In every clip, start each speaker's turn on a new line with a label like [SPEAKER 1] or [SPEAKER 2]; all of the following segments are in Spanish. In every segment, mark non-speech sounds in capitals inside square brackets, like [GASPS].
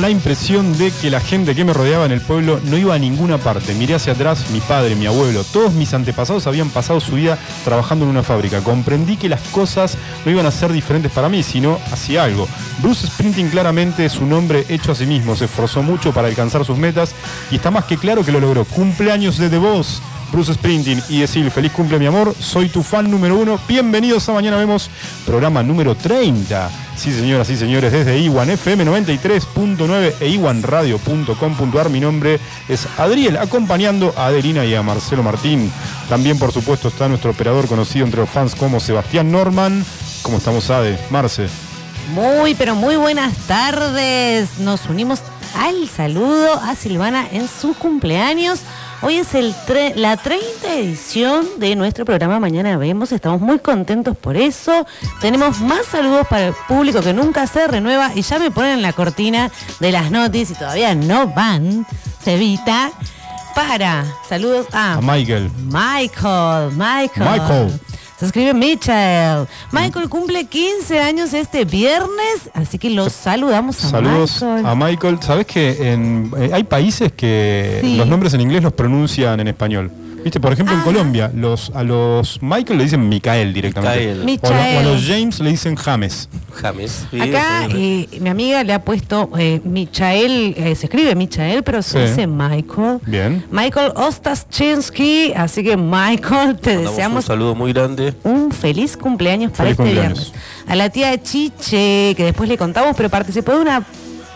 [SPEAKER 1] la impresión de que la gente que me rodeaba en el pueblo no iba a ninguna parte. Miré hacia atrás, mi padre, mi abuelo, todos mis antepasados habían pasado su vida trabajando en una fábrica. Comprendí que las cosas no iban a ser diferentes para mí, sino hacia algo. Bruce Sprinting claramente es un hombre hecho a sí mismo, se esforzó mucho para alcanzar sus metas y está más que claro que lo logró. Cumpleaños de The. Bruce Sprinting y decir feliz cumple mi amor, soy tu fan número uno, bienvenidos a Mañana Vemos, programa número 30. Sí señoras y señores, desde Iwan FM 93.9 e iwanradio.com.ar, mi nombre es Adriel, acompañando a Adelina y a Marcelo Martín. También por supuesto está nuestro operador conocido entre los fans como Sebastián Norman. ¿Cómo estamos Ade? Marce.
[SPEAKER 2] Muy, pero muy buenas tardes. Nos unimos al saludo a Silvana en su cumpleaños. Hoy es el la 30 edición de nuestro programa Mañana Vemos. Estamos muy contentos por eso. Tenemos más saludos para el público que nunca se renueva y ya me ponen la cortina de las noticias y todavía no van. Se evita. Para. Saludos a,
[SPEAKER 1] a Michael.
[SPEAKER 2] Michael. Michael. Michael. Se escribe Michael. Michael cumple 15 años este viernes, así que los saludamos a
[SPEAKER 1] Saludos a Michael. Sabes que eh, hay países que los nombres en inglés los pronuncian en español. Viste, por ejemplo, en ah. Colombia, los, a los Michael le dicen Micael directamente. O, a, los James le dicen James.
[SPEAKER 2] James. Acá eh, mi amiga le ha puesto eh, Michael, eh, se escribe Michael, pero se dice Michael.
[SPEAKER 1] Bien.
[SPEAKER 2] Michael Ostaschinski, así que Michael, te deseamos
[SPEAKER 3] un saludo muy grande.
[SPEAKER 2] Un feliz cumpleaños para este viernes. A la tía Chiche, que después le contamos, pero participó de una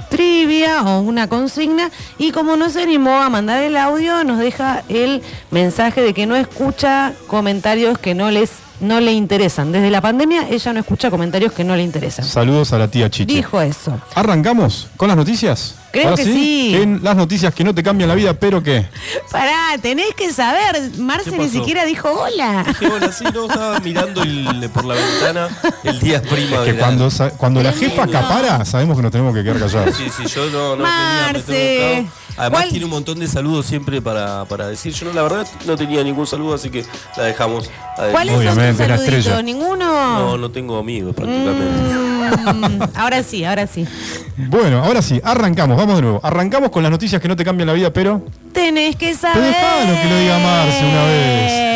[SPEAKER 2] trivia o una consigna. Y como no se animó a mandar el audio, nos deja el mensaje de que no escucha comentarios que no les no le interesan. Desde la pandemia ella no escucha comentarios que no le interesan.
[SPEAKER 1] Saludos a la tía Chichi.
[SPEAKER 2] Dijo eso.
[SPEAKER 1] ¿Arrancamos con las noticias?
[SPEAKER 2] Creo que sí.
[SPEAKER 1] las noticias que no te cambian la vida, pero ¿qué?
[SPEAKER 2] Pará, tenés que saber. Marce ni siquiera dijo hola.
[SPEAKER 3] hola, sí, no, estaba mirando por la ventana el día prima.
[SPEAKER 1] que cuando, cuando la jefa acapara, sabemos que nos tenemos que quedar callados.
[SPEAKER 3] Sí, sí, yo no, no Marce. Además tiene un montón de saludos siempre para, para, decir. Yo no, la verdad no tenía ningún saludo, así que la dejamos.
[SPEAKER 2] ¿Cuáles son tus saluditos? ¿Ninguno?
[SPEAKER 3] No, no tengo amigos prácticamente.
[SPEAKER 2] Mm, ahora sí, ahora sí.
[SPEAKER 1] Bueno, ahora sí, arrancamos, vamos de nuevo. Arrancamos con las noticias que no te cambian la vida, pero...
[SPEAKER 2] Tenés que saber.
[SPEAKER 1] lo que lo diga Marce una vez.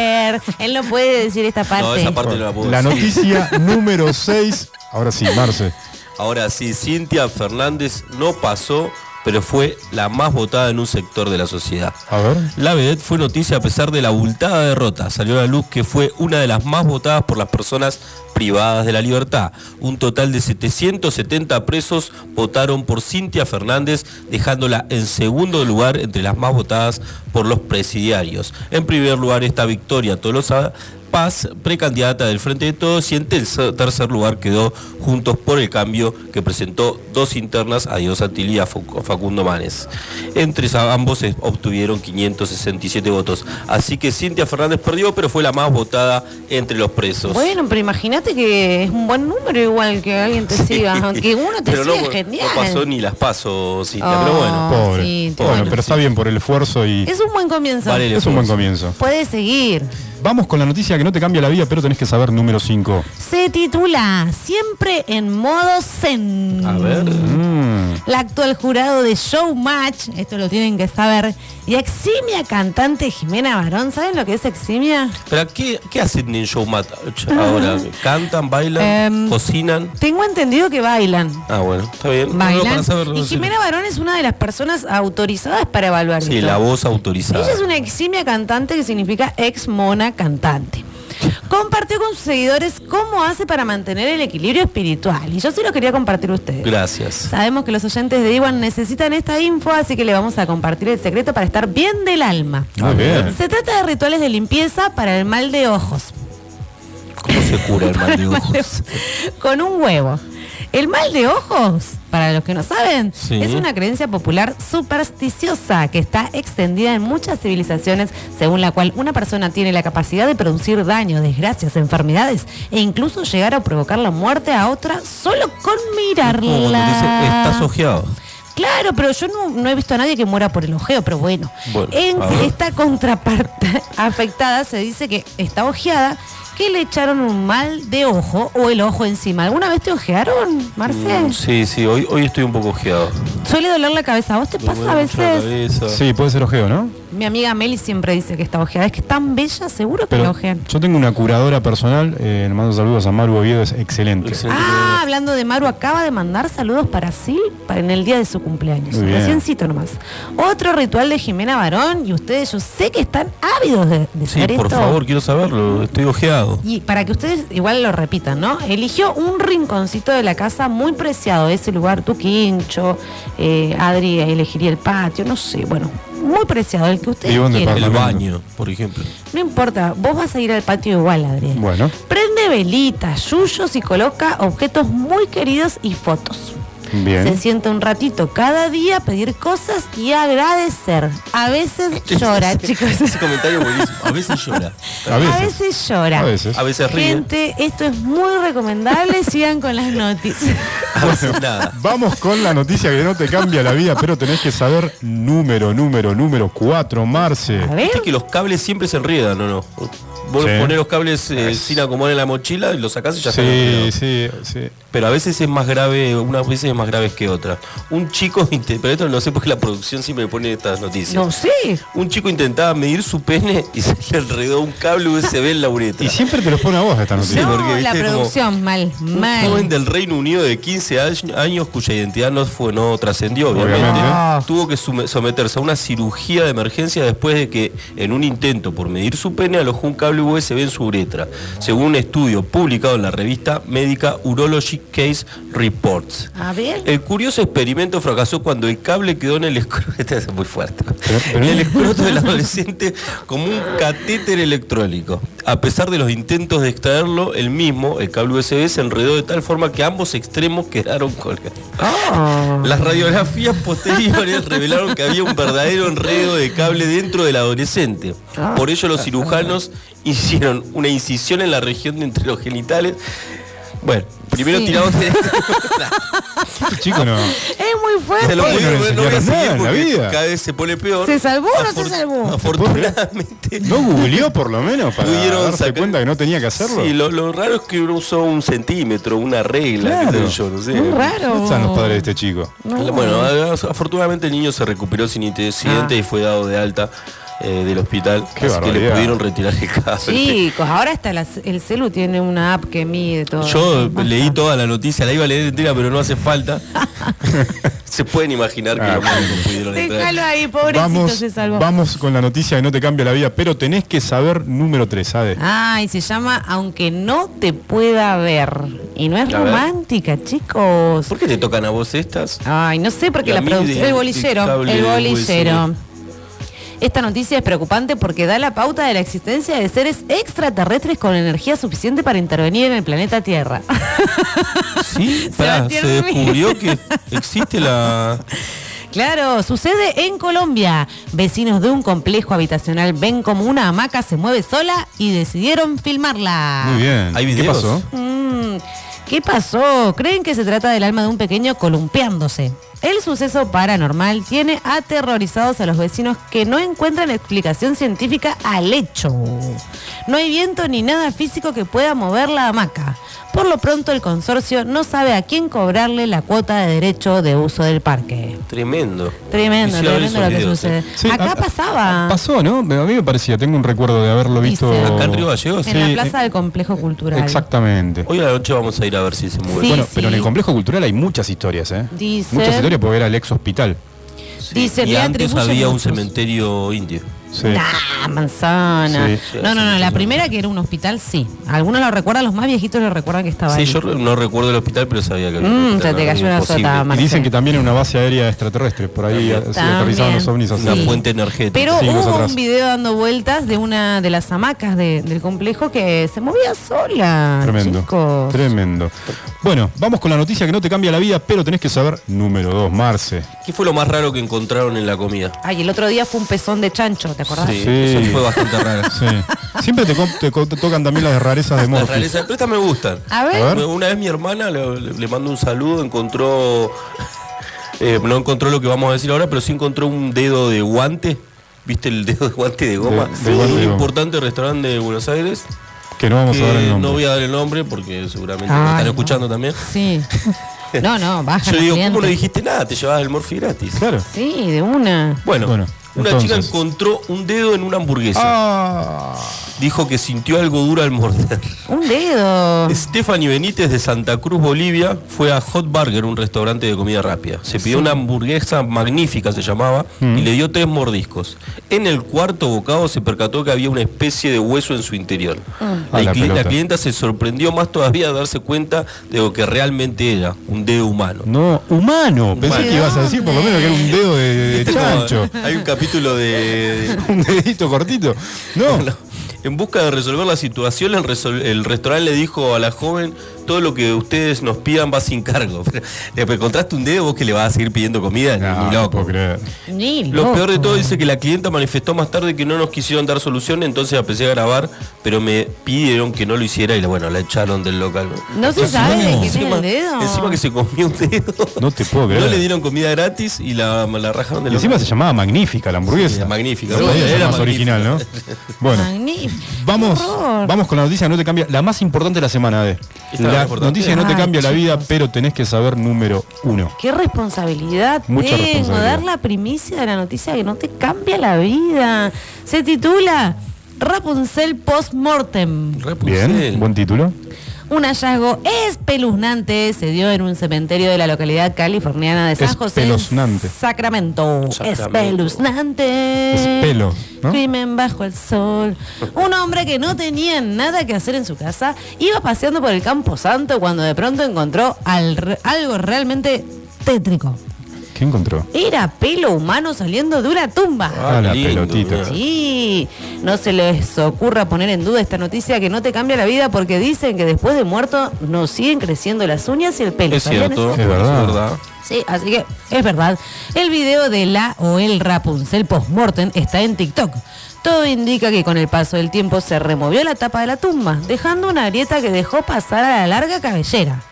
[SPEAKER 2] Él no puede decir esta parte. No,
[SPEAKER 3] esa parte no la puedo
[SPEAKER 1] La noticia número 6. Ahora sí, Marce.
[SPEAKER 3] Ahora sí, Cintia Fernández no pasó pero fue la más votada en un sector de la sociedad.
[SPEAKER 1] A ver.
[SPEAKER 3] La vedette fue noticia a pesar de la abultada derrota. Salió a la luz que fue una de las más votadas por las personas privadas de la libertad. Un total de 770 presos votaron por Cintia Fernández, dejándola en segundo lugar entre las más votadas por los presidiarios. En primer lugar, esta Victoria Tolosa Paz, precandidata del Frente de Todos, y en tercer lugar quedó Juntos por el Cambio, que presentó dos internas a Dios Santilli y a Facundo Manes. Entre ambos obtuvieron 567 votos. Así que Cintia Fernández perdió, pero fue la más votada entre los presos.
[SPEAKER 2] Bueno, pero imagínate que es un buen número igual que alguien te siga, aunque uno te siga, no, genial.
[SPEAKER 3] No pasó ni las paso, Cintia, pero bueno.
[SPEAKER 1] Pobre. bueno, pero está bien por el esfuerzo y...
[SPEAKER 2] Es un buen comienzo.
[SPEAKER 1] es un buen comienzo.
[SPEAKER 2] Puede seguir.
[SPEAKER 1] Vamos con la noticia que no te cambia la vida, pero tenés que saber número 5.
[SPEAKER 2] Se titula Siempre en modo zen.
[SPEAKER 3] A ver.
[SPEAKER 2] Mm. La actual jurado de Showmatch, esto lo tienen que saber, y eximia cantante Jimena Barón. ¿Saben lo que es eximia?
[SPEAKER 3] ¿Pero qué, qué hacen en Showmatch ahora? ¿Cantan, bailan, em, cocinan?
[SPEAKER 2] Tengo entendido que bailan.
[SPEAKER 3] Ah, bueno, está bien.
[SPEAKER 2] Bailan. y Jimena Barón es una de las personas autorizadas para evaluar
[SPEAKER 3] Sí, la voz autorizada.
[SPEAKER 2] Ella es una eximia cantante que significa ex mona cantante. Compartió con sus seguidores cómo hace para mantener el equilibrio espiritual. Y yo sí lo quería compartir a ustedes.
[SPEAKER 3] Gracias.
[SPEAKER 2] Sabemos que los oyentes de Iwan necesitan esta info, así que le vamos a compartir el secreto para estar bien del alma.
[SPEAKER 1] Ah,
[SPEAKER 2] se trata de rituales de limpieza para el mal de ojos.
[SPEAKER 3] ¿Cómo se cura el mal de [LAUGHS] ojos? [LAUGHS]
[SPEAKER 2] con un huevo. El mal de ojos, para los que no saben, es una creencia popular supersticiosa que está extendida en muchas civilizaciones, según la cual una persona tiene la capacidad de producir daño, desgracias, enfermedades e incluso llegar a provocar la muerte a otra solo con mirarla.
[SPEAKER 3] Estás ojeado.
[SPEAKER 2] Claro, pero yo no, no he visto a nadie que muera por el ojeo, pero bueno.
[SPEAKER 3] Bueno,
[SPEAKER 2] en esta contraparte [LAUGHS] afectada se dice que está ojeada, que le echaron un mal de ojo o el ojo encima. ¿Alguna vez te ojearon, Marcel?
[SPEAKER 3] Mm, Sí, sí, hoy, hoy estoy un poco ojeado.
[SPEAKER 2] Suele doler la cabeza. ¿A vos te
[SPEAKER 3] Me
[SPEAKER 2] pasa
[SPEAKER 3] duele
[SPEAKER 2] a
[SPEAKER 3] mucho la
[SPEAKER 2] veces?
[SPEAKER 3] cabeza.
[SPEAKER 1] Sí, puede ser ojeo, ¿no?
[SPEAKER 2] Mi amiga Meli siempre dice que está ojeada. Es que es tan bella, seguro que
[SPEAKER 1] Pero
[SPEAKER 2] la ojean.
[SPEAKER 1] yo tengo una curadora personal, eh, le mando saludos a Maru Oviedo, es excelente.
[SPEAKER 3] Excelente.
[SPEAKER 2] Ah, hablando de Maru, acaba de mandar saludos para sí para en el día de su cumpleaños. Reciencito nomás. Otro ritual de Jimena Barón, y ustedes, yo sé que están ávidos de, de
[SPEAKER 3] Sí,
[SPEAKER 2] saber
[SPEAKER 3] por
[SPEAKER 2] esto.
[SPEAKER 3] favor, quiero saberlo. Estoy ojeado.
[SPEAKER 2] Y para que ustedes igual lo repitan, ¿no? Eligió un rinconcito de la casa muy preciado, ese lugar, tu quincho, eh, Adri elegiría el patio, no sé, bueno, muy preciado, el que ustedes
[SPEAKER 1] Vivo en
[SPEAKER 2] quieran.
[SPEAKER 3] El baño, por ejemplo.
[SPEAKER 2] No importa, vos vas a ir al patio igual, Adri.
[SPEAKER 1] Bueno,
[SPEAKER 2] Prende velitas, yuyos y coloca objetos muy queridos y fotos. Se
[SPEAKER 1] bien.
[SPEAKER 2] sienta un ratito cada día a pedir cosas y agradecer. A veces [LAUGHS] llora, chicos.
[SPEAKER 3] Ese [LAUGHS] comentario buenísimo. A veces llora.
[SPEAKER 1] A veces.
[SPEAKER 2] llora.
[SPEAKER 1] A veces.
[SPEAKER 3] A veces ríe.
[SPEAKER 2] Gente, esto es muy recomendable. [LAUGHS] Sigan con las noticias.
[SPEAKER 3] A veces nada.
[SPEAKER 1] Vamos con la noticia que no te cambia la vida, pero tenés que saber número, número, número 4, Marce.
[SPEAKER 2] A ver.
[SPEAKER 3] Que los cables siempre se enredan, ¿o no? Vos
[SPEAKER 1] Sí.
[SPEAKER 3] ponés los cables eh, sin acomodar en la mochila y los sacás y ya están
[SPEAKER 1] Sí, sí, sí.
[SPEAKER 3] Pero a veces es más grave, unas veces es más grave que otras. Un chico, [LAUGHS] pero esto no sé por qué la producción siempre me pone estas noticias.
[SPEAKER 2] No sé.
[SPEAKER 3] Un chico intentaba medir su pene y [LAUGHS] se le enredó un cable USB en la uretra.
[SPEAKER 1] Y siempre te los pone a vos esta noticia.
[SPEAKER 3] Sí,
[SPEAKER 2] no,
[SPEAKER 3] porque,
[SPEAKER 2] la
[SPEAKER 3] como
[SPEAKER 2] producción, mal,
[SPEAKER 3] Un
[SPEAKER 2] mal.
[SPEAKER 3] joven del Reino Unido de 15 años- cuya identidad no fue no trascendió, obviamente,
[SPEAKER 1] Obviamente.
[SPEAKER 2] Ah.
[SPEAKER 3] tuvo que someterse a una cirugía de emergencia después de que en un intento por medir su pene alojó un cable USB en su uretra, según un estudio publicado en la revista médica Urology Case Reports.
[SPEAKER 2] A ver.
[SPEAKER 3] El curioso experimento fracasó cuando el cable quedó en el escroto, [LAUGHS] Este es muy fuerte, en el escroto del adolescente como un catéter electrónico. A pesar de los intentos de extraerlo, el mismo, el cable USB, se enredó de tal forma que ambos extremos quedaron colgados.
[SPEAKER 2] Ah.
[SPEAKER 3] Las radiografías posteriores [LAUGHS] revelaron que había un verdadero enredo de cable dentro del adolescente. Por ello los cirujanos hicieron una incisión en la región de entre los genitales. Bueno, primero
[SPEAKER 2] Sí.
[SPEAKER 3] tiramos de...
[SPEAKER 1] Este chico no.
[SPEAKER 2] Es muy fuerte.
[SPEAKER 3] Se lo voy,
[SPEAKER 1] no
[SPEAKER 3] voy a
[SPEAKER 1] enseñaron nada
[SPEAKER 3] seguir
[SPEAKER 1] en la
[SPEAKER 3] porque
[SPEAKER 1] vida.
[SPEAKER 3] cada vez se pone peor.
[SPEAKER 2] ¿Se salvó o no se salvó?
[SPEAKER 3] Afortunadamente.
[SPEAKER 1] ¿No googleó por lo menos para
[SPEAKER 3] Pudieron
[SPEAKER 1] darse
[SPEAKER 3] sacar-
[SPEAKER 1] cuenta que no tenía que hacerlo?
[SPEAKER 3] Sí, lo, lo raro es que uno usó un centímetro, una regla, qué
[SPEAKER 1] Claro.
[SPEAKER 3] sé yo, no sé.
[SPEAKER 2] Muy raro.
[SPEAKER 1] ¿Dónde están los padres de este chico?
[SPEAKER 2] No.
[SPEAKER 3] Bueno, afortunadamente el niño se recuperó sin incidente
[SPEAKER 2] Ah.
[SPEAKER 3] y fue dado de alta eh, del hospital.
[SPEAKER 1] Qué
[SPEAKER 3] así que le pudieron retirar el cable.
[SPEAKER 2] Chicos, ahora hasta la- el celu tiene una app que mide todo.
[SPEAKER 3] Yo
[SPEAKER 2] Basta.
[SPEAKER 3] leí toda la noticia, la iba a leer entera, pero no hace falta. [LAUGHS] [LAUGHS] se pueden imaginar que
[SPEAKER 1] Ah,
[SPEAKER 3] los médicos pudieron entrar.
[SPEAKER 2] Déjalo ahí, pobrecito,
[SPEAKER 1] Vamos,
[SPEAKER 2] se salvó.
[SPEAKER 1] vamos con la noticia que no te cambia la vida, pero tenés que saber número 3, Ade.
[SPEAKER 2] Ay, se llama Aunque no te pueda ver. Y no es
[SPEAKER 3] A ver.
[SPEAKER 2] romántica, chicos.
[SPEAKER 3] ¿Por qué te tocan a vos estas?
[SPEAKER 2] Ay, no sé, porque
[SPEAKER 3] La
[SPEAKER 2] la,
[SPEAKER 3] mide
[SPEAKER 2] producción.
[SPEAKER 3] el
[SPEAKER 2] El bolillero.
[SPEAKER 3] cable
[SPEAKER 2] El bolillero. Esta noticia es preocupante porque da la pauta de la existencia de seres extraterrestres con energía suficiente para intervenir en el planeta Tierra. [LAUGHS]
[SPEAKER 3] Sí, [LAUGHS] pará, se descubrió que existe la. [LAUGHS]
[SPEAKER 2] Claro, sucede en Colombia. Vecinos de un complejo habitacional ven como una hamaca se mueve sola y decidieron filmarla.
[SPEAKER 1] Muy bien.
[SPEAKER 3] ¿Hay
[SPEAKER 1] ¿Qué pasó?
[SPEAKER 2] Mm, ¿Qué pasó? Creen que se trata del alma de un pequeño columpiándose. El suceso paranormal tiene aterrorizados a los vecinos que no encuentran explicación científica al hecho. No hay viento ni nada físico que pueda mover la hamaca. Por lo pronto el consorcio no sabe a quién cobrarle la cuota de derecho de uso del parque.
[SPEAKER 3] Tremendo.
[SPEAKER 2] Tremendo,
[SPEAKER 3] Quisiera
[SPEAKER 2] tremendo lo que
[SPEAKER 3] videos,
[SPEAKER 2] sucede.
[SPEAKER 3] eh.
[SPEAKER 1] Sí,
[SPEAKER 2] Acá
[SPEAKER 1] a-
[SPEAKER 2] pasaba.
[SPEAKER 1] Pasó, ¿no? A mí me parecía, tengo un recuerdo de haberlo visto.
[SPEAKER 2] Dice-
[SPEAKER 3] Acá en Río Gallegos.
[SPEAKER 2] En
[SPEAKER 1] Sí,
[SPEAKER 2] la plaza
[SPEAKER 1] eh,
[SPEAKER 2] del complejo cultural.
[SPEAKER 1] Exactamente.
[SPEAKER 3] Hoy a la noche vamos a ir a ver si se mueve.
[SPEAKER 2] Sí,
[SPEAKER 1] bueno, pero en el complejo cultural hay muchas historias, ¿eh?
[SPEAKER 2] Dice-
[SPEAKER 1] Muchas historias porque era el ex hospital.
[SPEAKER 3] Sí.
[SPEAKER 2] Dice,
[SPEAKER 3] y antes había un cementerio indio.
[SPEAKER 1] Sí.
[SPEAKER 2] Nah, manzana.
[SPEAKER 1] Sí,
[SPEAKER 3] sí,
[SPEAKER 2] no, no, no. La primera que era un hospital, sí. Algunos lo recuerdan, los más viejitos lo recuerdan que estaba
[SPEAKER 3] Sí,
[SPEAKER 2] ahí.
[SPEAKER 3] yo re- no recuerdo el hospital, pero sabía que había
[SPEAKER 2] Mm,
[SPEAKER 3] hospital,
[SPEAKER 2] se te
[SPEAKER 3] era
[SPEAKER 2] cayó una
[SPEAKER 3] imposible.
[SPEAKER 2] sota,
[SPEAKER 1] Y dicen que también era una base aérea extraterrestre. Por ahí sí,
[SPEAKER 2] También.
[SPEAKER 1] aterrizaban los ovnis así.
[SPEAKER 3] Una
[SPEAKER 2] Sí.
[SPEAKER 3] fuente energética.
[SPEAKER 2] Pero hubo
[SPEAKER 1] atrás.
[SPEAKER 2] un video dando vueltas de una de las hamacas de- del complejo que se movía sola.
[SPEAKER 1] Tremendo.
[SPEAKER 2] chicos.
[SPEAKER 1] Tremendo. Bueno, vamos con la noticia que no te cambia la vida, pero tenés que saber número 2, Marce.
[SPEAKER 3] ¿Qué fue lo más raro que encontraron en la comida?
[SPEAKER 2] Ay, el otro día fue un pezón de chancho, ¿te acordás?
[SPEAKER 3] Sí,
[SPEAKER 1] Sí.
[SPEAKER 3] eso fue bastante raro. [LAUGHS]
[SPEAKER 1] Sí. Siempre te, tocan también las rarezas de
[SPEAKER 3] Las
[SPEAKER 1] Morphy.
[SPEAKER 3] rarezas, pero estas me gustan.
[SPEAKER 2] A ver.
[SPEAKER 1] A ver.
[SPEAKER 3] Una vez mi hermana le, le- le mando un saludo, encontró [LAUGHS] Eh, no encontró lo que vamos a decir ahora, pero sí encontró un dedo de guante. ¿Viste el dedo de guante de goma?
[SPEAKER 1] De- de guante
[SPEAKER 3] Un
[SPEAKER 1] de goma.
[SPEAKER 3] importante restaurante de Buenos Aires.
[SPEAKER 1] Que no vamos a dar
[SPEAKER 3] que
[SPEAKER 1] el nombre.
[SPEAKER 3] no voy a dar el nombre porque seguramente me
[SPEAKER 2] Ay,
[SPEAKER 3] están
[SPEAKER 2] no.
[SPEAKER 3] escuchando también.
[SPEAKER 2] Sí. No, no, baja.
[SPEAKER 3] Yo digo, ¿cómo no dijiste nada? Te llevabas el morfi gratis.
[SPEAKER 1] Claro.
[SPEAKER 2] Sí, de una.
[SPEAKER 3] Bueno,
[SPEAKER 1] Bueno,
[SPEAKER 3] una
[SPEAKER 1] entonces.
[SPEAKER 3] chica encontró un dedo en una hamburguesa.
[SPEAKER 1] Ah.
[SPEAKER 3] Dijo que sintió algo duro al morder.
[SPEAKER 2] Un dedo.
[SPEAKER 3] Stephanie Benítez de Santa Cruz, Bolivia, fue a Hot Burger, un restaurante de comida rápida. Se pidió una hamburguesa magnífica, se llamaba,
[SPEAKER 1] Mm.
[SPEAKER 3] y le dio tres mordiscos. En el cuarto bocado se percató que había una especie de hueso en su interior.
[SPEAKER 1] Ah,
[SPEAKER 3] La,
[SPEAKER 1] la
[SPEAKER 3] cli- la
[SPEAKER 1] pelota.
[SPEAKER 3] clienta se sorprendió más todavía de darse cuenta de lo que realmente era, un dedo humano.
[SPEAKER 1] No, humano. Pensé
[SPEAKER 3] Humano.
[SPEAKER 1] que ibas a decir por lo menos que era un dedo de, de [LAUGHS]
[SPEAKER 3] ¿Viste cómo
[SPEAKER 1] chancho.
[SPEAKER 3] Hay un capítulo de,
[SPEAKER 1] un dedito cortito. No.
[SPEAKER 3] No. [LAUGHS] En busca de resolver la situación, el, resol- el restaurante le dijo a la joven, todo lo que ustedes nos pidan va sin cargo. [LAUGHS] Pero encontraste un dedo, vos que le vas a seguir pidiendo comida, Ni-
[SPEAKER 1] No,
[SPEAKER 3] ni
[SPEAKER 1] no
[SPEAKER 3] loco.
[SPEAKER 1] puedo creer.
[SPEAKER 2] Ni
[SPEAKER 3] Lo
[SPEAKER 2] loco.
[SPEAKER 3] peor de todo dice que la clienta manifestó más tarde que no nos quisieron dar solución, entonces empecé a grabar, pero me pidieron que no lo hiciera y la- bueno, la echaron del local.
[SPEAKER 2] No se sabe de el dedo.
[SPEAKER 3] encima que se comió un dedo.
[SPEAKER 1] No te puedo creer.
[SPEAKER 3] No le dieron comida gratis y la, la rajaron del
[SPEAKER 1] Y encima
[SPEAKER 3] local.
[SPEAKER 1] se llamaba Magnífica la hamburguesa.
[SPEAKER 3] Sí, magnífica.
[SPEAKER 1] No ser
[SPEAKER 3] era
[SPEAKER 1] más
[SPEAKER 3] magnífica.
[SPEAKER 1] original, ¿no? Bueno, vamos, vamos con la noticia que no te cambia. La más importante de la semana, de.
[SPEAKER 3] ¿Esta es la
[SPEAKER 1] noticia que no te
[SPEAKER 2] Ay,
[SPEAKER 1] cambia la vida,
[SPEAKER 2] chicos.
[SPEAKER 1] pero tenés que saber número uno.
[SPEAKER 2] Qué responsabilidad
[SPEAKER 1] Mucha
[SPEAKER 2] tengo,
[SPEAKER 1] responsabilidad.
[SPEAKER 2] dar la primicia de la noticia que no te cambia la vida. Se titula Rapunzel Postmortem.
[SPEAKER 1] Bien, buen título.
[SPEAKER 2] Un hallazgo espeluznante se dio en un cementerio de la localidad californiana de San José.
[SPEAKER 1] Espeluznante.
[SPEAKER 2] Sacramento.
[SPEAKER 3] Sacramento.
[SPEAKER 2] Espeluznante.
[SPEAKER 1] Espelo, ¿no?
[SPEAKER 2] Crimen bajo el sol. Un hombre que no tenía nada que hacer en su casa iba paseando por el Campo Santo cuando de pronto encontró al re- algo realmente tétrico.
[SPEAKER 1] ¿Qué encontró?
[SPEAKER 2] Era pelo humano saliendo de una tumba.
[SPEAKER 1] Ah, la
[SPEAKER 3] lindo,
[SPEAKER 1] pelotita.
[SPEAKER 3] mira.
[SPEAKER 2] Sí, no se les ocurra poner en duda esta noticia que no te cambia la vida porque dicen que después de muerto nos siguen creciendo las uñas y el pelo.
[SPEAKER 3] Es
[SPEAKER 2] ¿Sabían
[SPEAKER 3] cierto,
[SPEAKER 2] eso?
[SPEAKER 1] Es verdad.
[SPEAKER 2] Sí, así que es verdad. El video de la o el Rapunzel postmortem está en TikTok. Todo indica que con el paso del tiempo se removió la tapa de la tumba, dejando una grieta que dejó pasar a la larga cabellera.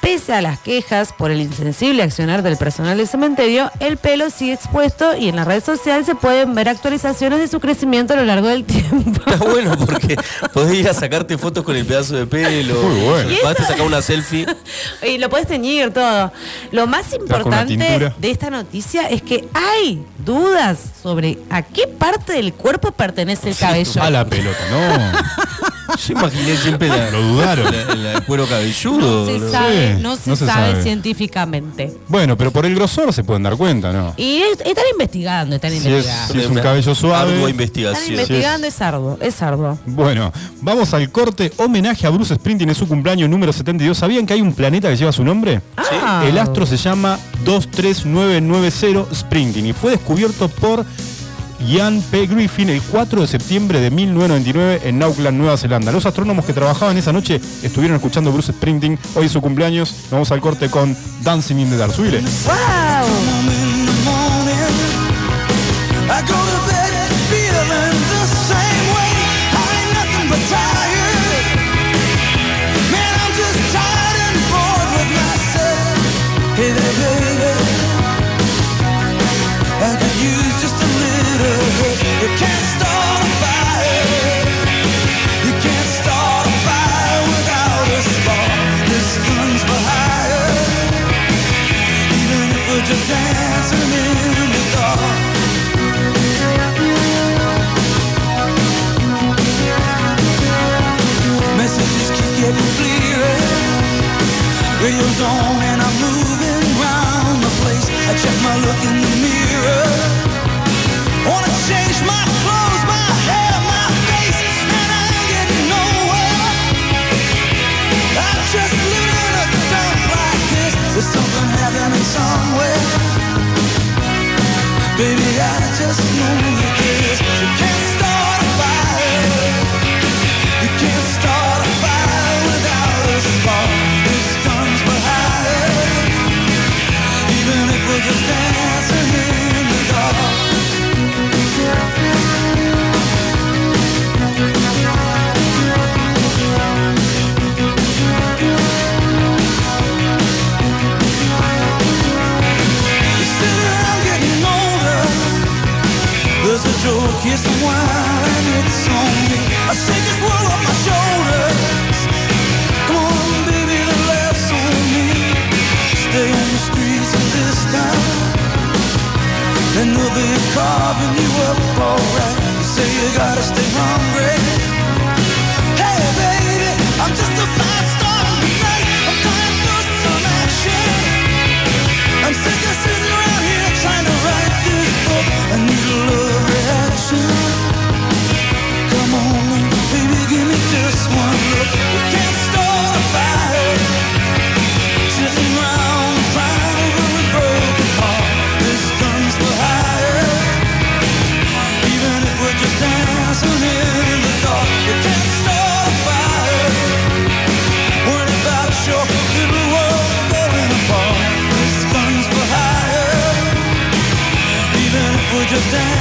[SPEAKER 2] Pese a las quejas por el insensible accionar del personal del cementerio, el pelo sigue expuesto y en la red social se pueden ver actualizaciones de su crecimiento a lo largo del [LAUGHS] tiempo.
[SPEAKER 3] Está bueno porque podés ir a sacarte fotos con el pedazo de pelo.
[SPEAKER 1] Muy bueno.
[SPEAKER 3] Vas a sacar una selfie. [LAUGHS]
[SPEAKER 2] Y lo puedes teñir todo. Lo más importante de esta noticia es que hay dudas sobre a qué parte del cuerpo pertenece el cabello.
[SPEAKER 1] A la pelota, no. [LAUGHS]
[SPEAKER 3] Yo imaginé siempre la,
[SPEAKER 1] Lo dudaron.
[SPEAKER 3] la- la- el cuero cabelludo.
[SPEAKER 2] No se
[SPEAKER 3] ¿no?
[SPEAKER 2] sabe,
[SPEAKER 1] Sí,
[SPEAKER 2] no se,
[SPEAKER 1] no se
[SPEAKER 2] sabe,
[SPEAKER 1] sabe.
[SPEAKER 2] científicamente.
[SPEAKER 1] Bueno, pero por el grosor se pueden dar cuenta, ¿no?
[SPEAKER 2] Y es- están investigando, están
[SPEAKER 1] Si es,
[SPEAKER 2] investigando.
[SPEAKER 1] si es un cabello
[SPEAKER 3] Ardua
[SPEAKER 1] suave.
[SPEAKER 2] Están
[SPEAKER 3] investigación.
[SPEAKER 2] investigando, es arduo, es arduo.
[SPEAKER 1] Bueno, vamos al corte. Homenaje a Bruce Springsteen en su cumpleaños número 72. ¿Sabían que hay un planeta que lleva su nombre?
[SPEAKER 2] Ah.
[SPEAKER 1] El astro se llama 23990 Springsteen y fue descubierto por Ian P. Griffin el 4 de septiembre de 1999 en Auckland, Nueva Zelanda. Los astrónomos que trabajaban esa noche estuvieron escuchando Bruce Springsteen. Hoy es su cumpleaños. Vamos al corte con Dancing in the Dark.
[SPEAKER 2] ¡Wow!
[SPEAKER 4] Radio's on and I'm moving round the place. I check my look in the mirror. Wanna change my kiss the wine, it's on me. I shake this world off my shoulders. Come on, baby, the laughs on me. Stay on the streets of this town, and they'll be carving you up alright. You say you
[SPEAKER 5] gotta stay hungry. Hey, baby, I'm just a just dance.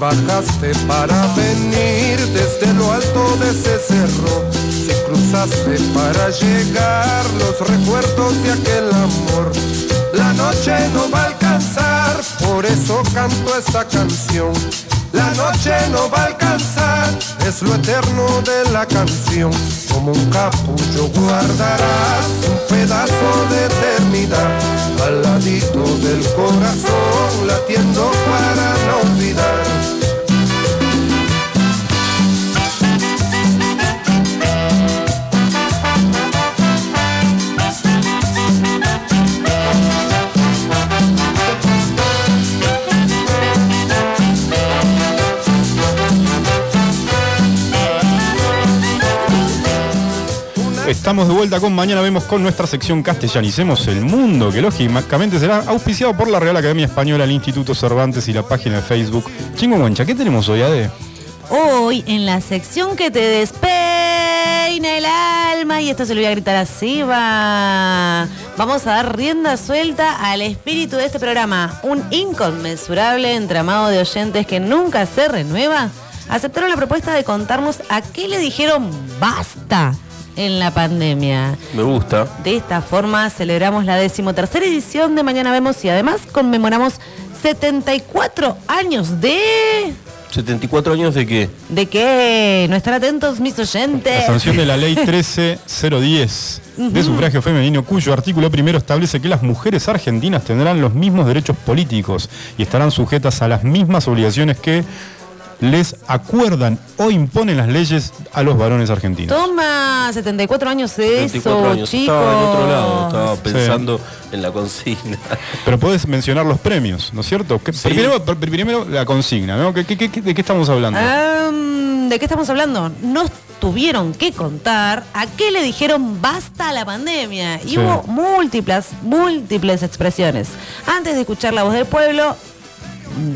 [SPEAKER 5] Bajaste para venir desde lo alto de ese cerro, si cruzaste para llegar los recuerdos de aquel amor. La noche no va a alcanzar, por eso canto esta canción. La noche no va a alcanzar, es lo eterno de la canción. Como un capullo guardarás un pedazo de eternidad al ladito del corazón, latiendo para no olvidar.
[SPEAKER 1] Estamos de vuelta con Mañana Vemos con nuestra sección Castellanicemos el Mundo, que lógicamente será auspiciado por la Real Academia Española, el Instituto Cervantes y la página de Facebook. Chingo Guancha, ¿qué tenemos hoy, Ade?
[SPEAKER 2] Hoy en la sección que te despeina el alma, y esto se lo voy a gritar así, va. Vamos a dar rienda suelta al espíritu de este programa. Un inconmensurable entramado de oyentes que nunca se renueva. Aceptaron la propuesta de contarnos a qué le dijeron basta en la pandemia.
[SPEAKER 3] Me gusta.
[SPEAKER 2] De esta forma celebramos la decimotercera edición de Mañana Vemos y además conmemoramos 74 años de...
[SPEAKER 3] ¿74 años de qué?
[SPEAKER 2] ¿De qué? No están atentos mis
[SPEAKER 1] La
[SPEAKER 2] oyentes.
[SPEAKER 1] sanción de la ley [LAUGHS] 13010 de sufragio femenino, cuyo artículo primero establece que las mujeres argentinas tendrán los mismos derechos políticos y estarán sujetas a las mismas obligaciones que les acuerdan o imponen las leyes a los varones argentinos.
[SPEAKER 2] Toma, 74 años de
[SPEAKER 3] 74
[SPEAKER 2] eso,
[SPEAKER 3] años.
[SPEAKER 2] chicos.
[SPEAKER 3] Estaba en otro lado, estaba pensando en la consigna. [LAUGHS]
[SPEAKER 1] Pero puedes mencionar los premios, ¿no es cierto?
[SPEAKER 3] Sí.
[SPEAKER 1] Primero, pr- primero la consigna, ¿no? ¿Qué- qué- qué- ¿De qué estamos hablando?
[SPEAKER 2] ¿De qué estamos hablando? Nos tuvieron que contar a qué le dijeron basta a la pandemia. Y
[SPEAKER 1] Sí.
[SPEAKER 2] hubo múltiples, múltiples expresiones. Antes de escuchar la voz del pueblo,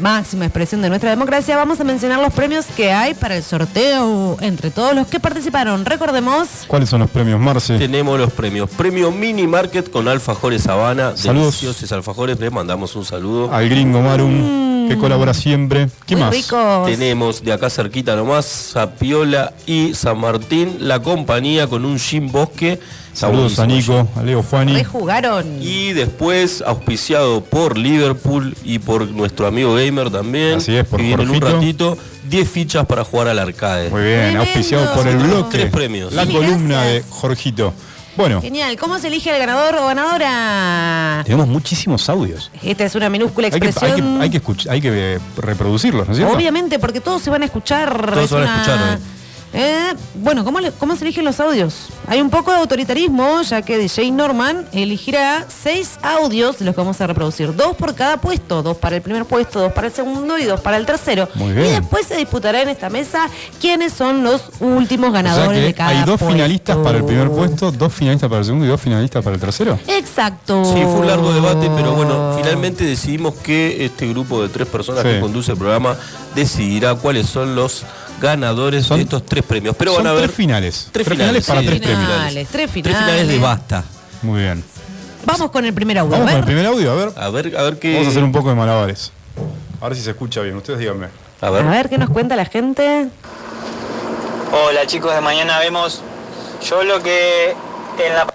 [SPEAKER 2] máxima expresión de nuestra democracia, vamos a mencionar los premios que hay para el sorteo entre todos los que participaron. Recordemos.
[SPEAKER 1] ¿Cuáles son los premios, Marce?
[SPEAKER 3] Tenemos los premios. Premio Mini Market con Alfajores Habana.
[SPEAKER 1] Saludos.
[SPEAKER 3] Deliciosos alfajores. Le mandamos un saludo.
[SPEAKER 1] Al gringo Marum, que colabora siempre. ¿Qué
[SPEAKER 2] Mm. muy
[SPEAKER 1] más?
[SPEAKER 2] ricos.
[SPEAKER 3] Tenemos de acá cerquita nomás Zapiola y San Martín, la compañía con un Jim Bosque.
[SPEAKER 1] Saludos a Nico, a Leo Juani.
[SPEAKER 2] Rejugaron.
[SPEAKER 3] Y después auspiciado por Liverpool y por nuestro amigo Gamer también.
[SPEAKER 1] Así es, por
[SPEAKER 3] que viene en un ratito 10 fichas para jugar al arcade.
[SPEAKER 1] Muy bien,
[SPEAKER 2] Tremendo.
[SPEAKER 1] auspiciado por el bloque.
[SPEAKER 3] Tres premios.
[SPEAKER 1] La
[SPEAKER 2] Sí,
[SPEAKER 1] columna de. Jorgito. Bueno,
[SPEAKER 2] Genial. ¿Cómo se elige el ganador o ganadora?
[SPEAKER 1] tenemos muchísimos audios.
[SPEAKER 2] Esta es una minúscula
[SPEAKER 1] Hay que, hay que,
[SPEAKER 2] expresión.
[SPEAKER 1] hay que, hay que eh, reproducirlos, ¿no es cierto?
[SPEAKER 2] Obviamente, porque todos se van a escuchar.
[SPEAKER 3] Todos se van a
[SPEAKER 2] una-
[SPEAKER 3] escuchar hoy.
[SPEAKER 2] Eh, bueno, ¿cómo, le- ¿cómo se eligen los audios? Hay un poco de autoritarismo, ya que DJ Norman elegirá seis audios de los que vamos a reproducir. Dos por cada puesto, dos para el primer puesto, dos para el segundo y dos para el tercero.
[SPEAKER 1] Muy bien.
[SPEAKER 2] Y después se disputará en esta mesa quiénes son los últimos
[SPEAKER 1] O sea
[SPEAKER 2] ganadores
[SPEAKER 1] que
[SPEAKER 2] de cada
[SPEAKER 1] hay dos
[SPEAKER 2] puesto.
[SPEAKER 1] finalistas para el primer puesto, dos finalistas para el segundo y dos finalistas para el tercero.
[SPEAKER 2] Exacto.
[SPEAKER 3] Sí, fue un largo debate, pero bueno, finalmente decidimos que este grupo de tres personas
[SPEAKER 1] Sí.
[SPEAKER 3] que conduce el programa decidirá cuáles son los ganadores
[SPEAKER 1] Son-
[SPEAKER 3] de estos tres premios. Pero
[SPEAKER 1] Son
[SPEAKER 3] van a ver
[SPEAKER 1] tres finales.
[SPEAKER 3] Tres
[SPEAKER 1] Tres
[SPEAKER 3] finales,
[SPEAKER 1] finales para
[SPEAKER 3] sí.
[SPEAKER 1] tres
[SPEAKER 2] Finales,
[SPEAKER 1] premios.
[SPEAKER 2] tres
[SPEAKER 3] tres finales de
[SPEAKER 2] finales.
[SPEAKER 3] basta.
[SPEAKER 1] Muy bien.
[SPEAKER 2] Vamos con el primer audio.
[SPEAKER 1] Vamos
[SPEAKER 2] a
[SPEAKER 1] con el primer audio, a ver.
[SPEAKER 3] A ver, a ver qué.
[SPEAKER 1] Vamos a hacer un poco de malabares. A ver si se escucha bien. Ustedes díganme.
[SPEAKER 3] A
[SPEAKER 2] A
[SPEAKER 3] ver.
[SPEAKER 2] ver qué nos cuenta la gente.
[SPEAKER 6] Hola chicos de mañana vemos. Yo lo que en la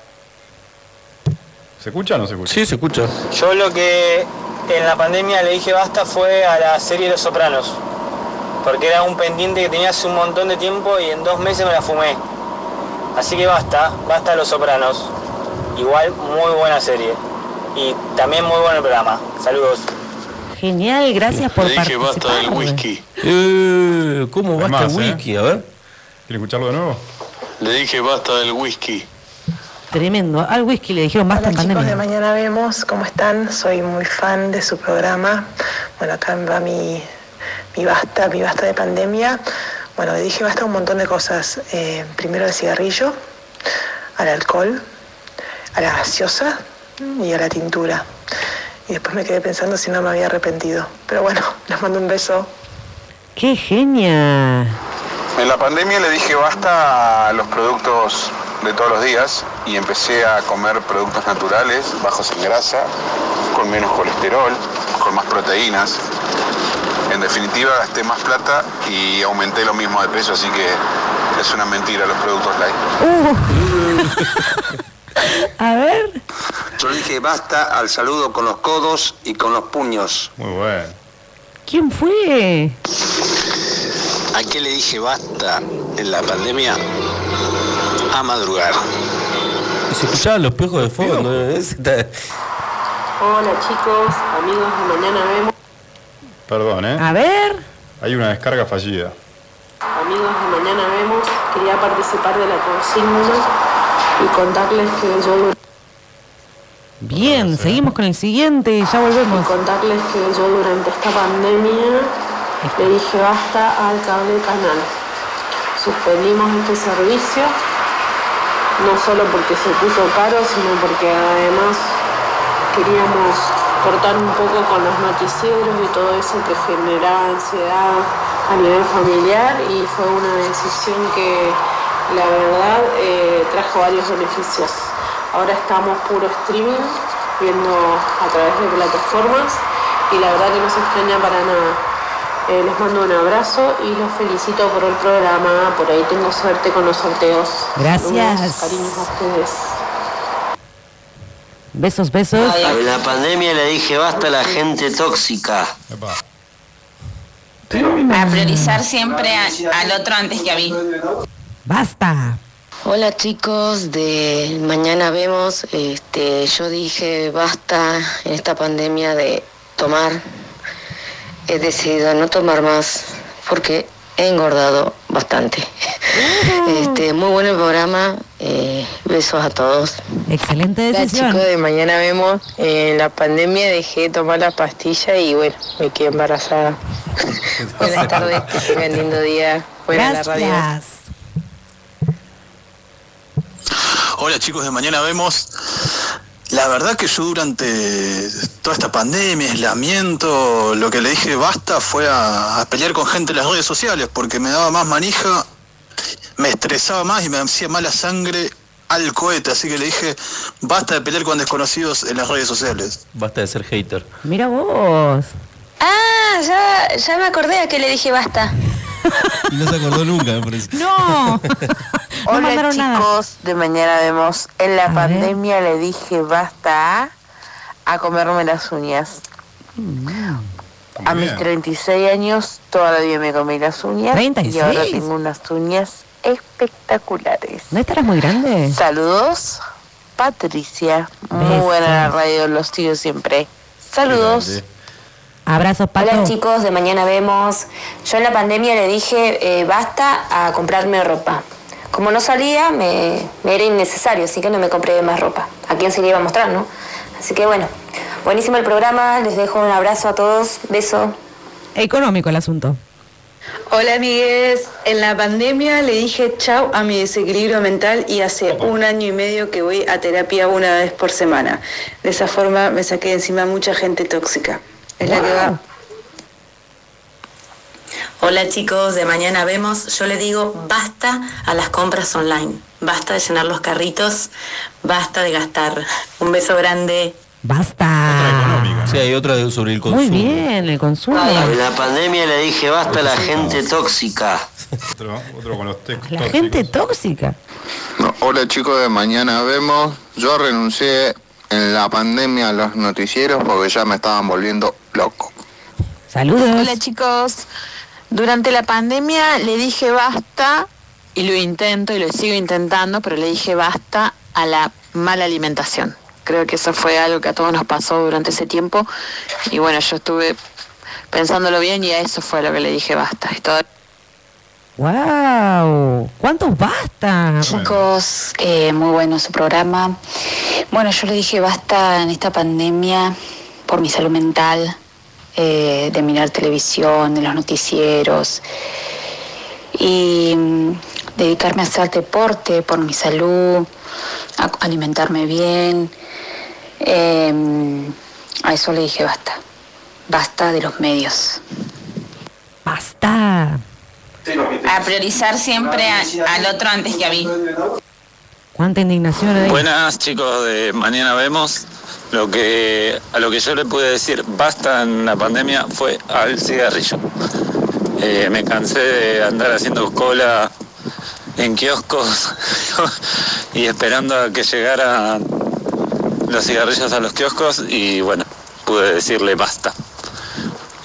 [SPEAKER 1] ¿Se escucha o no se escucha?
[SPEAKER 3] Sí, se escucha.
[SPEAKER 6] yo lo que en la pandemia le dije basta fue a la serie Los Sopranos. Porque era un pendiente que tenía hace un montón de tiempo y en dos meses me la fumé. Así que basta, basta Los Sopranos. Igual muy buena serie. Y también muy buen el programa. Saludos.
[SPEAKER 2] Genial, gracias por
[SPEAKER 7] Le dije
[SPEAKER 2] participar.
[SPEAKER 7] basta del whisky.
[SPEAKER 3] Eh, ¿Cómo
[SPEAKER 1] Hay
[SPEAKER 3] basta
[SPEAKER 1] más,
[SPEAKER 3] el
[SPEAKER 1] ¿eh?
[SPEAKER 3] whisky? A ver.
[SPEAKER 1] ¿Quieren escucharlo de nuevo?
[SPEAKER 7] Le dije basta del whisky.
[SPEAKER 2] tremendo. Al whisky le dijeron basta
[SPEAKER 7] Hola
[SPEAKER 2] en
[SPEAKER 7] chicos de
[SPEAKER 2] pandemia.
[SPEAKER 7] Mañana Vemos, ¿cómo están? Soy muy fan de su programa. Bueno, acá va mi, mi basta, mi basta de pandemia. Bueno, le dije basta a un montón de cosas. Eh, primero al cigarrillo, al alcohol, a la gaseosa y a la tintura. Y después me quedé pensando si no me había arrepentido. Pero bueno, [LAUGHS] les mando un beso.
[SPEAKER 2] ¡Qué genia!
[SPEAKER 8] En la pandemia le dije basta a los productos de todos los días y empecé a comer productos naturales, bajos en grasa, con menos colesterol, con más proteínas. En definitiva gasté más plata y aumenté lo mismo de peso, así que es una mentira los productos light. [LAUGHS]
[SPEAKER 2] A ver.
[SPEAKER 9] Yo dije basta al saludo con los codos y con los puños.
[SPEAKER 1] Muy bueno.
[SPEAKER 2] ¿Quién fue?
[SPEAKER 9] ¿A qué le dije basta en la pandemia? A madrugar.
[SPEAKER 3] Y se escuchaban los piojos de fondo.
[SPEAKER 10] Hola chicos, amigos de Mañana Vemos,
[SPEAKER 1] Perdón, ¿eh?
[SPEAKER 2] A ver.
[SPEAKER 1] Hay una descarga fallida.
[SPEAKER 10] amigos de Mañana Vemos, quería participar de la consigna y contarles que yo
[SPEAKER 2] Bien, seguimos con el siguiente y ya
[SPEAKER 10] y
[SPEAKER 2] volvemos.
[SPEAKER 10] contarles que yo durante esta pandemia le dije basta al cable canal. Suspendimos este servicio, no solo porque se puso caro, sino porque además queríamos cortar un poco con los noticieros y todo eso que generaba ansiedad a nivel familiar y fue una decisión que la verdad eh, trajo varios beneficios. Ahora estamos puro streaming, viendo a través de plataformas y la verdad que no se extraña para nada. Eh, les mando un abrazo y los felicito por el programa. Por ahí tengo suerte con los sorteos.
[SPEAKER 2] Gracias.
[SPEAKER 10] Cariños a ustedes.
[SPEAKER 2] Besos, besos.
[SPEAKER 9] En la pandemia le dije basta a la gente tóxica.
[SPEAKER 1] Epa.
[SPEAKER 11] A priorizar siempre a- al otro antes que a mí.
[SPEAKER 2] Basta.
[SPEAKER 12] Hola chicos de Mañana Vemos, este, yo dije basta en esta pandemia de tomar, he decidido no tomar más porque he engordado bastante. Este, muy bueno el programa, eh, besos a todos.
[SPEAKER 2] Excelente
[SPEAKER 7] Hola
[SPEAKER 2] decisión.
[SPEAKER 7] chicos de Mañana Vemos, en la pandemia dejé de tomar la pastilla y bueno, me quedé embarazada. [LAUGHS] Buenas tardes, que tengan lindo día. Buena la radio.
[SPEAKER 2] Gracias.
[SPEAKER 13] Hola chicos de Mañana Vemos. La verdad que yo durante toda esta pandemia, aislamiento, lo que le dije basta fue a, a pelear con gente en las redes sociales porque me daba más manija, me estresaba más y me hacía mala sangre al cohete. Así que le dije basta de pelear con desconocidos en las redes sociales.
[SPEAKER 3] Basta de ser hater.
[SPEAKER 2] Mira vos.
[SPEAKER 12] Ah, ya, ya me acordé a que le dije basta.
[SPEAKER 3] Y no se acordó nunca, me parece.
[SPEAKER 2] No. [LAUGHS] No
[SPEAKER 7] Hola
[SPEAKER 2] mandaron nada.
[SPEAKER 7] chicos de Mañana Vemos. En la
[SPEAKER 2] A ver.
[SPEAKER 7] pandemia le dije basta a, a comerme las uñas. A mis
[SPEAKER 1] bien.
[SPEAKER 7] 36 años todavía me comí las uñas. Y
[SPEAKER 2] 36.
[SPEAKER 7] ahora tengo unas uñas espectaculares.
[SPEAKER 2] ¿No estarás muy grande?
[SPEAKER 7] Saludos, Patricia. Muy buena la radio, los sigo siempre. Saludos.
[SPEAKER 2] Abrazos, Pato.
[SPEAKER 14] Hola chicos, de mañana vemos. Yo en la pandemia le dije eh, basta a comprarme ropa. Como no salía, me, me era innecesario, así que no me compré más ropa. ¿A quién se le iba a mostrar, no? Así que bueno, buenísimo el programa, les dejo un abrazo a todos, beso.
[SPEAKER 2] Económico el asunto.
[SPEAKER 10] Hola amigues, en la pandemia le dije chau a mi desequilibrio mental y hace un año y medio que voy a terapia una vez por semana. De esa forma me saqué de encima mucha gente tóxica. Es la que va.
[SPEAKER 15] Hola chicos, de mañana vemos. Yo le digo basta a las compras online. Basta de llenar los carritos. Basta de gastar. Un beso grande.
[SPEAKER 2] Basta.
[SPEAKER 3] Sí, hay otra de- sobre el consumo.
[SPEAKER 2] Muy bien, el consumo.
[SPEAKER 9] La pandemia le dije basta a la gente tóxica.
[SPEAKER 1] Otro, otro con los textos.
[SPEAKER 2] La gente tóxica.
[SPEAKER 16] No, hola chicos de Mañana Vemos. Yo renuncié en la pandemia a los noticieros porque ya me estaban volviendo loco.
[SPEAKER 2] Saludos.
[SPEAKER 17] Hola chicos, durante la pandemia le dije basta y lo intento y lo sigo intentando, pero le dije basta a la mala alimentación. Creo que eso fue algo que a todos nos pasó durante ese tiempo y bueno, yo estuve pensándolo bien y a eso fue lo que le dije basta. Y todo-
[SPEAKER 2] ¡Wow! ¿Cuántos basta?
[SPEAKER 18] Chicos, eh, muy bueno su programa. Bueno, yo le dije basta en esta pandemia por mi salud mental, eh, de mirar televisión, de los noticieros y mm, dedicarme a hacer deporte por mi salud, a alimentarme bien. Eh, a eso le dije basta. Basta de los medios.
[SPEAKER 2] Basta.
[SPEAKER 11] A priorizar siempre a- al otro antes que a mí.
[SPEAKER 2] ¿Cuánta indignación hay?
[SPEAKER 19] Buenas chicos de Mañana Vemos. Lo que, a lo que yo le pude decir basta en la pandemia fue al cigarrillo. Eh, me cansé de andar haciendo cola en kioscos [LAUGHS] y esperando a que llegaran los cigarrillos a los kioscos y bueno, pude decirle basta.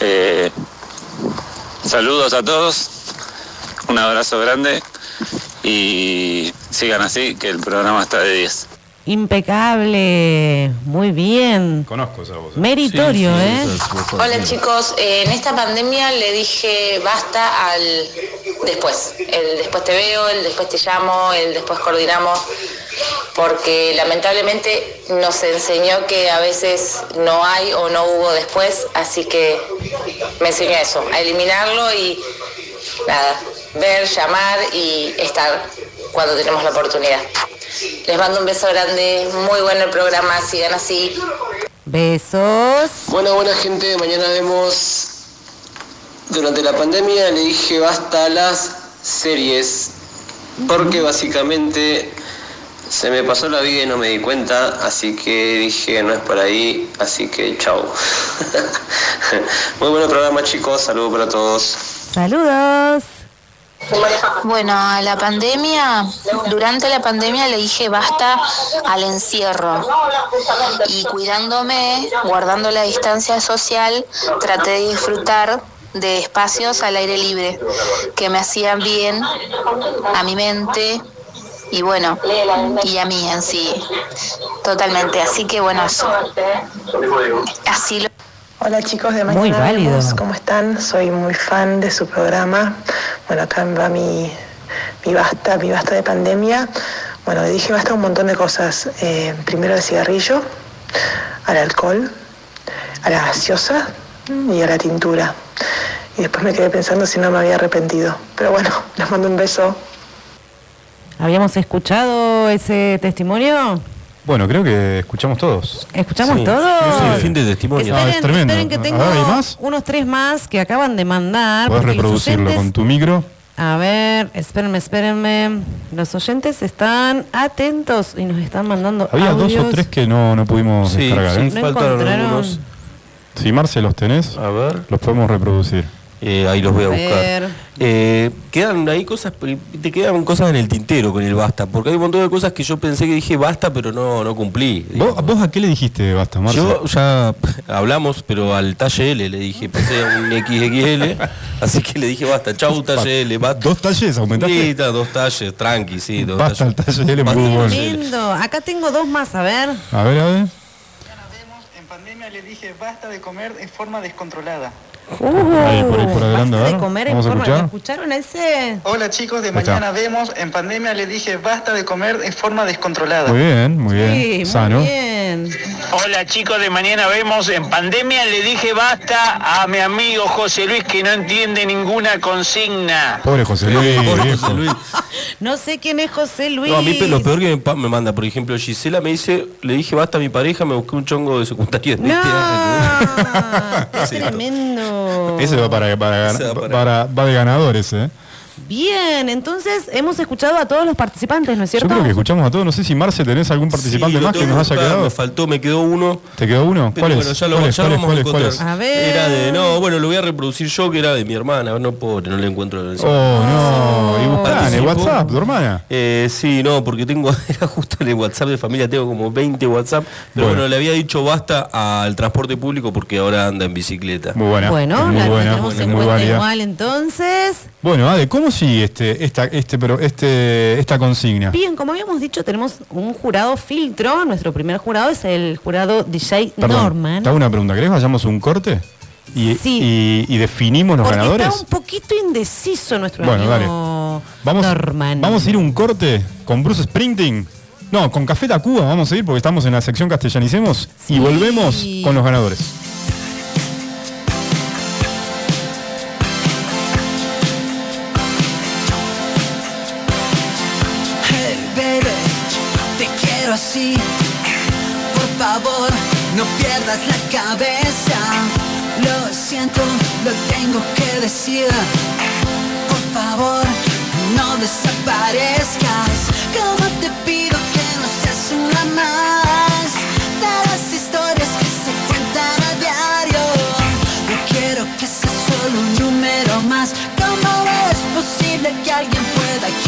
[SPEAKER 19] Eh, saludos a todos, un abrazo grande y sigan así que el programa está de 10.
[SPEAKER 2] Impecable. Muy bien.
[SPEAKER 1] Conozco esa voz.
[SPEAKER 2] Meritorio, ¿eh?
[SPEAKER 14] Hola chicos, Eh, en esta pandemia le dije basta al después. El después te veo, el después te llamo, el después coordinamos, porque lamentablemente nos enseñó que a veces no hay o no hubo después, así que me enseñó eso, a eliminarlo y nada, ver, llamar y estar cuando tenemos la oportunidad. Les mando un beso grande, muy bueno el programa, sigan así.
[SPEAKER 2] Besos.
[SPEAKER 20] Bueno, buena gente, mañana vemos. Durante la pandemia le dije basta a las series, porque básicamente se me pasó la vida y no me di cuenta, así que dije no es por ahí, así que chao. [LAUGHS] Muy buen programa chicos, saludos para todos.
[SPEAKER 2] Saludos.
[SPEAKER 18] Bueno, a la pandemia, durante la pandemia le dije basta al encierro y cuidándome, guardando la distancia social, traté de disfrutar de espacios al aire libre que me hacían bien a mi mente y bueno, y a mí en sí, totalmente. Así que bueno, eso. Así lo...
[SPEAKER 7] Hola chicos de
[SPEAKER 2] Muy
[SPEAKER 7] Mañana
[SPEAKER 2] válido.
[SPEAKER 7] Vemos, ¿cómo están? Soy muy fan de su programa. Bueno, acá va mi, mi basta, mi basta de pandemia. Bueno, le dije basta a un montón de cosas. Eh, primero al cigarrillo, al alcohol, a la gaseosa y a la tintura. Y después me quedé pensando si no me había arrepentido. Pero bueno, [LAUGHS] les mando un beso.
[SPEAKER 2] ¿Habíamos escuchado ese testimonio?
[SPEAKER 1] Bueno, creo que escuchamos todos.
[SPEAKER 2] ¿Escuchamos
[SPEAKER 1] Sí.
[SPEAKER 2] todos?
[SPEAKER 1] Sí,
[SPEAKER 3] el fin de testimonio.
[SPEAKER 1] Ah, es
[SPEAKER 2] Esperen,
[SPEAKER 1] tremendo.
[SPEAKER 2] esperen que tengo
[SPEAKER 1] A ver, ¿hay más?
[SPEAKER 2] unos tres más que acaban de mandar. Los
[SPEAKER 1] reproducirlo
[SPEAKER 2] oyentes-
[SPEAKER 1] con tu micro.
[SPEAKER 2] A ver, espérenme, espérenme. Los oyentes están atentos y nos están mandando
[SPEAKER 1] Había dos o tres que no, no pudimos
[SPEAKER 3] Sí,
[SPEAKER 1] descargar.
[SPEAKER 3] sí,
[SPEAKER 1] ¿eh?
[SPEAKER 2] No
[SPEAKER 3] faltaron
[SPEAKER 2] encontraron.
[SPEAKER 3] algunos.
[SPEAKER 1] Si Marce los tenés,
[SPEAKER 3] A ver.
[SPEAKER 1] los podemos reproducir.
[SPEAKER 3] Eh, ahí los voy a
[SPEAKER 2] A
[SPEAKER 3] buscar. Eh, quedan ahí cosas, te quedan cosas en el tintero con el basta, porque hay un montón de cosas que yo pensé que dije basta, pero no, no cumplí.
[SPEAKER 1] ¿Vos, vos a qué le dijiste basta, Marce?
[SPEAKER 3] Yo ya [LAUGHS] hablamos, pero al talle L le dije, pasé a un [LAUGHS] XXL, así que le dije basta, chau talle L, basta.
[SPEAKER 1] ¿Dos talles aumentaste?
[SPEAKER 3] Sí, está, dos talles, tranqui, sí, dos
[SPEAKER 1] Basta el
[SPEAKER 3] talles.
[SPEAKER 1] talle L,
[SPEAKER 3] Basta
[SPEAKER 1] muy bueno.
[SPEAKER 2] Acá tengo dos más, a ver.
[SPEAKER 1] A ver, a ver.
[SPEAKER 21] En pandemia le dije basta de comer en forma descontrolada.
[SPEAKER 1] Ahí, por ahí, por adelante, a
[SPEAKER 2] Basta de
[SPEAKER 1] ver.
[SPEAKER 2] comer en
[SPEAKER 1] Vamos a
[SPEAKER 2] forma-
[SPEAKER 1] escuchar.
[SPEAKER 2] ¿Escucharon ese?
[SPEAKER 21] Hola chicos de. Mañana Vemos. En pandemia le dije basta de comer en forma descontrolada.
[SPEAKER 1] Muy bien, muy bien.
[SPEAKER 2] Sí, muy
[SPEAKER 1] Sano.
[SPEAKER 2] bien.
[SPEAKER 22] Hola chicos de Mañana Vemos, en pandemia le dije basta a mi amigo José Luis que no entiende ninguna consigna.
[SPEAKER 1] Pobre José Luis,
[SPEAKER 3] Pobre. José Luis.
[SPEAKER 2] No sé quién es José Luis.
[SPEAKER 3] No, a mí lo peor que me, manda, por ejemplo, Gisela me dice, le dije basta a mi pareja, me busqué un chongo de secundaria de
[SPEAKER 2] No,
[SPEAKER 3] este año. [LAUGHS]
[SPEAKER 2] es tremendo.
[SPEAKER 1] Ese va para, para, para,
[SPEAKER 3] para-
[SPEAKER 1] va de ganadores, ¿eh?
[SPEAKER 2] Bien, entonces hemos escuchado a todos los participantes, ¿no es
[SPEAKER 1] Yo
[SPEAKER 2] cierto?
[SPEAKER 1] creo que escuchamos a todos. No sé si Marce tenés algún participante
[SPEAKER 3] Sí,
[SPEAKER 1] más que nos haya quedado.
[SPEAKER 3] Me faltó, me quedó uno.
[SPEAKER 1] ¿Te quedó uno?
[SPEAKER 3] Pero
[SPEAKER 1] ¿Cuál
[SPEAKER 3] bueno,
[SPEAKER 1] es?
[SPEAKER 3] ya lo,
[SPEAKER 1] ¿Cuál
[SPEAKER 3] ya
[SPEAKER 1] es?
[SPEAKER 3] lo
[SPEAKER 1] ¿Cuál es?
[SPEAKER 3] vamos a
[SPEAKER 1] ¿Cuál es?
[SPEAKER 3] encontrar.
[SPEAKER 1] ¿Cuál es?
[SPEAKER 2] A ver.
[SPEAKER 3] Era de, no, bueno, lo voy a reproducir yo, que era de mi hermana, no pobre, no le encuentro. el-
[SPEAKER 1] Oh, no. Y buscá en el. WhatsApp, tu hermana.
[SPEAKER 3] Eh, sí, no, porque tengo, [LAUGHS] era justo en el WhatsApp de familia, tengo como 20 WhatsApp, pero
[SPEAKER 1] Bueno.
[SPEAKER 3] bueno, le había dicho basta al transporte público porque ahora anda en bicicleta.
[SPEAKER 1] Muy buena.
[SPEAKER 2] Bueno,
[SPEAKER 1] es muy
[SPEAKER 2] la
[SPEAKER 1] buena,
[SPEAKER 2] tenemos
[SPEAKER 1] es
[SPEAKER 2] en
[SPEAKER 1] muy
[SPEAKER 2] cuenta
[SPEAKER 1] válida.
[SPEAKER 2] igual entonces.
[SPEAKER 1] Bueno, Ade, ¿cómo sigue este, esta, este, pero este, esta consigna?
[SPEAKER 2] Bien, como habíamos dicho, tenemos un jurado filtro. Nuestro primer jurado es el jurado DJ
[SPEAKER 1] Perdón,
[SPEAKER 2] Norman.
[SPEAKER 1] te hago una pregunta. ¿Querés que vayamos un corte? y,
[SPEAKER 2] Sí.
[SPEAKER 1] y- y definimos los
[SPEAKER 2] Porque
[SPEAKER 1] ganadores?
[SPEAKER 2] está un poquito indeciso nuestro
[SPEAKER 1] Bueno,
[SPEAKER 2] amigo
[SPEAKER 1] Vamos,
[SPEAKER 2] Norman.
[SPEAKER 1] vamos a ir un corte con Bruce Sprinting. No, con Café Tacuba vamos a ir porque estamos en la sección Castellanicemos y volvemos con los ganadores.
[SPEAKER 23] Por favor, no pierdas la cabeza. Lo siento, lo tengo que decir. Por favor, no desaparezcas. Como te pido que no seas una más de las historias que se cuentan a diario. No quiero que seas solo un número más. ¿Cómo es posible que alguien pueda y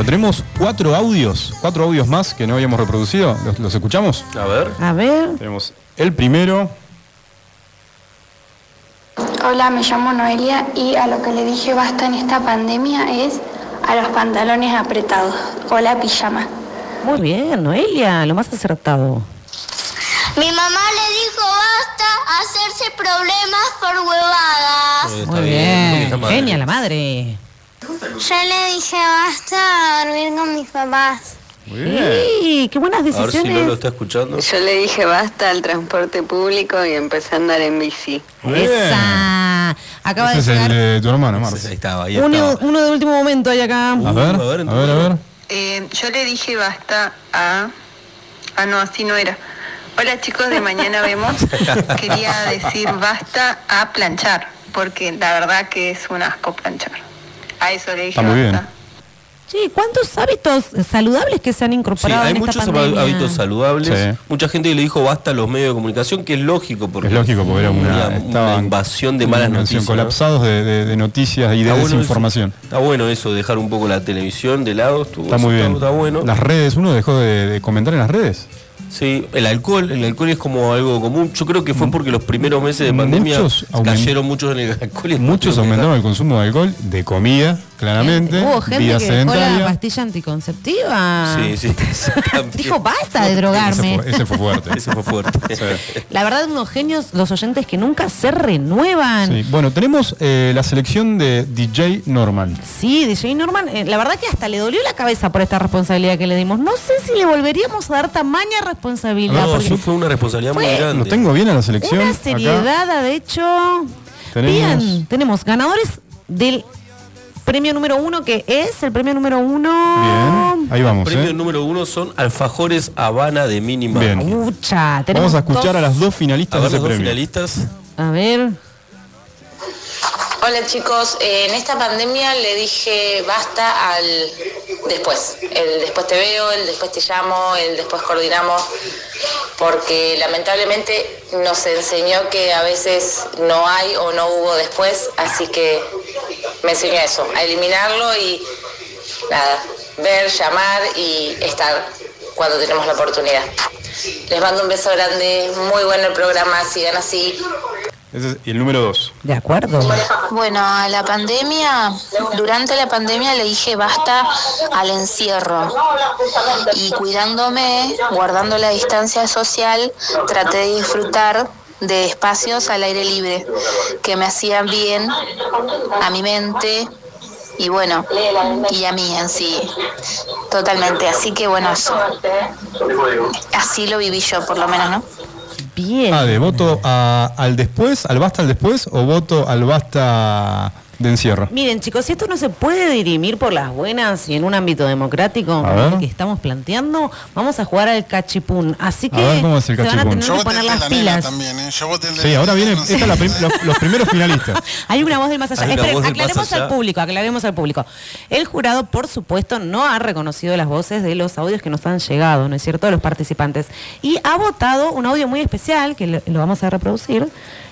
[SPEAKER 1] Bueno, tenemos cuatro audios, cuatro audios más que no habíamos reproducido. ¿Los, los escuchamos?
[SPEAKER 3] A ver.
[SPEAKER 2] A ver.
[SPEAKER 1] Tenemos el primero.
[SPEAKER 24] Hola, me llamo Noelia y a lo que le dije basta en esta pandemia es a los pantalones apretados. Hola, pijama.
[SPEAKER 2] Muy bien, Noelia, lo más acertado.
[SPEAKER 25] Mi mamá le dijo basta hacerse problemas por huevadas.
[SPEAKER 2] Muy bien. Genia la madre.
[SPEAKER 25] Yo le dije basta a dormir con mis papás.
[SPEAKER 1] Muy
[SPEAKER 2] Sí, qué buenas
[SPEAKER 3] A ver si
[SPEAKER 2] decisiones.
[SPEAKER 3] Lolo está escuchando.
[SPEAKER 26] Yo le dije basta al transporte público y empecé a andar en bici.
[SPEAKER 2] Esa. Acaba
[SPEAKER 1] Ese
[SPEAKER 2] de
[SPEAKER 1] es el
[SPEAKER 2] llegar
[SPEAKER 1] de tu hermana, Marce.
[SPEAKER 3] Ahí estaba, ahí
[SPEAKER 2] uno,
[SPEAKER 3] estaba.
[SPEAKER 2] uno de último momento ahí acá.
[SPEAKER 1] A ver, a ver, a ver.
[SPEAKER 26] Eh, yo le dije basta a... Ah, no, así no era. Hola chicos, de mañana vemos. [LAUGHS] Quería decir basta a planchar, porque la verdad que es un asco planchar. A eso le dije
[SPEAKER 1] Está muy
[SPEAKER 26] basta.
[SPEAKER 1] bien.
[SPEAKER 2] Sí, ¿cuántos hábitos saludables que se han
[SPEAKER 3] Sí,
[SPEAKER 2] incorporado
[SPEAKER 3] hay
[SPEAKER 2] en esta
[SPEAKER 3] muchos
[SPEAKER 2] pandemia?
[SPEAKER 3] hábitos saludables.
[SPEAKER 1] Sí.
[SPEAKER 3] Mucha gente le dijo basta a los medios de comunicación, que es lógico porque
[SPEAKER 1] Es lógico porque era una,
[SPEAKER 3] invasión de malas
[SPEAKER 1] invasión,
[SPEAKER 3] noticias. ¿no?
[SPEAKER 1] colapsados de, de- de noticias y de
[SPEAKER 3] Está bueno
[SPEAKER 1] desinformación.
[SPEAKER 3] eso. Está bueno eso, dejar un poco la televisión de lado. estuvo-
[SPEAKER 1] Está muy bien.
[SPEAKER 3] Está bueno.
[SPEAKER 1] Las redes, uno dejó de, de comentar en las redes.
[SPEAKER 3] Sí, el alcohol, el alcohol es como algo común. Yo creo que fue porque los primeros meses de pandemia
[SPEAKER 1] Muchos
[SPEAKER 3] cayeron muchos en el [LAUGHS] alcohol. y
[SPEAKER 1] Muchos aumentaron el consumo de alcohol, de comida, claramente,
[SPEAKER 2] Hubo gente
[SPEAKER 1] vida
[SPEAKER 2] que dejó la pastilla anticonceptiva.
[SPEAKER 3] Sí, sí. [LAUGHS]
[SPEAKER 2] Dijo basta de drogarme.
[SPEAKER 1] Ese fue, ese fue fuerte. [LAUGHS]
[SPEAKER 3] Ese fue fuerte.
[SPEAKER 2] La verdad, unos genios, los oyentes que nunca se renuevan.
[SPEAKER 1] Sí. Bueno, tenemos eh, la selección de DJ Norman.
[SPEAKER 2] Sí, DJ Norman, eh, la verdad que hasta le dolió la cabeza por esta responsabilidad que le dimos. No sé si le volveríamos a dar tamaña responsabilidad.
[SPEAKER 3] No, sí fue una responsabilidad muy grande.
[SPEAKER 1] Lo tengo bien a la selección.
[SPEAKER 2] una
[SPEAKER 1] acá.
[SPEAKER 2] seriedad, de hecho.
[SPEAKER 1] Tenemos-
[SPEAKER 2] Bien, tenemos ganadores del premio número uno, que es el premio número uno.
[SPEAKER 1] Bien, ahí vamos.
[SPEAKER 3] Premio
[SPEAKER 1] ¿eh?
[SPEAKER 3] número uno son alfajores Habana de mínima.
[SPEAKER 1] Bien.
[SPEAKER 2] Ucha, tenemos
[SPEAKER 1] Vamos a escuchar
[SPEAKER 2] dos-
[SPEAKER 1] a las dos finalistas
[SPEAKER 3] A ver
[SPEAKER 1] de
[SPEAKER 3] los
[SPEAKER 1] ese
[SPEAKER 3] dos
[SPEAKER 1] premio.
[SPEAKER 3] finalistas.
[SPEAKER 2] A ver.
[SPEAKER 18] Hola chicos, Eh, en esta pandemia le dije basta al después. El después te veo, el después te llamo, el después coordinamos, porque lamentablemente nos enseñó que a veces no hay o no hubo después, así que me enseñó eso, a eliminarlo y nada, ver, llamar y estar cuando tenemos la oportunidad. Les mando un beso grande, muy bueno el programa, sigan así.
[SPEAKER 1] Ese es el número dos.
[SPEAKER 2] De acuerdo.
[SPEAKER 18] Bueno, a la pandemia, durante la pandemia le dije basta al encierro. Y cuidándome, guardando la distancia social, traté de disfrutar de espacios al aire libre que me hacían bien a mi mente y bueno, y a mí en sí, totalmente. Así que bueno, eso. Así lo viví yo, por lo menos, ¿no?
[SPEAKER 2] Bien.
[SPEAKER 1] Ah, de voto al después, al basta al después o voto al basta de encierro.
[SPEAKER 2] Miren, chicos, si esto no se puede dirimir por las buenas y en un ámbito democrático como el que estamos planteando, vamos a jugar al cachipún. Así
[SPEAKER 1] A
[SPEAKER 2] que
[SPEAKER 1] ver, ¿cómo es el
[SPEAKER 2] se van a
[SPEAKER 1] cachipún?
[SPEAKER 2] tener
[SPEAKER 1] Yo
[SPEAKER 2] que poner las pilas.
[SPEAKER 1] Sí, ahora viene, esta es la prim- los, los primeros finalistas. [LAUGHS]
[SPEAKER 2] Hay una voz del más allá. Esperen,
[SPEAKER 1] más
[SPEAKER 2] aclaremos
[SPEAKER 1] allá.
[SPEAKER 2] al público, aclaremos al público. El jurado, por supuesto, no ha reconocido las voces de los audios que nos han llegado, ¿no es cierto?, de los participantes. Y ha votado un audio muy especial, que lo, lo vamos a reproducir.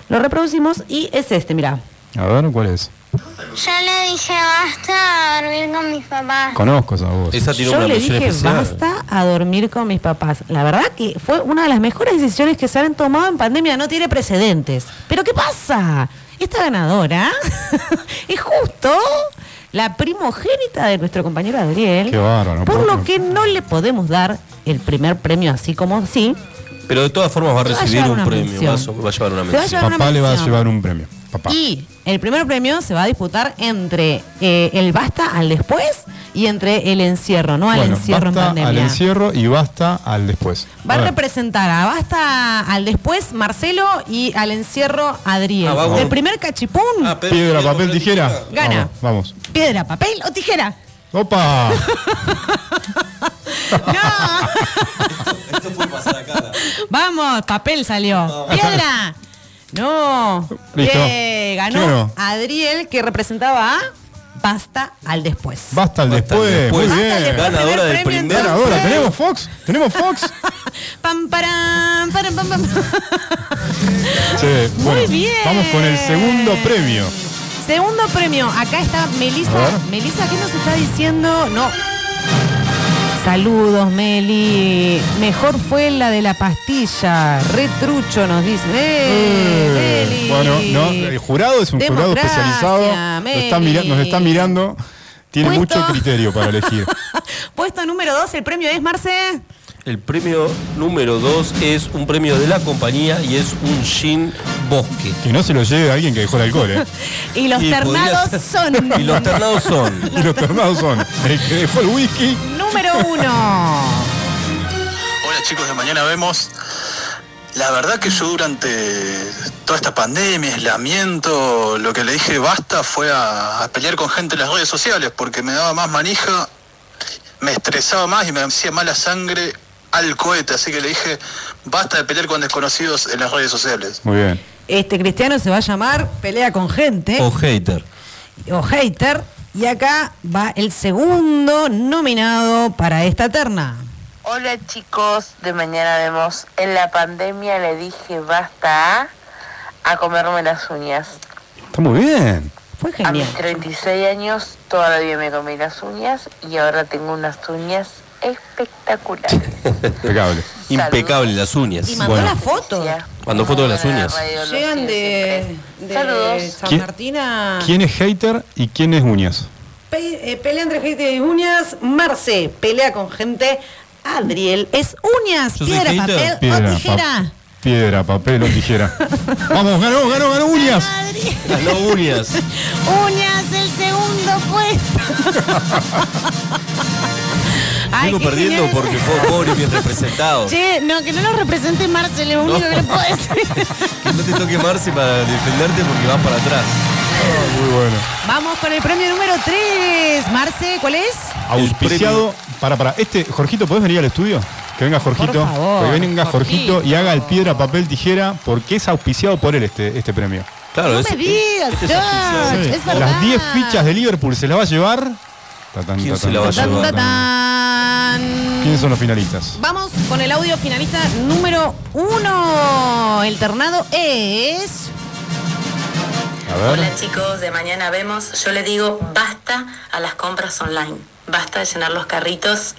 [SPEAKER 2] Lo reproducimos y es este, mira.
[SPEAKER 1] A ver, ¿cuál es?
[SPEAKER 25] Yo le dije basta a dormir con mis papás.
[SPEAKER 1] Conozco esa voz.
[SPEAKER 3] Esa
[SPEAKER 2] Yo
[SPEAKER 3] una
[SPEAKER 2] le dije
[SPEAKER 3] especial.
[SPEAKER 2] basta a dormir con mis papás. La verdad que fue una de las mejores decisiones que se han tomado en pandemia. No tiene precedentes. Pero ¿qué pasa? Esta ganadora [LAUGHS] es justo la primogénita de nuestro compañero Adriel.
[SPEAKER 1] Qué bárbaro.
[SPEAKER 2] Por
[SPEAKER 1] ¿por
[SPEAKER 2] lo que no le podemos dar el primer premio así como sí.
[SPEAKER 3] Pero de todas formas va a
[SPEAKER 2] Se va a
[SPEAKER 3] recibir un premio. Va a, va a llevar una mención.
[SPEAKER 1] Papá le va a llevar un premio. Papá.
[SPEAKER 2] Y el primer premio se va a disputar entre eh, el basta al después y entre el encierro, no al
[SPEAKER 1] bueno,
[SPEAKER 2] encierro en
[SPEAKER 1] basta
[SPEAKER 2] pandemia.
[SPEAKER 1] al encierro y basta al después.
[SPEAKER 2] Va a representar a Basta al después Marcelo y al encierro Adriel.
[SPEAKER 1] Ah,
[SPEAKER 2] el primer cachipún,
[SPEAKER 1] Piedra, papel, tijera.
[SPEAKER 2] Gana.
[SPEAKER 1] Vamos.
[SPEAKER 2] piedra, papel o tijera.
[SPEAKER 1] Opa. [LAUGHS]
[SPEAKER 2] Vamos, papel salió. Piedra. No.
[SPEAKER 1] Listo.
[SPEAKER 2] Bien, ganó. Adriel que representaba a Basta al después.
[SPEAKER 1] Basta al después.
[SPEAKER 3] después.
[SPEAKER 1] Muy
[SPEAKER 3] Basta al
[SPEAKER 1] bien.
[SPEAKER 3] después, Ganadora del
[SPEAKER 2] premio,
[SPEAKER 3] primer.
[SPEAKER 1] Ganadora. ¿Tenemos Fox? ¿Tenemos Fox? [LAUGHS]
[SPEAKER 2] Pam, param, param, pam, pam.
[SPEAKER 1] Sí. [LAUGHS] Bueno,
[SPEAKER 2] bien.
[SPEAKER 1] Vamos con el segundo premio.
[SPEAKER 2] Segundo premio, acá está
[SPEAKER 1] A
[SPEAKER 2] Melisa.
[SPEAKER 1] ver.
[SPEAKER 2] Melisa, ¿qué nos está diciendo? No. Saludos, Meli. Mejor fue la de la pastilla. Retrucho nos dice. ¡Eh, Meli!
[SPEAKER 1] Bueno, no, el jurado es un jurado especializado. Nos está, mira- nos está mirando. Tiene
[SPEAKER 2] Puesto.
[SPEAKER 1] mucho criterio para elegir. [LAUGHS]
[SPEAKER 2] Puesto número dos, el premio es Marce.
[SPEAKER 3] El premio número 2 es un premio de la compañía y es un gin bosque.
[SPEAKER 1] Que no se lo lleve a alguien que dejó el alcohol, ¿eh? [LAUGHS]
[SPEAKER 2] Y los
[SPEAKER 3] Y
[SPEAKER 2] ternados son. [LAUGHS]
[SPEAKER 3] Y los ternados son. [LAUGHS]
[SPEAKER 1] Y los ternados son el que dejó el whisky.
[SPEAKER 2] Número uno.
[SPEAKER 27] Hola chicos de Mañana Vemos. La verdad que yo durante toda esta pandemia, aislamiento, lo que le dije basta fue a, a pelear con gente en las redes sociales porque me daba más manija, me estresaba más y me hacía mala sangre al cohete. Así que le dije basta de pelear con desconocidos en las redes sociales.
[SPEAKER 1] Muy bien.
[SPEAKER 2] Este cristiano se va a llamar Pelea con gente.
[SPEAKER 3] O hater.
[SPEAKER 2] o hater. Y acá va el segundo nominado para esta terna.
[SPEAKER 28] Hola chicos, de mañana vemos. En la pandemia le dije basta a, a comerme las uñas.
[SPEAKER 1] Está muy bien.
[SPEAKER 2] Fue
[SPEAKER 28] A mis 36 años todavía me comí las uñas y ahora tengo unas uñas espectaculares.
[SPEAKER 1] Impecable.
[SPEAKER 3] Impecable las uñas.
[SPEAKER 2] Y mandó
[SPEAKER 3] Bueno,
[SPEAKER 2] la foto.
[SPEAKER 3] Mandó foto de las uñas.
[SPEAKER 2] Llegan de, de
[SPEAKER 28] Saludos.
[SPEAKER 2] San
[SPEAKER 1] ¿Quién-
[SPEAKER 2] Martín a...
[SPEAKER 1] ¿Quién es hater y quién es uñas?
[SPEAKER 2] Pe- eh, pelea entre gente y uñas. Marce, pelea con gente. Adriel, es uñas, piedra,
[SPEAKER 1] hater.
[SPEAKER 2] papel
[SPEAKER 1] Piedra,
[SPEAKER 2] o tijera.
[SPEAKER 1] pa- Piedra, papel o tijera. [LAUGHS] Vamos, ganó, ganó, ganó uñas.
[SPEAKER 3] Ganó uñas.
[SPEAKER 2] Uñas, el segundo puesto. [LAUGHS] Ay,
[SPEAKER 3] perdiendo
[SPEAKER 2] genial.
[SPEAKER 3] porque po- pobre bien representado.
[SPEAKER 2] Che, no, que no lo represente Marce, lo único que le puedo decir. [LAUGHS]
[SPEAKER 3] Que no te toque Marce para defenderte porque vas para atrás.
[SPEAKER 1] Muy bueno.
[SPEAKER 2] Vamos con el premio número 3. Marce, ¿cuál es?
[SPEAKER 1] Auspiciado. Para, para. Este, Jorgito, ¿podés venir al estudio? Que venga Jorgito.
[SPEAKER 2] Por favor,
[SPEAKER 1] que venga Jorgito,
[SPEAKER 2] Jorgito.
[SPEAKER 1] y haga el piedra, papel, tijera, porque es auspiciado por él este, este premio.
[SPEAKER 3] Claro,
[SPEAKER 2] No me digas,
[SPEAKER 3] este es
[SPEAKER 2] George,
[SPEAKER 1] Sí.
[SPEAKER 2] es verdad.
[SPEAKER 1] Las 10 fichas de Liverpool se las va a llevar. Tatán,
[SPEAKER 3] ¿Quién
[SPEAKER 1] tatán,
[SPEAKER 3] se la va a llevar?
[SPEAKER 1] tatán. ¿Quiénes son los finalistas?
[SPEAKER 2] Vamos con el audio finalista número 1. El ternado es.
[SPEAKER 1] A ver.
[SPEAKER 15] Hola chicos, de mañana vemos. Yo le digo basta a las compras online. Basta de llenar los carritos.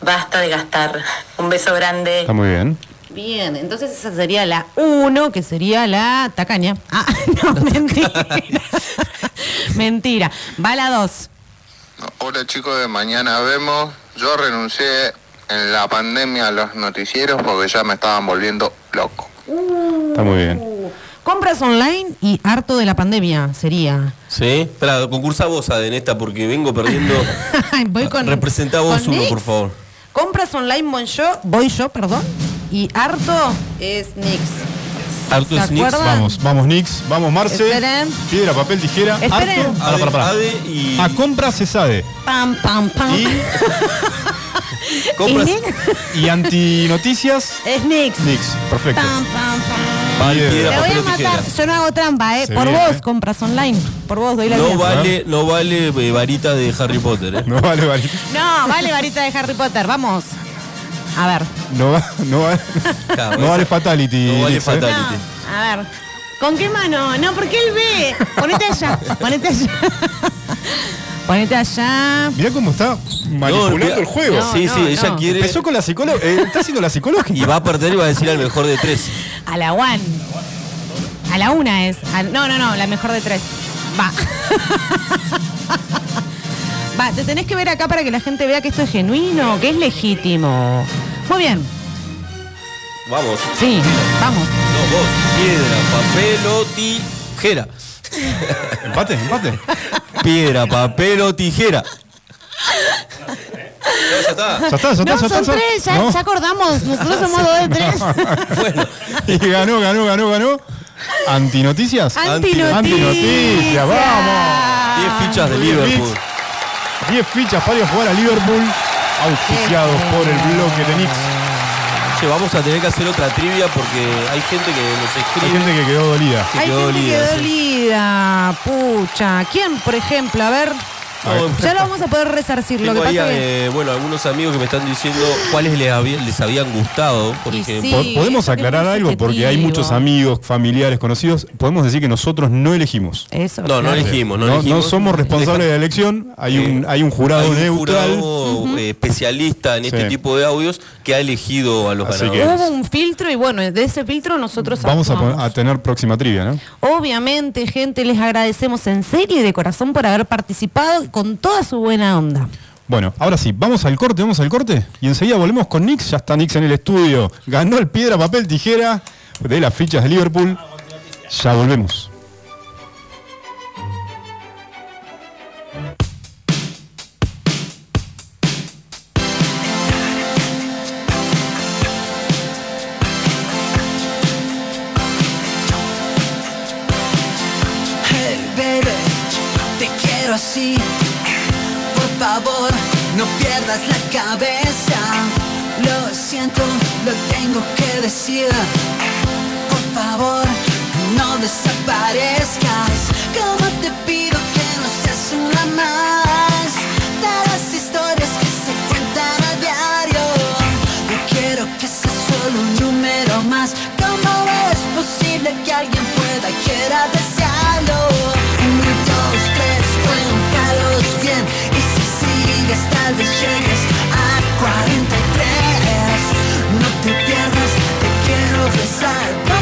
[SPEAKER 15] Basta de gastar. Un beso grande.
[SPEAKER 1] Está muy bien.
[SPEAKER 2] Bien, entonces esa sería la 1, que sería la tacaña. Ah, [LAUGHS] no, mentira. [LAUGHS] mentira. Va la 2.
[SPEAKER 16] Hola chicos de Mañana Vemos. Yo renuncié en la pandemia a los noticieros porque ya me estaban volviendo loco.
[SPEAKER 1] Está muy bien.
[SPEAKER 2] Compras online y harto de la pandemia sería.
[SPEAKER 3] ¿Sí? Espera, concursa vos, en esta, porque vengo perdiendo. [LAUGHS]
[SPEAKER 2] Voy con.
[SPEAKER 3] Representá vos
[SPEAKER 2] con
[SPEAKER 3] uno,
[SPEAKER 2] Nix.
[SPEAKER 3] por favor.
[SPEAKER 2] Compras online voy yo, voy yo, perdón. Y harto es Nix. ¿Se
[SPEAKER 1] es Nix. Vamos, vamos Nix, vamos Marce.
[SPEAKER 2] Esperen.
[SPEAKER 1] Piedra, papel, tijera.
[SPEAKER 2] Esperen.
[SPEAKER 1] Harto. Pará, pará, pará.
[SPEAKER 3] Ade y.
[SPEAKER 1] A compras es ADE.
[SPEAKER 2] Pam, pam, pam. [LAUGHS]
[SPEAKER 1] Compras
[SPEAKER 2] ¿Y
[SPEAKER 1] y antinoticias.
[SPEAKER 2] Es Nix.
[SPEAKER 1] Nix, perfecto.
[SPEAKER 2] Pam, pam, pam.
[SPEAKER 1] Vale,
[SPEAKER 2] Te
[SPEAKER 1] piedra,
[SPEAKER 2] voy
[SPEAKER 1] papel
[SPEAKER 2] a
[SPEAKER 1] o tijera.
[SPEAKER 2] matar. Yo no hago trampa, ¿eh?
[SPEAKER 1] Se
[SPEAKER 2] Por
[SPEAKER 1] viene,
[SPEAKER 2] vos
[SPEAKER 1] ¿eh?
[SPEAKER 2] compras online. Por vos doy la
[SPEAKER 3] No
[SPEAKER 2] vida.
[SPEAKER 3] vale, no vale eh, varita de Harry Potter, ¿eh?
[SPEAKER 1] No vale varita.
[SPEAKER 2] No, vale varita de Harry Potter. Vamos. A ver.
[SPEAKER 1] No, va- no, va-
[SPEAKER 3] Claro,
[SPEAKER 1] no vale fatality.
[SPEAKER 3] No vale
[SPEAKER 1] ¿eh?
[SPEAKER 3] fatality.
[SPEAKER 2] A ver. ¿Con qué mano? No, porque él ve. Ponete allá. Ponete allá. [LAUGHS] Ponete allá.
[SPEAKER 1] Mirá cómo está manipulando el juego.
[SPEAKER 3] No, Sí, sí, ella no. quiere-
[SPEAKER 1] Empezó con la psicóloga. eh, está haciendo la psicológica.
[SPEAKER 3] Y va a perder y va a decir al mejor de tres.
[SPEAKER 2] A la one. A la una es. A- no, no, no, la mejor de tres. Va. [LAUGHS] Va, te tenés que ver acá para que la gente vea que esto es genuino, que es legítimo. Muy bien.
[SPEAKER 3] Vamos.
[SPEAKER 2] Sí, vamos.
[SPEAKER 3] No, vos. Piedra, papel o tijera.
[SPEAKER 1] Empate, empate.
[SPEAKER 3] Piedra, papel o tijera. No, ya está.
[SPEAKER 1] Ya está, ya está,
[SPEAKER 2] No,
[SPEAKER 1] ya está.
[SPEAKER 2] son
[SPEAKER 1] ya-
[SPEAKER 2] tres, ya,
[SPEAKER 1] No.
[SPEAKER 2] ya acordamos. Nosotros somos dos de tres. [LAUGHS]
[SPEAKER 1] Y ganó, ganó, ganó, ganó. ¿Antinoticias?
[SPEAKER 2] Antinoticias.
[SPEAKER 1] Antinoticias, vamos.
[SPEAKER 3] 10 fichas de
[SPEAKER 1] Diez
[SPEAKER 3] Liverpool.
[SPEAKER 1] Bits, 10 fichas para ir a jugar a Liverpool, auspiciados por el bloque de Knicks.
[SPEAKER 3] Che, vamos a tener que hacer otra trivia porque hay gente que nos
[SPEAKER 1] Hay
[SPEAKER 3] escribe.
[SPEAKER 1] gente que quedó dolida.
[SPEAKER 3] que
[SPEAKER 2] Hay
[SPEAKER 3] quedó
[SPEAKER 2] gente que
[SPEAKER 3] dolida,
[SPEAKER 2] quedó
[SPEAKER 3] sí.
[SPEAKER 2] dolida. Pucha. ¿Quién, por ejemplo? A ver. Ya lo vamos a poder resarcir. Lo que pasa que.
[SPEAKER 3] eh, bueno, algunos amigos que me están diciendo cuáles les, había- les habían gustado, por ejemplo.
[SPEAKER 2] sí.
[SPEAKER 1] Podemos aclarar algo porque hay muchos amigos, familiares, conocidos. Podemos decir que nosotros no elegimos.
[SPEAKER 2] Eso.
[SPEAKER 3] No, no elegimos, no,
[SPEAKER 1] No, somos responsables de la elección. Hay un, hay un jurado
[SPEAKER 3] Hay un
[SPEAKER 1] neutral.
[SPEAKER 3] jurado, eh, especialista en este tipo de audios que ha elegido a los
[SPEAKER 1] Así que-
[SPEAKER 3] ganadores.
[SPEAKER 2] Hubo un filtro y bueno, de ese filtro nosotros
[SPEAKER 1] Vamos a, a tener próxima trivia, ¿no?
[SPEAKER 2] Obviamente, gente, les agradecemos en serio y de corazón por haber participado con toda su buena onda.
[SPEAKER 1] Bueno, ahora sí, vamos al corte, vamos al corte y enseguida volvemos con Nix. Ya está Nix en el estudio. Ganó el piedra, papel, tijera de las fichas de Liverpool. Ya volvemos.
[SPEAKER 23] Pierdas la cabeza. Lo siento, lo tengo que decir. Por favor, no desaparezcas. Como te pido que no seas una más de historias que se cuentan a diario. No quiero que seas solo un número más. ¿Cómo es posible que alguien pueda quiera desearlo? Llegues a 43. No te pierdas, te quiero besar.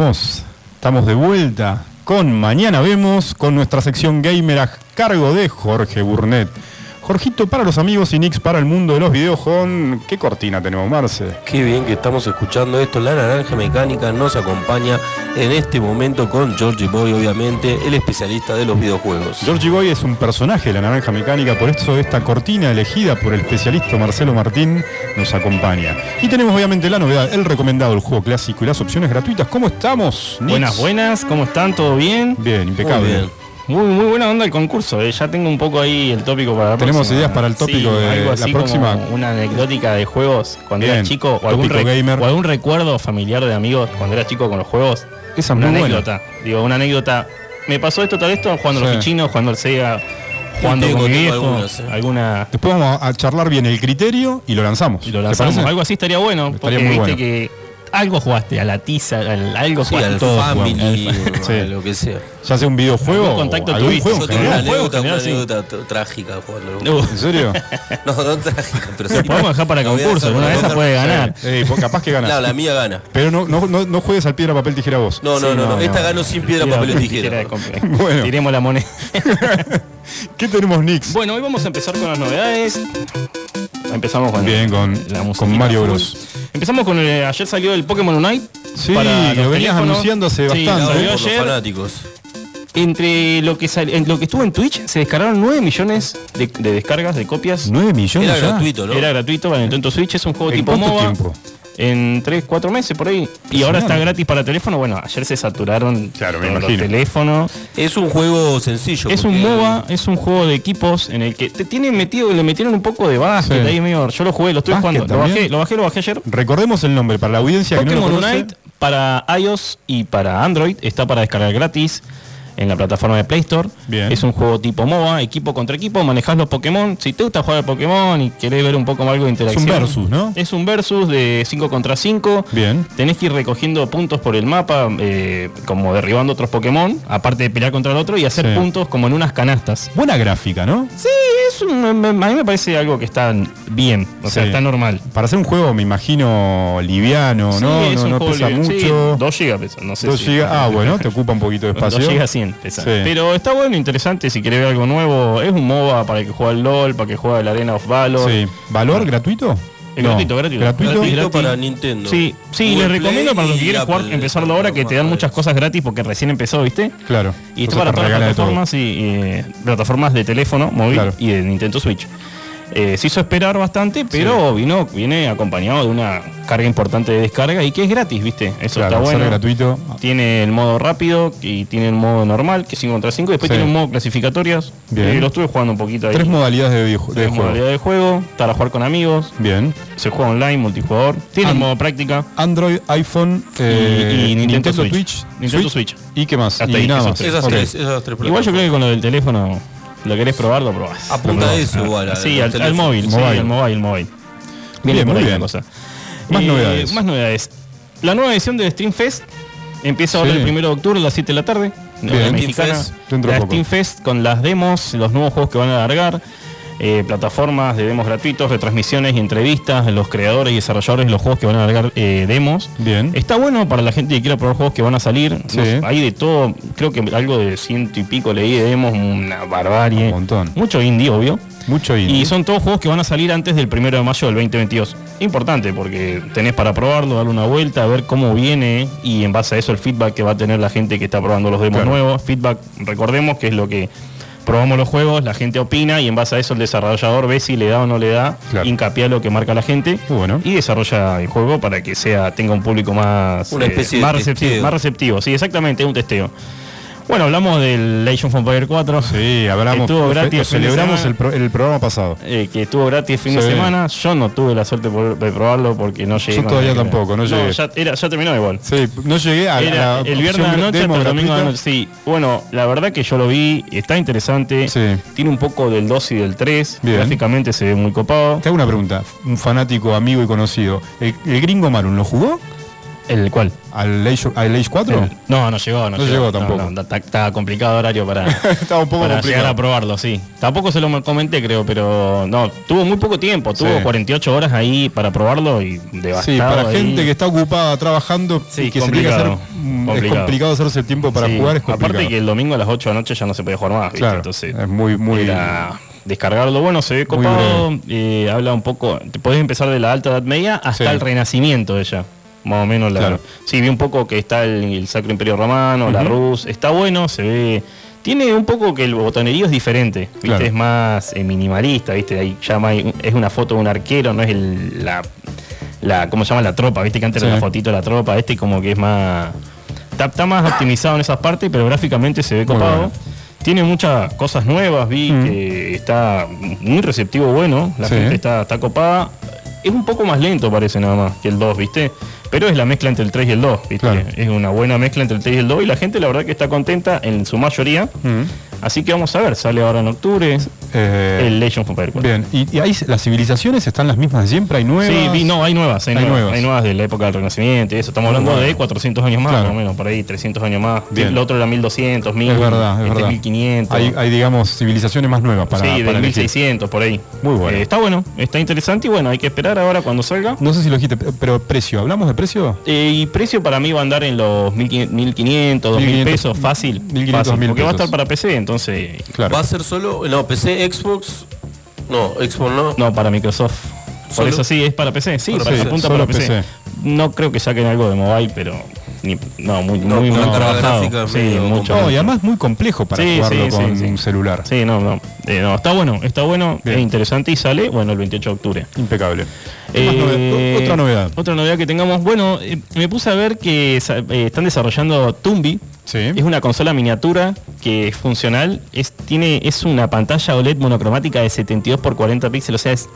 [SPEAKER 1] Estamos, de vuelta con Mañana Vemos, con nuestra sección gamer a cargo de Jorge Burnett. Jorgito para los amigos y Nix para el mundo de los videojuegos. ¿Qué cortina tenemos, Marce?
[SPEAKER 3] Qué bien que estamos escuchando esto. La Naranja Mecánica nos acompaña en este momento con Georgie Boy, obviamente, el especialista de los videojuegos.
[SPEAKER 1] Georgie Boy es un personaje de la Naranja Mecánica, por eso esta cortina elegida por el especialista Marcelo Martín nos acompaña. Y tenemos obviamente la novedad, el recomendado, el juego clásico y las opciones gratuitas. ¿Cómo estamos? Nix?
[SPEAKER 29] Buenas, buenas, ¿cómo están? ¿Todo bien?
[SPEAKER 1] Bien, impecable.
[SPEAKER 29] Muy bien. Muy, muy buena onda el concurso, eh. ya tengo un poco ahí el tópico para la
[SPEAKER 1] Tenemos
[SPEAKER 29] próxima.
[SPEAKER 1] ideas para el tópico
[SPEAKER 29] Sí,
[SPEAKER 1] de
[SPEAKER 29] algo
[SPEAKER 1] la próxima.
[SPEAKER 29] como una anecdótica de juegos cuando
[SPEAKER 1] Bien,
[SPEAKER 29] era chico o algún,
[SPEAKER 1] tópico
[SPEAKER 29] re-
[SPEAKER 1] gamer.
[SPEAKER 29] o algún recuerdo familiar de amigos cuando era chico con los juegos.
[SPEAKER 1] Esa es
[SPEAKER 29] una
[SPEAKER 1] muy buena.
[SPEAKER 29] anécdota. Digo, una anécdota. Me pasó esto tal esto jugando
[SPEAKER 1] Sí.
[SPEAKER 29] los fichinos, jugando al Sega, jugando
[SPEAKER 3] tengo,
[SPEAKER 29] con mi
[SPEAKER 3] tengo
[SPEAKER 29] viejo,
[SPEAKER 3] algunas, eh.
[SPEAKER 29] alguna
[SPEAKER 1] Después vamos a charlar bien el criterio y lo lanzamos.
[SPEAKER 29] y lo
[SPEAKER 1] ¿Te
[SPEAKER 29] lanzamos. Algo así estaría bueno,
[SPEAKER 1] Estaría
[SPEAKER 29] porque
[SPEAKER 1] muy
[SPEAKER 29] viste
[SPEAKER 1] bueno.
[SPEAKER 29] que algo jugaste, a la tiza, al- algo
[SPEAKER 3] Sí,
[SPEAKER 29] jugaste.
[SPEAKER 3] al
[SPEAKER 29] todo
[SPEAKER 3] Family,
[SPEAKER 29] jugamos.
[SPEAKER 1] Sí.
[SPEAKER 3] a lo que sea.
[SPEAKER 1] Ya sea un videojuego
[SPEAKER 29] contacto
[SPEAKER 1] algún juego
[SPEAKER 3] Yo
[SPEAKER 1] en
[SPEAKER 3] tengo una anécdota, una anécdota trágica jugando.
[SPEAKER 29] Uh.
[SPEAKER 1] ¿En serio? [LAUGHS]
[SPEAKER 3] No, no trágica, pero sí.
[SPEAKER 29] Podemos dejar para concurso, una de esas puede ganar.
[SPEAKER 1] Capaz que ganas.
[SPEAKER 3] No, la mía gana.
[SPEAKER 1] Pero no, no, no, no juegues al piedra, papel, tijera vos.
[SPEAKER 3] No, no,
[SPEAKER 29] Sí,
[SPEAKER 3] no,
[SPEAKER 29] no,
[SPEAKER 3] no. Esta
[SPEAKER 29] no.
[SPEAKER 3] ganó sin piedra, papel y tijera.
[SPEAKER 29] de compra. [LAUGHS]
[SPEAKER 1] Bueno.
[SPEAKER 29] Tiremos la moneda. [LAUGHS]
[SPEAKER 1] ¿Qué tenemos, Nix?
[SPEAKER 29] Bueno, hoy vamos a empezar con las novedades. Empezamos con
[SPEAKER 1] Bien, con,
[SPEAKER 29] la musiquita
[SPEAKER 1] con Mario. Bros.
[SPEAKER 29] Empezamos con el, ayer salió el Pokémon Unite.
[SPEAKER 1] Sí,
[SPEAKER 29] para
[SPEAKER 1] lo venías
[SPEAKER 29] teléfonos.
[SPEAKER 1] anunciando hace
[SPEAKER 29] Sí,
[SPEAKER 1] bastante.
[SPEAKER 29] salió
[SPEAKER 3] por los
[SPEAKER 29] ayer.
[SPEAKER 3] fanáticos.
[SPEAKER 29] Entre lo que sal- en lo que estuvo en Twitch, se descargaron 9 millones de, de descargas, de copias.
[SPEAKER 1] 9 millones
[SPEAKER 3] Era
[SPEAKER 1] ya.
[SPEAKER 3] gratuito, ¿no?
[SPEAKER 29] Era gratuito para Nintendo Switch, es un juego
[SPEAKER 1] ¿En
[SPEAKER 29] tipo
[SPEAKER 1] cuánto
[SPEAKER 29] MOBA.
[SPEAKER 1] tiempo?
[SPEAKER 29] En 3, 4 meses por ahí. Y ahora está gratis para teléfono. Bueno, ayer se saturaron
[SPEAKER 1] Claro, me
[SPEAKER 29] los teléfonos.
[SPEAKER 3] Es un juego sencillo.
[SPEAKER 29] Es un MOBA, es un juego de equipos en el que te tienen metido, le metieron un poco de básquet
[SPEAKER 1] Sí.
[SPEAKER 29] ahí medio. Yo lo jugué, lo estoy
[SPEAKER 1] ¿Básquet
[SPEAKER 29] jugando. Lo bajé, lo bajé, lo bajé ayer.
[SPEAKER 1] Recordemos el nombre para la audiencia que no lo conoce.
[SPEAKER 29] Unite para iOS y para Android está para descargar gratis en la plataforma de Play Store.
[SPEAKER 1] Bien.
[SPEAKER 29] Es un juego tipo MOBA, equipo contra equipo, manejás los Pokémon. Si te gusta jugar al Pokémon y querés ver un poco más algo de interacción.
[SPEAKER 1] versus, ¿no?
[SPEAKER 29] Es un versus de 5 contra 5.
[SPEAKER 1] Bien.
[SPEAKER 29] Tenés que ir recogiendo puntos por el mapa, eh, como derribando otros Pokémon, aparte de pelear contra el otro y hacer
[SPEAKER 1] Sí.
[SPEAKER 29] puntos como en unas canastas.
[SPEAKER 1] Buena gráfica, ¿no?
[SPEAKER 29] Sí, es un- a mí me parece algo que está bien, o sea, está normal.
[SPEAKER 1] Para hacer un juego, me imagino, liviano,
[SPEAKER 29] Sí,
[SPEAKER 1] ¿no?
[SPEAKER 29] es
[SPEAKER 1] No,
[SPEAKER 29] un
[SPEAKER 1] no
[SPEAKER 29] juego
[SPEAKER 1] pesa mucho.
[SPEAKER 29] 2 GB pesa, no sé
[SPEAKER 1] 2
[SPEAKER 29] si-
[SPEAKER 1] gigas. Ah, bueno, te ocupa un poquito de espacio.
[SPEAKER 29] 2 GB 100
[SPEAKER 1] Sí.
[SPEAKER 29] Pero está bueno, interesante, si querés ver algo nuevo. Es un MOBA para el que juega al LOL, para el que juega el Arena of Valor.
[SPEAKER 1] Sí. ¿Valor gratuito?
[SPEAKER 29] Es
[SPEAKER 1] No.
[SPEAKER 29] gratuito, gratuito.
[SPEAKER 1] ¿Gratuito?
[SPEAKER 29] Gratuito
[SPEAKER 3] para Nintendo.
[SPEAKER 29] Sí, sí, les recomiendo para los que
[SPEAKER 3] y
[SPEAKER 29] quieren jugar, empezarlo ahora, que te dan muchas cosas gratis porque recién empezó, ¿viste?
[SPEAKER 1] Claro.
[SPEAKER 29] Y está para todas las plataformas y, eh, plataformas de teléfono móvil
[SPEAKER 1] Claro.
[SPEAKER 29] y de Nintendo Switch. Eh, se hizo esperar bastante, pero vino, viene acompañado de una carga importante de descarga y que es gratis, ¿viste? Eso
[SPEAKER 1] Claro,
[SPEAKER 29] está bueno.
[SPEAKER 1] gratuito.
[SPEAKER 29] Tiene el modo rápido y tiene el modo normal, que es 5 contra 5. Después
[SPEAKER 1] Sí.
[SPEAKER 29] tiene un modo clasificatorias.
[SPEAKER 1] Bien.
[SPEAKER 29] Eh, lo estuve jugando un poquito ahí.
[SPEAKER 1] Tres modalidades de,
[SPEAKER 29] Tres
[SPEAKER 1] juego.
[SPEAKER 29] modalidades de juego, para jugar con amigos.
[SPEAKER 1] Bien.
[SPEAKER 29] Se juega online, multijugador. Tiene
[SPEAKER 1] An-
[SPEAKER 29] el modo práctica.
[SPEAKER 1] Android, iPhone, eh,
[SPEAKER 29] y Nintendo Switch.
[SPEAKER 1] Twitch,
[SPEAKER 29] Nintendo Switch.
[SPEAKER 1] ¿Y qué más?
[SPEAKER 29] Hasta
[SPEAKER 1] y
[SPEAKER 29] ahí,
[SPEAKER 1] nada
[SPEAKER 29] esos
[SPEAKER 1] más.
[SPEAKER 29] tres.
[SPEAKER 3] Esas tres, esas tres
[SPEAKER 29] Igual yo creo que con lo del teléfono, lo querés probar, lo probás.
[SPEAKER 3] Apunta
[SPEAKER 29] Lo
[SPEAKER 3] eso igual, al-
[SPEAKER 29] Sí,
[SPEAKER 3] al
[SPEAKER 29] móvil, sí,
[SPEAKER 1] Mobile.
[SPEAKER 29] al mobile, el móvil.
[SPEAKER 1] Bien,
[SPEAKER 29] por
[SPEAKER 1] muy
[SPEAKER 29] ahí
[SPEAKER 1] bien.
[SPEAKER 29] la cosa.
[SPEAKER 1] Más
[SPEAKER 29] Eh,
[SPEAKER 1] novedades.
[SPEAKER 29] Más novedades. La nueva edición de Stream Fest empieza ahora
[SPEAKER 1] Sí.
[SPEAKER 29] el 1 de octubre a las 7 de la tarde.
[SPEAKER 1] Bien.
[SPEAKER 29] La
[SPEAKER 1] Steam
[SPEAKER 29] mexicana.
[SPEAKER 3] Fest,
[SPEAKER 1] dentro de
[SPEAKER 29] La. Steam Fest con las demos, los nuevos juegos que van a alargar. Eh, plataformas de demos gratuitos, retransmisiones y entrevistas de los creadores y desarrolladores de los juegos que van a alargar eh, demos.
[SPEAKER 1] Bien.
[SPEAKER 29] Está bueno para la gente que quiera probar juegos que van a salir.
[SPEAKER 1] Sí.
[SPEAKER 29] Hay de todo, creo que algo de ciento y pico leí de demos, una barbarie.
[SPEAKER 1] Un montón.
[SPEAKER 29] Mucho indie, obvio.
[SPEAKER 1] Mucho indie.
[SPEAKER 29] Y son todos juegos que van a salir antes del primero de mayo del 2022. Importante porque tenés para probarlo, darle una vuelta, ver cómo viene y en base a eso el feedback que va a tener la gente que está probando los demos
[SPEAKER 1] Claro.
[SPEAKER 29] nuevos. Feedback, recordemos que es lo que probamos los juegos, la gente opina y en base a eso el desarrollador ve si le da o no le da
[SPEAKER 1] Claro.
[SPEAKER 29] hincapié a lo que marca la gente
[SPEAKER 1] Bueno.
[SPEAKER 29] y desarrolla el juego para que sea tenga un público más,
[SPEAKER 3] Una
[SPEAKER 29] eh,
[SPEAKER 3] de
[SPEAKER 29] más, receptivo, más receptivo. Sí, exactamente, un testeo. Bueno, hablamos del Age of Empires 4.
[SPEAKER 1] Sí, hablamos.
[SPEAKER 29] Estuvo gratis
[SPEAKER 1] celebramos el, pro- el programa pasado.
[SPEAKER 29] Eh, que estuvo gratis fin de semana. Yo no tuve la suerte por- de probarlo porque no llegué.
[SPEAKER 1] Yo todavía tampoco, no llegué.
[SPEAKER 29] ya, era, ya terminó igual.
[SPEAKER 1] Sí, no llegué a,
[SPEAKER 29] Era
[SPEAKER 1] a la
[SPEAKER 29] el viernes de la noche hasta el domingo de noche. Sí, bueno, la verdad que yo lo vi, está interesante.
[SPEAKER 1] Sí.
[SPEAKER 29] Tiene un poco del 2 y del 3.
[SPEAKER 1] Bien.
[SPEAKER 29] Gráficamente se ve muy copado.
[SPEAKER 1] Te hago una pregunta. Un fanático, amigo y conocido. ¿El, el gringo Marun lo jugó?
[SPEAKER 29] ¿El cuál?
[SPEAKER 1] ¿Al Age, al Age 4?
[SPEAKER 29] El- no, no llegó, no,
[SPEAKER 1] No llegó tampoco.
[SPEAKER 29] no, está, está complicado horario para, [LAUGHS]
[SPEAKER 1] Estaba un poco
[SPEAKER 29] para
[SPEAKER 1] complicado.
[SPEAKER 29] llegar a probarlo, sí. Tampoco se lo comenté, creo, pero no, tuvo muy poco tiempo, tuvo
[SPEAKER 1] Sí.
[SPEAKER 29] 48 horas ahí para probarlo y devastado.
[SPEAKER 1] Sí, para
[SPEAKER 29] ahí.
[SPEAKER 1] gente que está ocupada trabajando
[SPEAKER 29] Sí,
[SPEAKER 1] y que se tiene que hacer,
[SPEAKER 29] complicado,
[SPEAKER 1] es
[SPEAKER 29] complicado.
[SPEAKER 1] hacerse el tiempo para
[SPEAKER 29] Sí,
[SPEAKER 1] jugar, es complicado.
[SPEAKER 29] Aparte que el domingo a las 8 de la noche ya no se puede jugar más, ¿viste?
[SPEAKER 1] Claro,
[SPEAKER 29] Entonces,
[SPEAKER 1] es muy, muy...
[SPEAKER 29] era descargarlo. Bueno, se ve copado, eh, habla un poco, te podés empezar de la alta edad media hasta
[SPEAKER 1] Sí.
[SPEAKER 29] el renacimiento de ella. Más o menos la.
[SPEAKER 1] Claro.
[SPEAKER 29] Sí, vi un poco que está el, el Sacro Imperio Romano, la. Rus, está bueno, se ve. Tiene un poco que el botonerío es diferente, ¿viste?
[SPEAKER 1] Claro.
[SPEAKER 29] Es más eh, minimalista, ¿viste? Ahí llama, es una foto de un arquero, no es el, la, la. ¿Cómo se llama? La tropa, ¿viste? Que antes era la fotito de la tropa, este como que es más. Está, está más optimizado en esas partes, pero gráficamente se ve copado. Tiene muchas cosas nuevas, vi que está muy receptivo, bueno, la
[SPEAKER 1] Sí.
[SPEAKER 29] gente está, está copada. Es un poco más lento, parece nada más, que el 2, ¿viste? Pero es la mezcla entre el 3 y el 2, ¿viste?
[SPEAKER 1] Claro.
[SPEAKER 29] Es una buena mezcla entre el 3 y el 2 y la gente la verdad que está contenta en su mayoría.
[SPEAKER 1] Mm.
[SPEAKER 29] Así que vamos a ver, sale ahora en octubre
[SPEAKER 1] Eh,
[SPEAKER 29] el Legend of Empire.
[SPEAKER 1] Bien, ¿Y, y ahí las civilizaciones están las mismas de siempre? ¿Hay nuevas?
[SPEAKER 29] Sí, vi- no, hay nuevas, hay,
[SPEAKER 1] Hay
[SPEAKER 29] nuevas,
[SPEAKER 1] nuevas.
[SPEAKER 29] hay nuevas de la época del Renacimiento y eso. Estamos hablando
[SPEAKER 1] Bueno.
[SPEAKER 29] de 400 años más,
[SPEAKER 1] Claro.
[SPEAKER 29] más o menos, por ahí, 300 años más.
[SPEAKER 1] Bien.
[SPEAKER 29] El otro era 1200, 1000,
[SPEAKER 1] Es verdad, es
[SPEAKER 29] este
[SPEAKER 1] verdad.
[SPEAKER 29] 1500.
[SPEAKER 1] Hay, hay, digamos, civilizaciones más nuevas para,
[SPEAKER 29] sí,
[SPEAKER 1] elegir.
[SPEAKER 29] 1600, por ahí.
[SPEAKER 1] Muy bueno.
[SPEAKER 29] Eh, está bueno, está interesante y bueno, hay que esperar ahora cuando salga.
[SPEAKER 1] No sé si lo dijiste, pero precio, ¿hablamos de precio?
[SPEAKER 29] Eh, y precio para mí va a andar en los 1500, 1500 2000
[SPEAKER 1] 1500,
[SPEAKER 29] pesos, fácil.
[SPEAKER 1] 1500,
[SPEAKER 29] fácil,
[SPEAKER 1] 2000
[SPEAKER 29] porque va a estar para PC, entonces.
[SPEAKER 1] Claro.
[SPEAKER 3] ¿Va a ser solo? No, PC, Xbox. No, Xbox no.
[SPEAKER 29] No, para Microsoft. Por
[SPEAKER 3] ¿Solo?
[SPEAKER 29] eso sí, es para PC. Sí,
[SPEAKER 3] Para
[SPEAKER 29] para,
[SPEAKER 3] PC,
[SPEAKER 29] apunta
[SPEAKER 1] solo
[SPEAKER 29] para PC.
[SPEAKER 1] PC.
[SPEAKER 29] No creo que saquen algo de mobile, pero. Ni- no, muy,
[SPEAKER 3] No,
[SPEAKER 29] muy no, trabajado. Sí, mucho.
[SPEAKER 1] No, y además muy complejo para
[SPEAKER 29] Sí,
[SPEAKER 1] jugarlo
[SPEAKER 29] sí,
[SPEAKER 1] con
[SPEAKER 29] sí, sí.
[SPEAKER 1] un celular.
[SPEAKER 29] Sí, no, no. Eh, no, Está bueno, está bueno,
[SPEAKER 1] Bien.
[SPEAKER 29] es interesante y sale, bueno, el 28 de octubre.
[SPEAKER 1] Impecable. ¿Qué más
[SPEAKER 29] Eh,
[SPEAKER 1] nove- otra novedad.
[SPEAKER 29] Otra novedad que tengamos. Bueno, eh, me puse a ver que eh, están desarrollando Tumbi.
[SPEAKER 1] Sí.
[SPEAKER 29] Es una consola miniatura que es funcional. Es, tiene, es una pantalla OLED monocromática de 72 por 40 píxeles. O sea, es,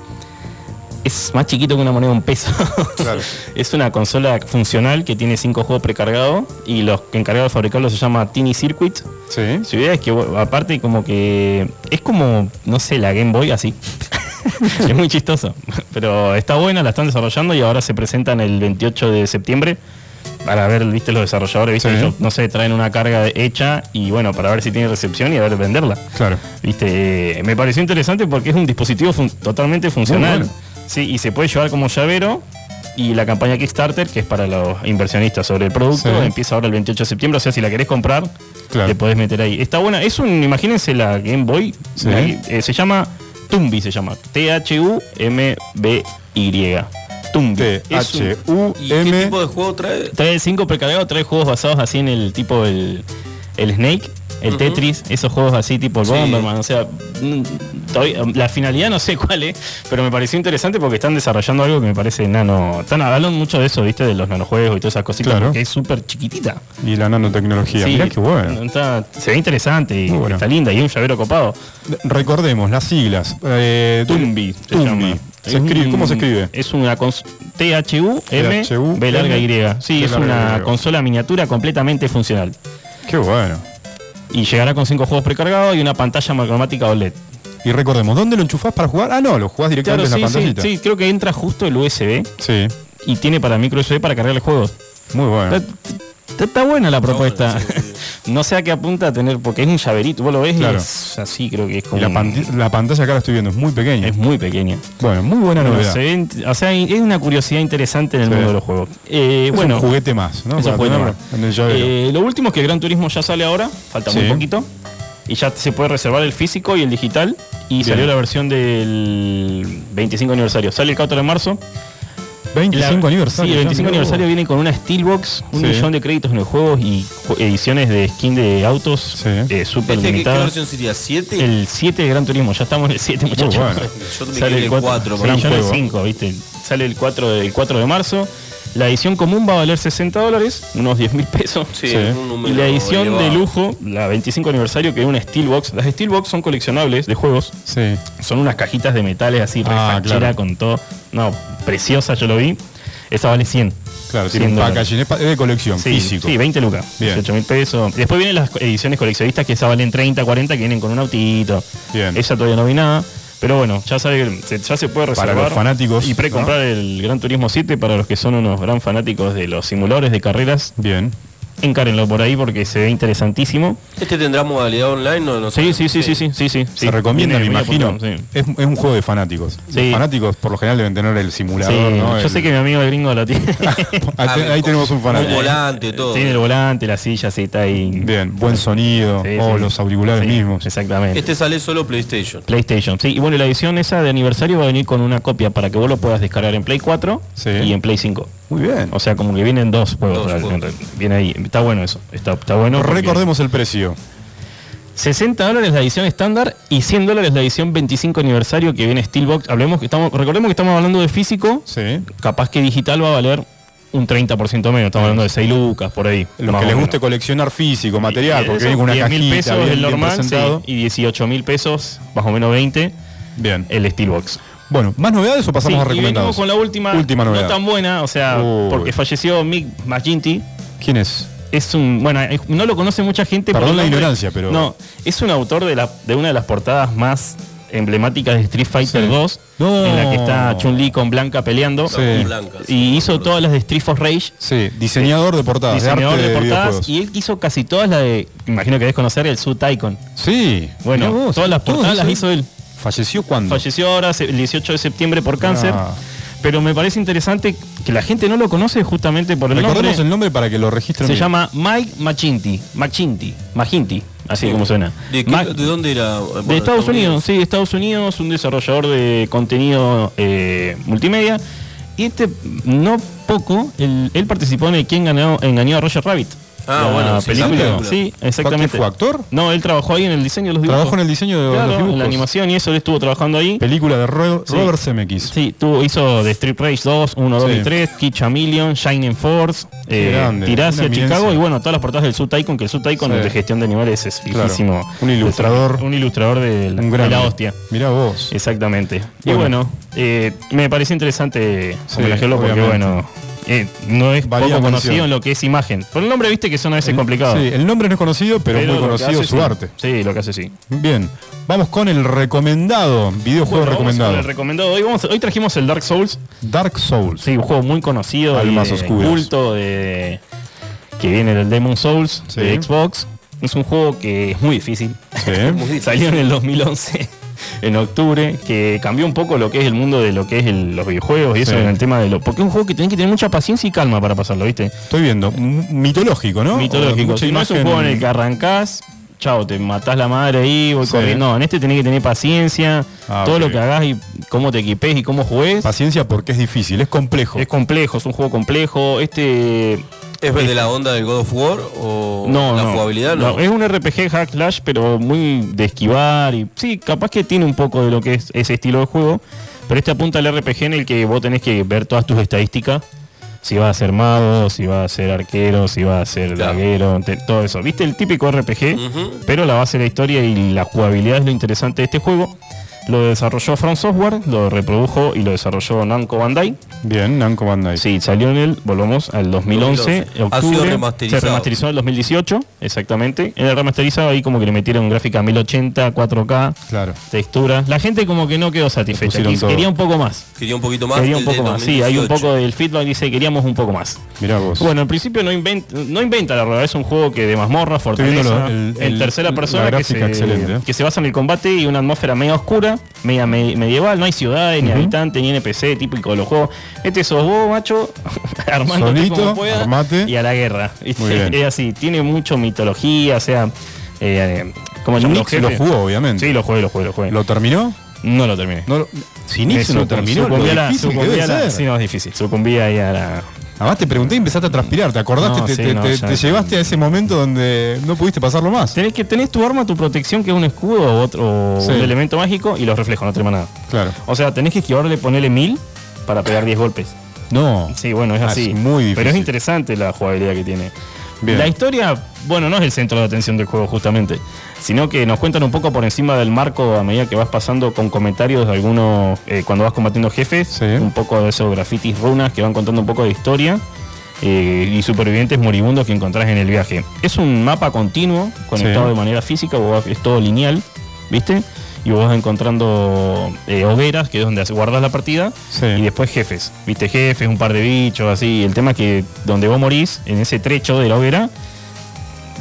[SPEAKER 29] es más chiquito que una moneda de un peso. [LAUGHS]
[SPEAKER 1] Claro. [LAUGHS]
[SPEAKER 29] es una consola funcional que tiene cinco juegos precargados. Y los encargados de fabricarlo se llama Tiny Circuit.
[SPEAKER 1] Sí.
[SPEAKER 29] Su idea es que, aparte, como que. Es como, no sé, la Game Boy así. [LAUGHS] es muy chistoso. Pero está buena, la están desarrollando y ahora se presentan el 28 de septiembre. Para ver, viste, los desarrolladores, viste,
[SPEAKER 1] Sí.
[SPEAKER 29] ellos, no sé, traen una carga hecha y bueno, para ver si tiene recepción y a ver venderla.
[SPEAKER 1] Claro.
[SPEAKER 29] Viste, Eh, me pareció interesante porque es un dispositivo fun- totalmente funcional.
[SPEAKER 1] bueno.
[SPEAKER 29] Sí, y se puede llevar como llavero. Y la campaña Kickstarter, que es para los inversionistas sobre el producto,
[SPEAKER 1] Sí.
[SPEAKER 29] empieza ahora el 28 de septiembre. O sea, si la querés comprar,
[SPEAKER 1] Claro.
[SPEAKER 29] te podés meter ahí. Está buena. Es un, imagínense la Game Boy.
[SPEAKER 1] Sí.
[SPEAKER 29] la- eh, se llama Tumbi, se llama. T-H-U-M-B-Y. Tumbi.
[SPEAKER 3] ¿Y qué
[SPEAKER 1] T-H-U-M.
[SPEAKER 3] tipo de juego trae?
[SPEAKER 29] Trae cinco precargados, trae juegos basados así en el tipo el, el Snake, el. Tetris, esos juegos así tipo el
[SPEAKER 3] Sí.
[SPEAKER 29] Bomberman, o sea, todavía- la finalidad no sé [LAUGHS] cuál es, pero me pareció interesante porque están desarrollando algo que me parece nano. Están hablando mucho de eso, viste, de los nanojuegos y todas esas cositas,
[SPEAKER 1] Claro.
[SPEAKER 29] porque es súper chiquitita.
[SPEAKER 1] Y la nanotecnología.
[SPEAKER 29] Sí,
[SPEAKER 1] Mirá qué bueno.
[SPEAKER 29] está- se ve interesante y
[SPEAKER 1] bueno.
[SPEAKER 29] está linda y un llavero copado.
[SPEAKER 1] Recordemos las siglas. Eh,
[SPEAKER 29] Tumbi. se
[SPEAKER 1] Tumbi.
[SPEAKER 29] llama.
[SPEAKER 1] Se
[SPEAKER 29] Es
[SPEAKER 1] escribe- ¿Cómo se escribe?
[SPEAKER 29] Es una T-H-U-M, B larga Y. Sí, es una consola miniatura completamente funcional.
[SPEAKER 1] Qué bueno.
[SPEAKER 29] Y llegará con cinco juegos precargados y una pantalla monocromática OLED.
[SPEAKER 1] Y recordemos, ¿dónde lo enchufás para jugar? Ah, no, lo jugás directamente
[SPEAKER 29] Claro,
[SPEAKER 1] en la
[SPEAKER 29] sí,
[SPEAKER 1] pantallita.
[SPEAKER 29] sí, creo que entra justo el USB
[SPEAKER 1] Sí.
[SPEAKER 29] y tiene para micro USB para cargar el juego.
[SPEAKER 1] Muy bueno.
[SPEAKER 29] Está, buena la propuesta. [LAUGHS] no sé a qué apunta a tener, porque es un llaverito, vos lo ves y
[SPEAKER 1] Claro.
[SPEAKER 29] es así, creo que es
[SPEAKER 1] Y
[SPEAKER 29] como.
[SPEAKER 1] la,
[SPEAKER 29] un-
[SPEAKER 1] panti- la pantalla acá la estoy viendo, es muy pequeña.
[SPEAKER 29] es muy pequeña.
[SPEAKER 1] Bueno, muy buena
[SPEAKER 29] Bueno,
[SPEAKER 1] novedad.
[SPEAKER 29] se ven- o sea, es una curiosidad interesante en el
[SPEAKER 1] Sí.
[SPEAKER 29] mundo de los juegos. Eh,
[SPEAKER 1] Es
[SPEAKER 29] bueno,
[SPEAKER 1] un juguete más, ¿no?
[SPEAKER 29] Es un juguete más.
[SPEAKER 1] El.
[SPEAKER 29] Eh, lo último es que Gran Turismo ya sale ahora, falta muy poquito. Y ya se puede reservar el físico y el digital. Y
[SPEAKER 1] Bien.
[SPEAKER 29] salió la versión del 25 aniversario. Sale el 4 de marzo.
[SPEAKER 1] 25
[SPEAKER 29] La-
[SPEAKER 1] aniversario.
[SPEAKER 29] Sí, el
[SPEAKER 1] ya,
[SPEAKER 29] 25
[SPEAKER 1] mirá vos.
[SPEAKER 29] aniversario viene con una Steelbox, un
[SPEAKER 1] Sí.
[SPEAKER 29] millón de créditos en los juegos y ediciones de skin de autos
[SPEAKER 1] Sí.
[SPEAKER 29] eh, súper
[SPEAKER 3] ¿Este qué, qué
[SPEAKER 29] limitadas.
[SPEAKER 3] versión sería? ¿7?
[SPEAKER 29] El 7 de Gran Turismo, ya estamos en el 7, muchachos.
[SPEAKER 1] bueno.
[SPEAKER 3] Yo
[SPEAKER 29] Sale el
[SPEAKER 3] el
[SPEAKER 29] 4,
[SPEAKER 3] 4,
[SPEAKER 29] sí, el
[SPEAKER 1] juego.
[SPEAKER 29] 5, ¿viste? Sale el 4, de- el 4 de marzo. La edición común va a valer 60 dólares, unos 10 mil pesos.
[SPEAKER 3] Sí,
[SPEAKER 1] Sí.
[SPEAKER 3] un número
[SPEAKER 29] Y la edición
[SPEAKER 3] elevado.
[SPEAKER 29] de lujo, la 25 aniversario, que es una Steelbox. Las Steelbox son coleccionables de juegos.
[SPEAKER 1] Sí.
[SPEAKER 29] Son unas cajitas de metales así,
[SPEAKER 1] Ah, claro.
[SPEAKER 29] con todo. No, preciosa, yo lo vi. Esa vale 100.
[SPEAKER 1] Claro, tiene un
[SPEAKER 29] 100 dólares.
[SPEAKER 1] packaging, es de colección,
[SPEAKER 29] Sí,
[SPEAKER 1] físico.
[SPEAKER 29] sí, 20 lucas.
[SPEAKER 1] Bien.
[SPEAKER 29] 18 mil pesos. Después vienen las ediciones coleccionistas que esa valen 30, 40, que vienen con un autito.
[SPEAKER 1] Bien.
[SPEAKER 29] Esa todavía no vi nada. Pero bueno, ya sabe, se- ya se puede
[SPEAKER 1] Para
[SPEAKER 29] reservar
[SPEAKER 1] los fanáticos,
[SPEAKER 29] y precomprar el Gran Turismo 7 para los que son unos gran fanáticos de los simuladores de carreras.
[SPEAKER 1] Bien.
[SPEAKER 29] Encárenlo por ahí porque se ve interesantísimo.
[SPEAKER 3] ¿Este tendrá modalidad online? No, no
[SPEAKER 29] Sí, sí, sí, sí, sí, sí, sí.
[SPEAKER 1] Se recomienda, me imagino.
[SPEAKER 29] sí.
[SPEAKER 1] Es, es un juego de fanáticos.
[SPEAKER 29] Sí.
[SPEAKER 1] Los fanáticos por lo general deben tener el simulador,
[SPEAKER 29] Sí,
[SPEAKER 1] ¿no?
[SPEAKER 29] Yo
[SPEAKER 1] El-
[SPEAKER 29] sé que mi amigo el gringo lo tiene. [LAUGHS]
[SPEAKER 1] Ahí, ahí tenemos un fanático.
[SPEAKER 3] Un volante, todo.
[SPEAKER 29] Tiene el volante, la silla, sí, está ahí.
[SPEAKER 1] Bien, buen sonido,
[SPEAKER 29] Sí,
[SPEAKER 1] o
[SPEAKER 29] sí.
[SPEAKER 1] los auriculares
[SPEAKER 29] Sí,
[SPEAKER 1] mismos.
[SPEAKER 29] Exactamente.
[SPEAKER 3] Este sale solo PlayStation.
[SPEAKER 29] PlayStation, sí. Y bueno, la edición esa de aniversario va a venir con una copia para que vos lo puedas descargar en Play 4 y en Play 5.
[SPEAKER 1] Muy bien.
[SPEAKER 29] O sea, como que vienen dos juegos.
[SPEAKER 3] Dos juegos.
[SPEAKER 29] Viene ahí. Está bueno eso. Está, está bueno.
[SPEAKER 1] Recordemos el precio.
[SPEAKER 29] 60 dólares la edición estándar y 100 dólares la edición 25 aniversario que viene Steelbox. Hablemos que estamos, recordemos que estamos hablando de físico. Capaz que digital va a valer un 30% menos. Estamos hablando de 6 lucas por ahí.
[SPEAKER 1] Los que les
[SPEAKER 29] menos.
[SPEAKER 1] guste coleccionar físico, material,
[SPEAKER 29] Y
[SPEAKER 1] porque
[SPEAKER 29] eso,
[SPEAKER 1] viene con una
[SPEAKER 29] 10 mil
[SPEAKER 1] cajita
[SPEAKER 29] pesos
[SPEAKER 1] bien,
[SPEAKER 29] el normal sí, y 18 mil pesos, más o menos 20.
[SPEAKER 1] Bien.
[SPEAKER 29] El Steelbox.
[SPEAKER 1] Bueno, ¿más novedades o pasamos
[SPEAKER 29] Sí,
[SPEAKER 1] a
[SPEAKER 29] y venimos
[SPEAKER 1] recomendados?
[SPEAKER 29] con la última,
[SPEAKER 1] Última novedad.
[SPEAKER 29] no tan buena, o sea,
[SPEAKER 1] Uy.
[SPEAKER 29] porque falleció Mick Maginty.
[SPEAKER 1] ¿Quién es?
[SPEAKER 29] Es un, bueno, es- no lo conoce mucha gente.
[SPEAKER 1] Perdón la
[SPEAKER 29] nombre.
[SPEAKER 1] ignorancia, pero-
[SPEAKER 29] No, es un autor de, la, de una de las portadas más emblemáticas de Street Fighter
[SPEAKER 1] Sí.
[SPEAKER 29] 2,
[SPEAKER 1] No.
[SPEAKER 29] en la que está Chun-Li con Blanca peleando.
[SPEAKER 1] Sí.
[SPEAKER 29] Y-
[SPEAKER 1] Blanca,
[SPEAKER 29] y hizo todas las de Street for Rage.
[SPEAKER 1] Sí, diseñador de portadas,
[SPEAKER 29] Diseñador
[SPEAKER 1] de
[SPEAKER 29] de,
[SPEAKER 1] arte de,
[SPEAKER 29] portadas y él hizo casi todas las de, imagino que debes conocer, el Suit Icon.
[SPEAKER 1] Sí.
[SPEAKER 29] Bueno,
[SPEAKER 1] vos,
[SPEAKER 29] todas las portadas las hizo él.
[SPEAKER 1] ¿Falleció cuándo?
[SPEAKER 29] Falleció ahora el 18 de septiembre por cáncer.
[SPEAKER 1] Ah.
[SPEAKER 29] Pero me parece interesante que la gente no lo conoce justamente por el
[SPEAKER 1] Recordemos
[SPEAKER 29] nombre.
[SPEAKER 1] el nombre para que lo registren
[SPEAKER 29] Se
[SPEAKER 1] bien.
[SPEAKER 29] llama Mike Machinti. Machinti. Maginti. Así
[SPEAKER 3] Sí.
[SPEAKER 29] como suena.
[SPEAKER 3] ¿De, qué-
[SPEAKER 29] Ma-
[SPEAKER 3] de dónde era? Bueno,
[SPEAKER 29] de Estados Unidos, sí, Estados Unidos, un desarrollador de contenido eh, multimedia. Y este, no poco, él, él participó en el Quién ganó, engañó a Roger Rabbit.
[SPEAKER 3] Ah,
[SPEAKER 29] La
[SPEAKER 3] bueno,
[SPEAKER 29] película.
[SPEAKER 3] la película.
[SPEAKER 29] Sí, exactamente.
[SPEAKER 1] ¿Fue actor?
[SPEAKER 29] No, él trabajó ahí en el diseño de los dibujos.
[SPEAKER 1] Trabajó en el diseño de
[SPEAKER 29] Claro,
[SPEAKER 1] los dibujos.
[SPEAKER 29] en la animación y eso él estuvo trabajando ahí.
[SPEAKER 1] Película de Ro-
[SPEAKER 29] Sí.
[SPEAKER 1] Robert Zemeckis.
[SPEAKER 29] Sí, tuvo, hizo The Street Race 2, 1, 2
[SPEAKER 1] Sí.
[SPEAKER 29] y 3, Kid Chameleon, Shining Force, eh,
[SPEAKER 1] eminencia.
[SPEAKER 29] Chicago y bueno, todas las portadas del Sud Icon, que el Sud Icon
[SPEAKER 1] Sí.
[SPEAKER 29] de gestión de animales es
[SPEAKER 1] Claro.
[SPEAKER 29] fijísimo.
[SPEAKER 1] Un ilustrador.
[SPEAKER 29] Un ilustrador de, la-
[SPEAKER 1] Un
[SPEAKER 29] de
[SPEAKER 1] grande.
[SPEAKER 29] la hostia.
[SPEAKER 1] Mirá vos.
[SPEAKER 29] Exactamente. Y
[SPEAKER 1] Bueno.
[SPEAKER 29] eh, me parece interesante
[SPEAKER 1] Sí,
[SPEAKER 29] homenajearlo porque
[SPEAKER 1] obviamente.
[SPEAKER 29] bueno, eh, no es
[SPEAKER 1] Valía
[SPEAKER 29] poco conocido en lo que es imagen. Por el nombre viste que son a veces
[SPEAKER 1] El-
[SPEAKER 29] complicados.
[SPEAKER 1] Sí, el nombre no es conocido, pero, es muy conocido
[SPEAKER 29] hace,
[SPEAKER 1] su
[SPEAKER 29] sí.
[SPEAKER 1] arte.
[SPEAKER 29] Sí, lo que hace sí.
[SPEAKER 1] Bien, vamos con el recomendado, videojuego
[SPEAKER 29] Bueno, vamos
[SPEAKER 1] recomendado.
[SPEAKER 29] con el recomendado. Hoy, vamos- hoy trajimos el Dark Souls.
[SPEAKER 1] Dark Souls.
[SPEAKER 29] Sí, un juego muy conocido.
[SPEAKER 1] Almas
[SPEAKER 29] y de
[SPEAKER 1] oscuras.
[SPEAKER 29] culto de, que viene del Demon Souls
[SPEAKER 1] Sí.
[SPEAKER 29] de Xbox. Es un juego que es muy difícil.
[SPEAKER 1] Sí. [LAUGHS]
[SPEAKER 29] Salió en el 2011, en octubre, que cambió un poco lo que es el mundo de lo que es el- los videojuegos y eso
[SPEAKER 1] Sí.
[SPEAKER 29] en el tema de lo. Porque es un juego que tenés que tener mucha paciencia y calma para pasarlo, ¿viste?
[SPEAKER 1] Estoy viendo, mitológico, ¿no?
[SPEAKER 29] Mitológico. Si no es un juego en el que arrancás, chao, te matás la madre ahí, voy
[SPEAKER 1] Sí.
[SPEAKER 29] corriendo. No, en este tenés que tener paciencia,
[SPEAKER 1] Ah,
[SPEAKER 29] todo lo que hagas y cómo te equipes y cómo jugués.
[SPEAKER 1] Paciencia porque es difícil, es complejo.
[SPEAKER 29] Es complejo, es un juego complejo. Este.
[SPEAKER 3] ¿Es de la onda del God of War o
[SPEAKER 29] No,
[SPEAKER 3] la
[SPEAKER 29] no,
[SPEAKER 3] jugabilidad? No.
[SPEAKER 29] Es un RPG hack slash, pero muy de esquivar y sí, capaz que tiene un poco de lo que es ese estilo de juego, pero este apunta al RPG en el que vos tenés que ver todas tus estadísticas. Si vas a ser mago, si vas a ser arquero, si vas a ser
[SPEAKER 3] Claro.
[SPEAKER 29] laguero, te- todo eso. ¿Viste el típico RPG? Pero la base de la historia y la jugabilidad es lo interesante de este juego. Lo desarrolló From Software, lo reprodujo y lo desarrolló Namco Bandai.
[SPEAKER 1] Bien, Namco Bandai.
[SPEAKER 29] Sí, salió en el, volvamos al 2011,
[SPEAKER 3] 2011. Ha
[SPEAKER 29] octubre,
[SPEAKER 3] sido remasterizado.
[SPEAKER 29] se remasterizó en el 2018, exactamente. En el remasterizado ahí como que le metieron gráfica 1080, 4K,
[SPEAKER 1] Claro.
[SPEAKER 29] texturas. La gente como que no quedó satisfecha, quería un poco más.
[SPEAKER 3] Quería un poquito más.
[SPEAKER 29] Quería un poco más, sí, hay un
[SPEAKER 3] 2018.
[SPEAKER 29] poco del feedback, dice queríamos un poco más.
[SPEAKER 1] Mirá vos.
[SPEAKER 29] Bueno, en principio no inventa, no inventa la rueda, es un juego que de mazmorra, fortaleza,
[SPEAKER 1] lo- el-
[SPEAKER 29] en
[SPEAKER 1] el-
[SPEAKER 29] tercera
[SPEAKER 1] la
[SPEAKER 29] persona que se,
[SPEAKER 1] excelente.
[SPEAKER 29] que se basa en el combate y una atmósfera media oscura, media me- medieval, no hay ciudades, ni
[SPEAKER 1] Ujú.
[SPEAKER 29] habitantes, ni NPC, típico de los juegos. Este sos vos, macho, [LAUGHS]
[SPEAKER 1] Solito,
[SPEAKER 29] como pueda
[SPEAKER 1] armate.
[SPEAKER 29] y a la guerra. [LAUGHS] Es así, tiene mucho mitología, o sea, eh, ¿cómo se llama?
[SPEAKER 1] Nix lo jugó, obviamente.
[SPEAKER 29] Sí, lo jugué, lo jugué, lo jugué.
[SPEAKER 1] ¿Lo terminó?
[SPEAKER 29] No lo terminé.
[SPEAKER 1] No lo- si Nix
[SPEAKER 29] Me
[SPEAKER 1] no terminó, lo
[SPEAKER 29] sucumbí a la-
[SPEAKER 1] difícil que debe
[SPEAKER 29] la-
[SPEAKER 1] ser.
[SPEAKER 29] Sí, no, es difícil. Sucumbí ahí a la...
[SPEAKER 1] Además te pregunté y empezaste a transpirar, ¿te acordaste?
[SPEAKER 29] No,
[SPEAKER 1] te
[SPEAKER 29] sí,
[SPEAKER 1] te-
[SPEAKER 29] no,
[SPEAKER 1] te-
[SPEAKER 29] ya-
[SPEAKER 1] te llevaste a ese momento donde no pudiste pasarlo más.
[SPEAKER 29] Tenés que tenés tu arma, tu protección, que es un escudo o otro
[SPEAKER 1] Sí.
[SPEAKER 29] un elemento mágico, y los reflejos, no te nada.
[SPEAKER 1] Claro.
[SPEAKER 29] O sea, tenés que esquivarle, ponerle mil para pegar 10 golpes.
[SPEAKER 1] No.
[SPEAKER 29] Sí, bueno, es
[SPEAKER 1] Ah,
[SPEAKER 29] así.
[SPEAKER 1] es muy difícil.
[SPEAKER 29] Pero es interesante la jugabilidad que tiene.
[SPEAKER 1] Bien.
[SPEAKER 29] La historia, bueno, no es el centro de atención del juego justamente, sino que nos cuentan un poco por encima del marco a medida que vas pasando con comentarios de algunos, eh, cuando vas combatiendo jefes, un poco de esos grafitis runas que van contando un poco de historia. eh, y supervivientes moribundos que encontrás en el viaje. Es un mapa continuo, conectado
[SPEAKER 1] Sí.
[SPEAKER 29] de manera física, es todo lineal, ¿viste? y vos vas encontrando eh, hogueras, que es donde guardas la partida, y después jefes. Viste, jefes, un par de bichos, así. El tema es que donde vos morís, en ese trecho de la hoguera,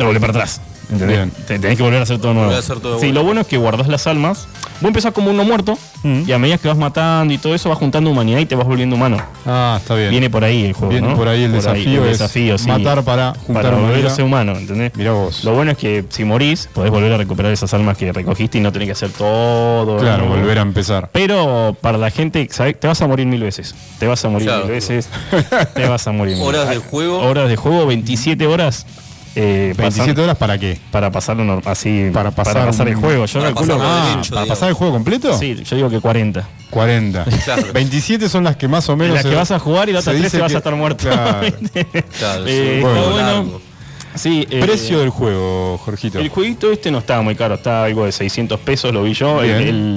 [SPEAKER 29] te volvés para atrás. ¿Entendés? Te- tenés que volver a hacer todo nuevo.
[SPEAKER 3] Volver a hacer todo
[SPEAKER 29] sí,
[SPEAKER 3] bueno.
[SPEAKER 29] lo bueno es que guardás las almas. Vos empezás como uno muerto,
[SPEAKER 1] Mm.
[SPEAKER 29] y a medida que vas matando y todo eso, vas juntando humanidad y te vas volviendo humano.
[SPEAKER 1] Ah, está bien.
[SPEAKER 29] Viene por ahí el juego.
[SPEAKER 1] Viene
[SPEAKER 29] ¿no?
[SPEAKER 1] por ahí el desafío,
[SPEAKER 29] el
[SPEAKER 1] es
[SPEAKER 29] desafío, sí.
[SPEAKER 1] matar para juntar
[SPEAKER 29] para
[SPEAKER 1] humanidad.
[SPEAKER 29] volverse humano, ¿entendés?
[SPEAKER 1] Mirá vos.
[SPEAKER 29] Lo bueno es que si morís, podés volver a recuperar esas almas que recogiste y no tenés que hacer todo.
[SPEAKER 1] Claro, volver a empezar.
[SPEAKER 29] Pero para la gente, ¿sabes? Te vas a morir mil veces. Te vas a morir
[SPEAKER 3] Claro.
[SPEAKER 29] mil veces. te vas a morir mil
[SPEAKER 3] Horas de juego.
[SPEAKER 29] Horas de juego, 27 horas. Eh,
[SPEAKER 1] 27
[SPEAKER 29] pasan-
[SPEAKER 1] horas para qué?
[SPEAKER 29] Para pasarlo así.
[SPEAKER 1] Para pasar,
[SPEAKER 29] el juego. Yo
[SPEAKER 3] para
[SPEAKER 29] calculo.
[SPEAKER 3] pasarlo
[SPEAKER 1] Ah,
[SPEAKER 3] derecho,
[SPEAKER 1] ¿para pasar el juego completo?
[SPEAKER 29] Sí, yo digo que 40.
[SPEAKER 1] 40. [LAUGHS]
[SPEAKER 3] Claro.
[SPEAKER 1] 27 son las que más o menos.
[SPEAKER 29] las que vas a jugar y las otras
[SPEAKER 1] se
[SPEAKER 29] 13
[SPEAKER 1] dice
[SPEAKER 29] vas a estar muerto.
[SPEAKER 1] Claro. [LAUGHS]
[SPEAKER 3] Claro,
[SPEAKER 29] Eh,
[SPEAKER 3] es un
[SPEAKER 1] bueno.
[SPEAKER 29] Sí, eh,
[SPEAKER 1] Precio del juego, Jorgito.
[SPEAKER 29] El jueguito este no estaba muy caro, está algo de 600 pesos, lo vi yo. El,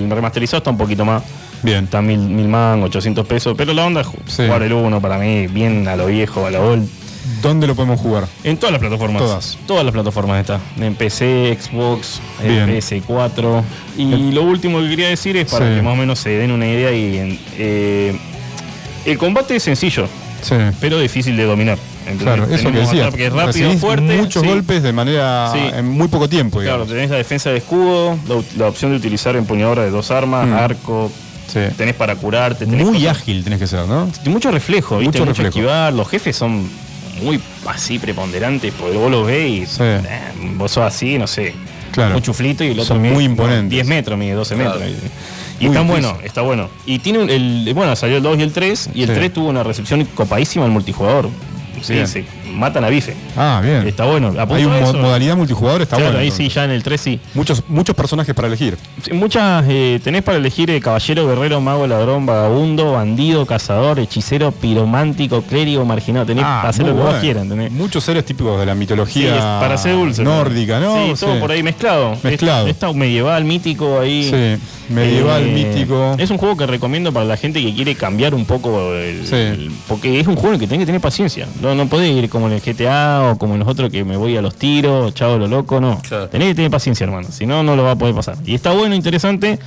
[SPEAKER 29] el remasterizado está un poquito más.
[SPEAKER 1] Bien.
[SPEAKER 29] Está mil, mil man, 800 pesos. Pero la onda
[SPEAKER 1] Sí.
[SPEAKER 29] jugar el uno para mí, bien a lo viejo, a la old.
[SPEAKER 1] ¿Dónde lo podemos jugar?
[SPEAKER 29] En todas las plataformas.
[SPEAKER 1] Todas.
[SPEAKER 29] Todas las plataformas está. En PC, Xbox, eh,
[SPEAKER 1] Bien.
[SPEAKER 29] PS4. Y lo último que quería decir es para
[SPEAKER 1] Sí.
[SPEAKER 29] que más o menos se den una idea y eh, el combate es sencillo,
[SPEAKER 1] Sí.
[SPEAKER 29] pero difícil de dominar. ¿entendés?
[SPEAKER 1] Claro, eso que decía.
[SPEAKER 29] ataque rápido, fuerte.
[SPEAKER 1] muchos
[SPEAKER 29] sí.
[SPEAKER 1] golpes de manera.
[SPEAKER 29] Sí.
[SPEAKER 1] en muy poco tiempo,
[SPEAKER 29] Claro, tenés la defensa de escudo, la, la opción de utilizar empuñadura de dos armas,
[SPEAKER 1] Mm.
[SPEAKER 29] arco, tenés para curarte, tenés
[SPEAKER 1] Muy
[SPEAKER 29] cosas-
[SPEAKER 1] ágil tenés que ser, ¿no?
[SPEAKER 29] mucho reflejo, ¿viste?
[SPEAKER 1] Mucho
[SPEAKER 29] Mucho,
[SPEAKER 1] reflejo.
[SPEAKER 29] esquivar, los jefes son muy así preponderantes, porque vos los ves y
[SPEAKER 1] Sí.
[SPEAKER 29] eh, vos sos así, no sé,
[SPEAKER 1] Claro.
[SPEAKER 29] un chuflito y el otro
[SPEAKER 1] Son
[SPEAKER 29] mide,
[SPEAKER 1] muy imponentes.
[SPEAKER 29] 10 metros, mide 12
[SPEAKER 3] Claro.
[SPEAKER 29] metros. Y está bueno, está bueno. Y tiene un- el, bueno, salió el 2 y el 3, y el
[SPEAKER 1] Sí.
[SPEAKER 29] 3 tuvo una recepción copadísima al multijugador. Sí,
[SPEAKER 1] Bien.
[SPEAKER 29] Matan a bife.
[SPEAKER 1] Ah, bien.
[SPEAKER 29] Está bueno.
[SPEAKER 1] Hay una modalidad multijugador, está
[SPEAKER 29] Claro,
[SPEAKER 1] bueno.
[SPEAKER 29] ahí sí, ya en el 3 sí.
[SPEAKER 1] Muchos, muchos personajes para elegir.
[SPEAKER 29] Sí, Muchas eh, tenés para elegir eh, caballero, guerrero, mago, ladrón, vagabundo, bandido, cazador, hechicero, piromántico, clérigo, marginado. Tenés
[SPEAKER 1] Ah,
[SPEAKER 29] para hacer lo que vos
[SPEAKER 1] bueno.
[SPEAKER 29] quieras, ¿entendés?
[SPEAKER 1] Muchos seres típicos de la mitología
[SPEAKER 29] para ser dulce.
[SPEAKER 1] nórdica, ¿no?
[SPEAKER 29] Sí, todo por ahí mezclado.
[SPEAKER 1] Mezclado.
[SPEAKER 29] Está, medieval, mítico ahí.
[SPEAKER 1] Sí, medieval,
[SPEAKER 29] Eh,
[SPEAKER 1] mítico.
[SPEAKER 29] Es un juego que recomiendo para la gente que quiere cambiar un poco el- porque es un juego en el que tenés que tener paciencia. No, no podés ir como en el GTA o como en los otros que me voy a los tiros, chavo lo loco, no.
[SPEAKER 3] Claro.
[SPEAKER 29] Tenés que tener paciencia, hermano. Si no, no lo va a poder pasar. Y está bueno, interesante.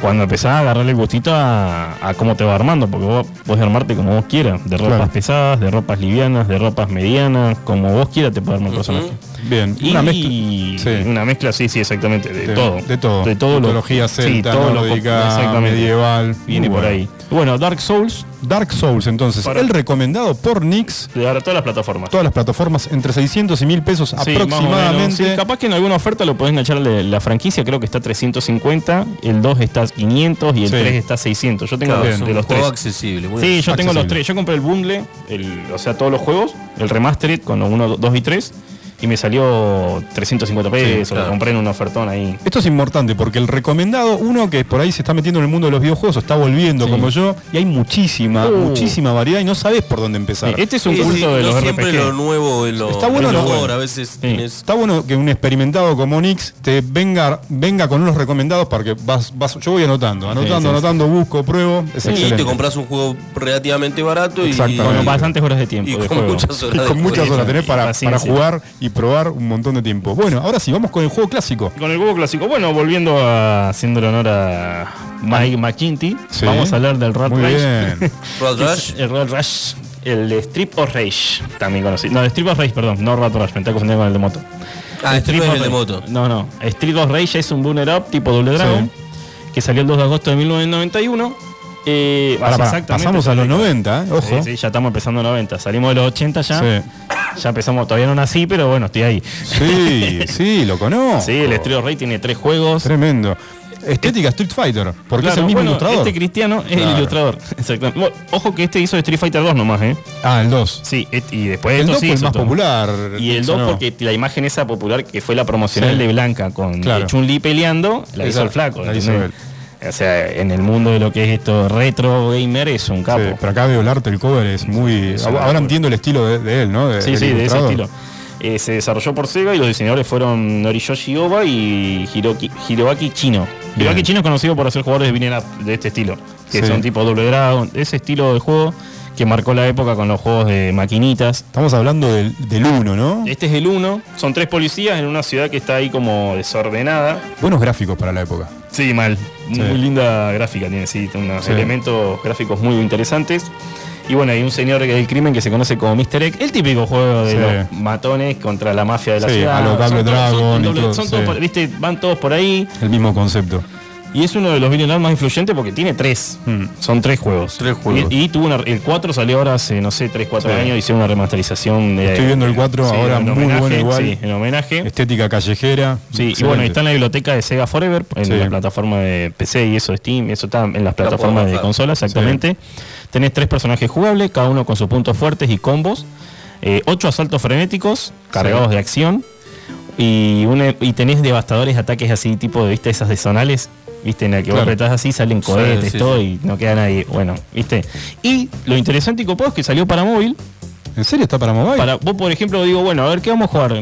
[SPEAKER 29] Cuando empezás a agarrarle el gustito a, a cómo te va armando, porque vos podés armarte como vos quieras, de ropas
[SPEAKER 1] Claro.
[SPEAKER 29] pesadas, de ropas livianas, de ropas medianas, como vos quieras te puede armar un personaje.
[SPEAKER 1] Bien,
[SPEAKER 29] Y
[SPEAKER 1] una mezcla. Sí.
[SPEAKER 29] una mezcla, sí, sí, exactamente, de,
[SPEAKER 1] De-
[SPEAKER 29] todo.
[SPEAKER 1] de todo.
[SPEAKER 29] De todo lo-
[SPEAKER 1] Mitología celta,
[SPEAKER 29] todo lo-
[SPEAKER 1] nórdica,
[SPEAKER 29] exactamente.
[SPEAKER 1] medieval.
[SPEAKER 29] Viene por ahí. Bueno, Dark Souls,
[SPEAKER 1] Dark Souls, entonces,
[SPEAKER 29] Para-
[SPEAKER 1] el recomendado por Nix,
[SPEAKER 29] de ahora todas las plataformas.
[SPEAKER 1] todas las plataformas, entre 600 y 1000 pesos
[SPEAKER 29] Sí, más o menos.
[SPEAKER 1] aproximadamente.
[SPEAKER 29] Sí, capaz que en alguna oferta lo podés enganchar la, la franquicia, creo que está 350, el 2 está 500 y el
[SPEAKER 1] Sí.
[SPEAKER 29] 3 está 600. Yo tengo
[SPEAKER 3] Claro,
[SPEAKER 29] los, de los tres.
[SPEAKER 3] accesible.
[SPEAKER 29] Sí, yo tengo los
[SPEAKER 1] accesible.
[SPEAKER 29] tres. Yo compré el bundle, el, o sea, todos los juegos, el remastered con los 1, 2 y 3, y me salió 350 pesos.
[SPEAKER 3] claro.
[SPEAKER 29] Lo compré en un ofertón ahí.
[SPEAKER 1] Esto es importante porque el recomendado, uno que por ahí se está metiendo en el mundo de los videojuegos, o está volviendo
[SPEAKER 29] Sí.
[SPEAKER 1] como yo, y hay muchísima,
[SPEAKER 29] Uh.
[SPEAKER 1] muchísima variedad y no sabes por dónde empezar.
[SPEAKER 29] Sí, este es un
[SPEAKER 3] Sí, sí,
[SPEAKER 29] de
[SPEAKER 3] no
[SPEAKER 29] los
[SPEAKER 3] siempre
[SPEAKER 29] RPG.
[SPEAKER 3] lo nuevo es lo
[SPEAKER 1] Está bueno lo
[SPEAKER 3] lo
[SPEAKER 1] bueno.
[SPEAKER 3] A veces tenés-
[SPEAKER 1] Está bueno que un experimentado como Nix te venga, venga con unos recomendados porque vas, vas, yo voy anotando, anotando,
[SPEAKER 29] Sí, sí,
[SPEAKER 1] anotando, busco, pruebo, es
[SPEAKER 3] y
[SPEAKER 1] excelente.
[SPEAKER 3] te compras un juego relativamente barato y,
[SPEAKER 1] Exactamente.
[SPEAKER 29] Con bastantes horas de tiempo.
[SPEAKER 3] y
[SPEAKER 29] de
[SPEAKER 3] con
[SPEAKER 29] juego.
[SPEAKER 3] muchas horas
[SPEAKER 1] Y
[SPEAKER 3] de
[SPEAKER 1] con muchas horas tenés
[SPEAKER 29] y
[SPEAKER 1] para, para jugar y probar un montón de tiempo. Bueno, ahora sí, vamos con el juego clásico.
[SPEAKER 29] Con el juego clásico. Bueno, volviendo a haciendo honor a Mike McKinty,
[SPEAKER 1] Sí.
[SPEAKER 29] vamos a hablar del Rat Race. [LAUGHS] es
[SPEAKER 3] Rush.
[SPEAKER 29] El Rat Rush. El Strip of Rage, también conocido. No, el Strip of Rage, perdón, no Rat Rush, me está confundiendo con el de moto.
[SPEAKER 3] Ah, este no es
[SPEAKER 29] of
[SPEAKER 3] el de moto.
[SPEAKER 29] No, no. Street of Rage es un Booner Up tipo Double Dragon, que salió el 2 de agosto de 1991. Eh,
[SPEAKER 1] pará,
[SPEAKER 29] exactamente,
[SPEAKER 1] pasamos a los
[SPEAKER 29] salió-
[SPEAKER 1] 90, ¿eh? ojo.
[SPEAKER 29] Sí, sí, ya estamos empezando 90. Salimos de los 80 ya.
[SPEAKER 1] Sí.
[SPEAKER 29] Ya empezamos, todavía no nací, pero bueno, estoy ahí.
[SPEAKER 1] Sí, [LAUGHS] sí, lo conozco.
[SPEAKER 29] Sí, el of Rage tiene tres juegos.
[SPEAKER 1] Tremendo. Estética Street Fighter, porque es el mismo
[SPEAKER 29] bueno,
[SPEAKER 1] ilustrador.
[SPEAKER 29] Este cristiano es el ilustrador. [LAUGHS] Exactamente. Bueno, ojo que este hizo Street Fighter 2 nomás, ¿eh?
[SPEAKER 1] Ah, el 2.
[SPEAKER 29] Sí, y después
[SPEAKER 1] El
[SPEAKER 29] esto
[SPEAKER 1] 2
[SPEAKER 29] sí
[SPEAKER 1] fue el
[SPEAKER 29] hizo
[SPEAKER 1] más
[SPEAKER 29] todo.
[SPEAKER 1] popular.
[SPEAKER 29] Y el
[SPEAKER 1] ¿o
[SPEAKER 29] 2
[SPEAKER 1] no?
[SPEAKER 29] porque la imagen esa popular que fue la promocional
[SPEAKER 1] Sí.
[SPEAKER 29] de Blanca con
[SPEAKER 1] Claro.
[SPEAKER 29] Chun-Li peleando, la hizo el flaco.
[SPEAKER 1] la hizo.
[SPEAKER 29] O sea, en el mundo de lo que es esto retro gamer es un capo.
[SPEAKER 1] Sí, pero acá veo el arte, el cover es muy. Ahora entiendo el estilo de, de él, ¿no? De-
[SPEAKER 29] Sí, sí, de ese estilo. Eh, se desarrolló por Sega y los diseñadores fueron Noriyoshi Oba y Hiroki, Hiroaki Chino.
[SPEAKER 1] Bien.
[SPEAKER 29] Hiroaki Chino es conocido por hacer jugadores de up de este estilo, que
[SPEAKER 1] Sí.
[SPEAKER 29] son tipo Double Dragon, ese estilo de juego que marcó la época con los juegos de maquinitas.
[SPEAKER 1] Estamos hablando del, del 1, ¿no?
[SPEAKER 29] Este es el 1, son tres policías en una ciudad que está ahí como desordenada.
[SPEAKER 1] Buenos gráficos para la época.
[SPEAKER 29] Sí, mal.
[SPEAKER 1] Sí.
[SPEAKER 29] Muy linda gráfica tiene, sí, unos
[SPEAKER 1] Sí.
[SPEAKER 29] elementos gráficos muy interesantes. Y bueno, hay un señor del crimen que se conoce como Mr. Egg, el típico juego de
[SPEAKER 1] Sí.
[SPEAKER 29] los matones contra la mafia de la
[SPEAKER 1] Sí,
[SPEAKER 29] ciudad.
[SPEAKER 1] a lo Double
[SPEAKER 29] Son todos-
[SPEAKER 1] Dragon
[SPEAKER 29] son
[SPEAKER 1] y
[SPEAKER 29] doble-
[SPEAKER 1] todo,
[SPEAKER 29] son
[SPEAKER 1] sí.
[SPEAKER 29] todos por- viste, van todos por ahí.
[SPEAKER 1] El mismo concepto.
[SPEAKER 29] Y es uno de los billionaires más influyentes porque tiene tres. Son tres juegos.
[SPEAKER 3] Tres juegos.
[SPEAKER 29] Y, y tuvo una- el 4 salió ahora hace, no sé, 3, 4
[SPEAKER 1] Sí.
[SPEAKER 29] años. Hicieron una remasterización. De,
[SPEAKER 1] Estoy viendo el 4
[SPEAKER 29] sí,
[SPEAKER 1] ahora muy
[SPEAKER 29] homenaje,
[SPEAKER 1] bueno igual.
[SPEAKER 29] Sí, en homenaje.
[SPEAKER 1] Estética callejera.
[SPEAKER 29] Sí, y bueno, está en la biblioteca de Sega Forever, en
[SPEAKER 1] Sí.
[SPEAKER 29] la plataforma de PC y eso de Steam, eso está en las plataformas de
[SPEAKER 3] bajar.
[SPEAKER 29] consola, exactamente. Tenés tres personajes jugables, cada uno con sus puntos fuertes y combos. eh, ocho asaltos frenéticos, cargados de acción. Y, una- y tenés devastadores ataques así, tipo de, viste, esas de zonales. Viste, en la que vos
[SPEAKER 1] Claro.
[SPEAKER 29] apretás así, salen cohetes,
[SPEAKER 3] sí,
[SPEAKER 29] todo,
[SPEAKER 3] sí.
[SPEAKER 29] y no queda nadie. Bueno, viste. Y lo interesante y copado es que salió para móvil.
[SPEAKER 1] ¿En serio está para mobile?
[SPEAKER 29] Para, vos, por ejemplo, digo, bueno, a ver, ¿qué vamos a jugar?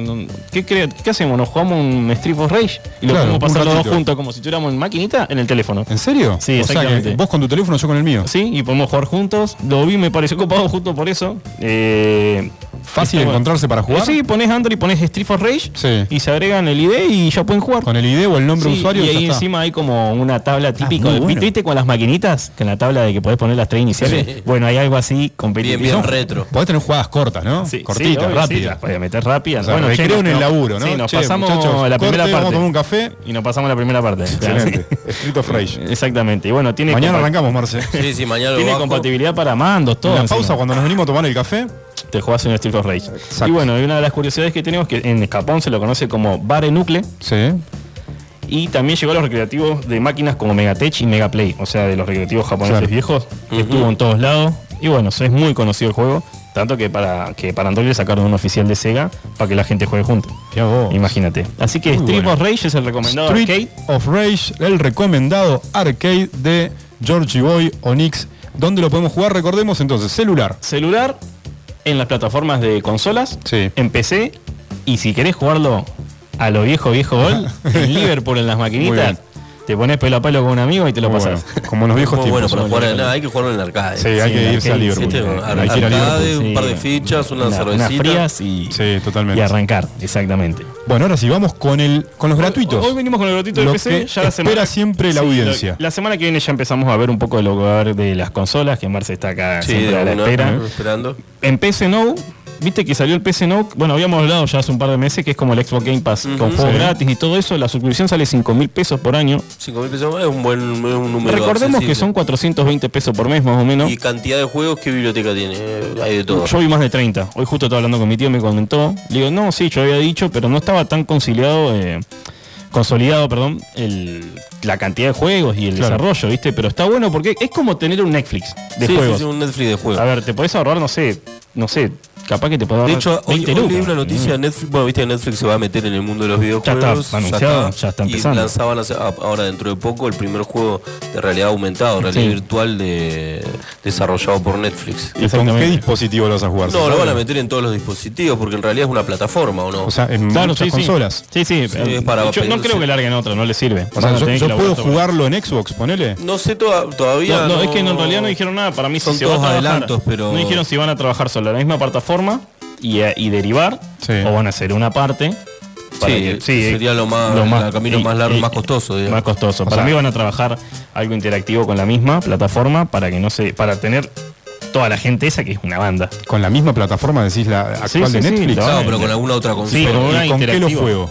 [SPEAKER 29] ¿Qué, cre- qué hacemos? ¿Nos jugamos un Street of Rage? Y lo
[SPEAKER 1] Claro,
[SPEAKER 29] podemos pasar los dos juntos como si tuviéramos en maquinita en el teléfono.
[SPEAKER 1] ¿En serio?
[SPEAKER 29] Sí,
[SPEAKER 1] o sea que
[SPEAKER 29] exactamente.
[SPEAKER 1] vos con tu teléfono, yo con el mío.
[SPEAKER 29] Sí, y podemos jugar juntos. Lo vi, me pareció copado justo por eso. Eh,
[SPEAKER 1] Fácil
[SPEAKER 29] está bueno.
[SPEAKER 1] encontrarse para jugar.
[SPEAKER 29] Eh, sí, pones Android, pones Street of Rage
[SPEAKER 1] Sí.
[SPEAKER 29] y se agregan el ID y ya pueden jugar.
[SPEAKER 1] Con el ID o el nombre de usuario.
[SPEAKER 29] y ahí
[SPEAKER 1] está. Ah,
[SPEAKER 29] encima hay como una tabla típica.
[SPEAKER 1] muy bueno.
[SPEAKER 29] ¿Viste con las maquinitas? Que en la tabla de que podés poner las tres iniciales.
[SPEAKER 3] Sí.
[SPEAKER 29] Bueno, hay algo así competitivo.
[SPEAKER 3] Bien, bien retro.
[SPEAKER 1] Podés tener jugadas cortas, ¿no?
[SPEAKER 29] Sí,
[SPEAKER 1] Cortitas,
[SPEAKER 29] sí, obvio, sí,
[SPEAKER 1] rápidas.
[SPEAKER 29] podés meter rápidas.
[SPEAKER 1] O sea,
[SPEAKER 29] Bueno, no-
[SPEAKER 1] en el laburo, ¿no?
[SPEAKER 29] Sí, nos
[SPEAKER 1] Che,
[SPEAKER 29] pasamos
[SPEAKER 1] muchachos,
[SPEAKER 29] la
[SPEAKER 1] corte,
[SPEAKER 29] primera
[SPEAKER 1] Vamos a
[SPEAKER 29] parte.
[SPEAKER 1] tomar un café.
[SPEAKER 29] Y nos pasamos la primera parte.
[SPEAKER 1] Excelente. [LAUGHS] Street of Rage.
[SPEAKER 29] Exactamente. Y bueno, tiene
[SPEAKER 1] Mañana arrancamos, Marce.
[SPEAKER 3] Sí, sí, mañana lo
[SPEAKER 29] Tiene compatibilidad para mandos, todo.
[SPEAKER 1] En la pausa, cuando nos venimos a tomar el café,
[SPEAKER 29] Te jugás en Street of Rage.
[SPEAKER 1] Exacto.
[SPEAKER 29] Y bueno, y una de las curiosidades que tenemos que en Japón se lo conoce como Bare Nucle.
[SPEAKER 1] sí.
[SPEAKER 29] Y también llegó a los recreativos de máquinas como Megatech y Megaplay. O sea, de los recreativos japoneses
[SPEAKER 1] Claro.
[SPEAKER 29] viejos.
[SPEAKER 3] Ujú.
[SPEAKER 29] Estuvo en todos lados. Y bueno, es muy conocido el juego. Tanto que para, que para Android le sacaron un oficial de Sega para que la gente juegue junto. Imagínate. Así que
[SPEAKER 1] Muy
[SPEAKER 29] Street
[SPEAKER 1] bueno.
[SPEAKER 29] of Rage es el recomendado
[SPEAKER 1] Street
[SPEAKER 29] arcade.
[SPEAKER 1] of Rage, el recomendado arcade de Georgie Boy Onyx. ¿Dónde lo podemos jugar? Recordemos entonces, celular.
[SPEAKER 29] Celular en las plataformas de consolas,
[SPEAKER 1] Sí.
[SPEAKER 29] en PC. Y si querés jugarlo a lo viejo, viejo gol, [LAUGHS] en Liverpool en las maquinitas. Te pones pelo a pelo con un amigo y te lo
[SPEAKER 1] Muy
[SPEAKER 29] pasas.
[SPEAKER 1] bueno. Como en los viejos
[SPEAKER 3] Muy
[SPEAKER 1] tiempos.
[SPEAKER 3] bueno, para jugar
[SPEAKER 1] en
[SPEAKER 3] nada, hay que jugarlo en el arcade.
[SPEAKER 1] Sí, hay
[SPEAKER 29] Sí,
[SPEAKER 1] que irse a
[SPEAKER 29] arcade,
[SPEAKER 1] Liverpool.
[SPEAKER 3] ¿Viste?
[SPEAKER 1] Hay que ir a
[SPEAKER 3] Arcade,
[SPEAKER 1] Liverpool.
[SPEAKER 3] un par de fichas, una,
[SPEAKER 29] Una- unas frías y,
[SPEAKER 1] Sí, totalmente.
[SPEAKER 29] y arrancar, exactamente.
[SPEAKER 1] Bueno, ahora sí, vamos con el con los gratuitos.
[SPEAKER 29] Hoy venimos con el gratuito de
[SPEAKER 1] Lo
[SPEAKER 29] PC.
[SPEAKER 1] que
[SPEAKER 29] Ya la
[SPEAKER 1] espera
[SPEAKER 29] semana,
[SPEAKER 1] siempre la
[SPEAKER 29] Sí,
[SPEAKER 1] audiencia.
[SPEAKER 29] lo- la semana que viene ya empezamos a ver un poco de lo que va a haber de las consolas, que Marce está acá
[SPEAKER 3] Sí,
[SPEAKER 29] siempre
[SPEAKER 3] de
[SPEAKER 29] a la
[SPEAKER 3] una,
[SPEAKER 29] espera.
[SPEAKER 3] esperando.
[SPEAKER 29] En PC Now, viste que salió el PC Now, bueno, habíamos hablado ya hace un par de meses que es como el Xbox Game Pass, con juegos
[SPEAKER 1] Sí.
[SPEAKER 29] gratis y todo eso. La suscripción sale 5 mil pesos por año.
[SPEAKER 3] 5 mil pesos es un buen un número.
[SPEAKER 29] Recordemos que son 420 pesos por mes más o menos.
[SPEAKER 3] Y cantidad de juegos, ¿qué biblioteca tiene? Eh, Hay de todo.
[SPEAKER 29] Yo vi más de 30. Hoy justo estaba hablando con mi tío, me comentó. Le digo, no, sí, yo había dicho, pero no estaba tan conciliado, eh, consolidado, perdón, el- la cantidad de juegos y el
[SPEAKER 1] Claro.
[SPEAKER 29] desarrollo, ¿viste? Pero está bueno porque es como tener un Netflix de
[SPEAKER 3] Sí, sí,
[SPEAKER 29] juegos.
[SPEAKER 3] sí, un Netflix de juegos.
[SPEAKER 29] A ver, te podés ahorrar, no sé, no sé, capaz que te podés
[SPEAKER 3] De hecho, hoy,
[SPEAKER 29] 20
[SPEAKER 3] hoy leí una noticia de Netflix, bueno, viste que Netflix se va a meter en el mundo de los videojuegos.
[SPEAKER 29] está anunciado, ya está empezando.
[SPEAKER 3] Y lanzaban hace- a- ahora dentro de poco el primer juego de realidad aumentada, realidad
[SPEAKER 29] Sí.
[SPEAKER 3] virtual de, desarrollado por Netflix.
[SPEAKER 1] ¿Y con qué dispositivo lo vas a jugar?
[SPEAKER 3] No,
[SPEAKER 1] ¿Se
[SPEAKER 3] lo van a meter en todos los dispositivos porque en realidad es una plataforma, ¿o no?
[SPEAKER 1] O sea, en
[SPEAKER 29] Claro,
[SPEAKER 1] muchas
[SPEAKER 29] sí, sí.
[SPEAKER 1] consolas.
[SPEAKER 29] Sí, sí,
[SPEAKER 3] Sí,
[SPEAKER 29] eh,
[SPEAKER 3] es para
[SPEAKER 29] yo no creo que larguen otro, no le sirve.
[SPEAKER 1] O sea, yo, puedo jugarlo en Xbox, ponele.
[SPEAKER 3] No sé toda- todavía.
[SPEAKER 29] No, no, es que en realidad no dijeron nada. Para mí
[SPEAKER 3] Son
[SPEAKER 29] si se va a
[SPEAKER 3] todos
[SPEAKER 29] trabajar,
[SPEAKER 3] adelantos, pero-
[SPEAKER 29] No dijeron si van a trabajar sobre la misma plataforma y, eh, y derivar
[SPEAKER 1] Sí.
[SPEAKER 29] o van a hacer una parte. para
[SPEAKER 3] Sí,
[SPEAKER 29] que-
[SPEAKER 3] sería lo más- el camino más largo, más costoso, digamos.
[SPEAKER 29] Más costoso.
[SPEAKER 1] O
[SPEAKER 29] para
[SPEAKER 1] sea-
[SPEAKER 29] mí van a trabajar algo interactivo con la misma plataforma para que no se, para tener toda la gente esa que es una banda.
[SPEAKER 1] Con la misma plataforma, decís la actual
[SPEAKER 29] Sí, sí,
[SPEAKER 1] de Netflix.
[SPEAKER 3] Claro, pero con alguna otra consola.
[SPEAKER 29] Con
[SPEAKER 1] ¿y qué lo juego?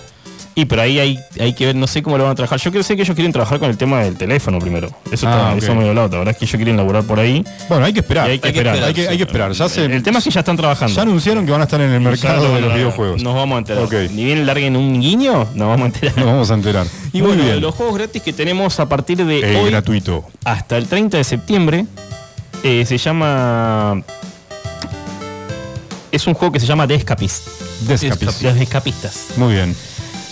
[SPEAKER 29] Y pero ahí hay, hay que ver, no sé cómo lo van a trabajar. Yo creo sé que ellos quieren trabajar con el tema del teléfono primero. Eso
[SPEAKER 1] Ah,
[SPEAKER 29] está,
[SPEAKER 1] ok.
[SPEAKER 29] eso me hablado. La verdad es que ellos quieren laburar por ahí.
[SPEAKER 1] Bueno, hay que esperar.
[SPEAKER 29] Hay que esperar.
[SPEAKER 1] Hay que, hay que esperar. Ya se,
[SPEAKER 29] El, tema es que ya están trabajando.
[SPEAKER 1] ya anunciaron que van a estar en el mercado de los videojuegos.
[SPEAKER 29] Nos vamos a enterar.
[SPEAKER 1] Ok.
[SPEAKER 29] Ni bien larguen un guiño, nos vamos a enterar.
[SPEAKER 1] Nos vamos a enterar. [LAUGHS]
[SPEAKER 29] Y
[SPEAKER 1] Muy
[SPEAKER 29] bueno,
[SPEAKER 1] bien.
[SPEAKER 29] los juegos gratis que tenemos a partir de
[SPEAKER 1] Eh,
[SPEAKER 29] hoy
[SPEAKER 1] gratuito.
[SPEAKER 29] hasta el 30 de septiembre eh, se llama. Es un juego que se llama The Escapist.
[SPEAKER 1] The Escapist.
[SPEAKER 29] Los escapistas.
[SPEAKER 1] Muy bien.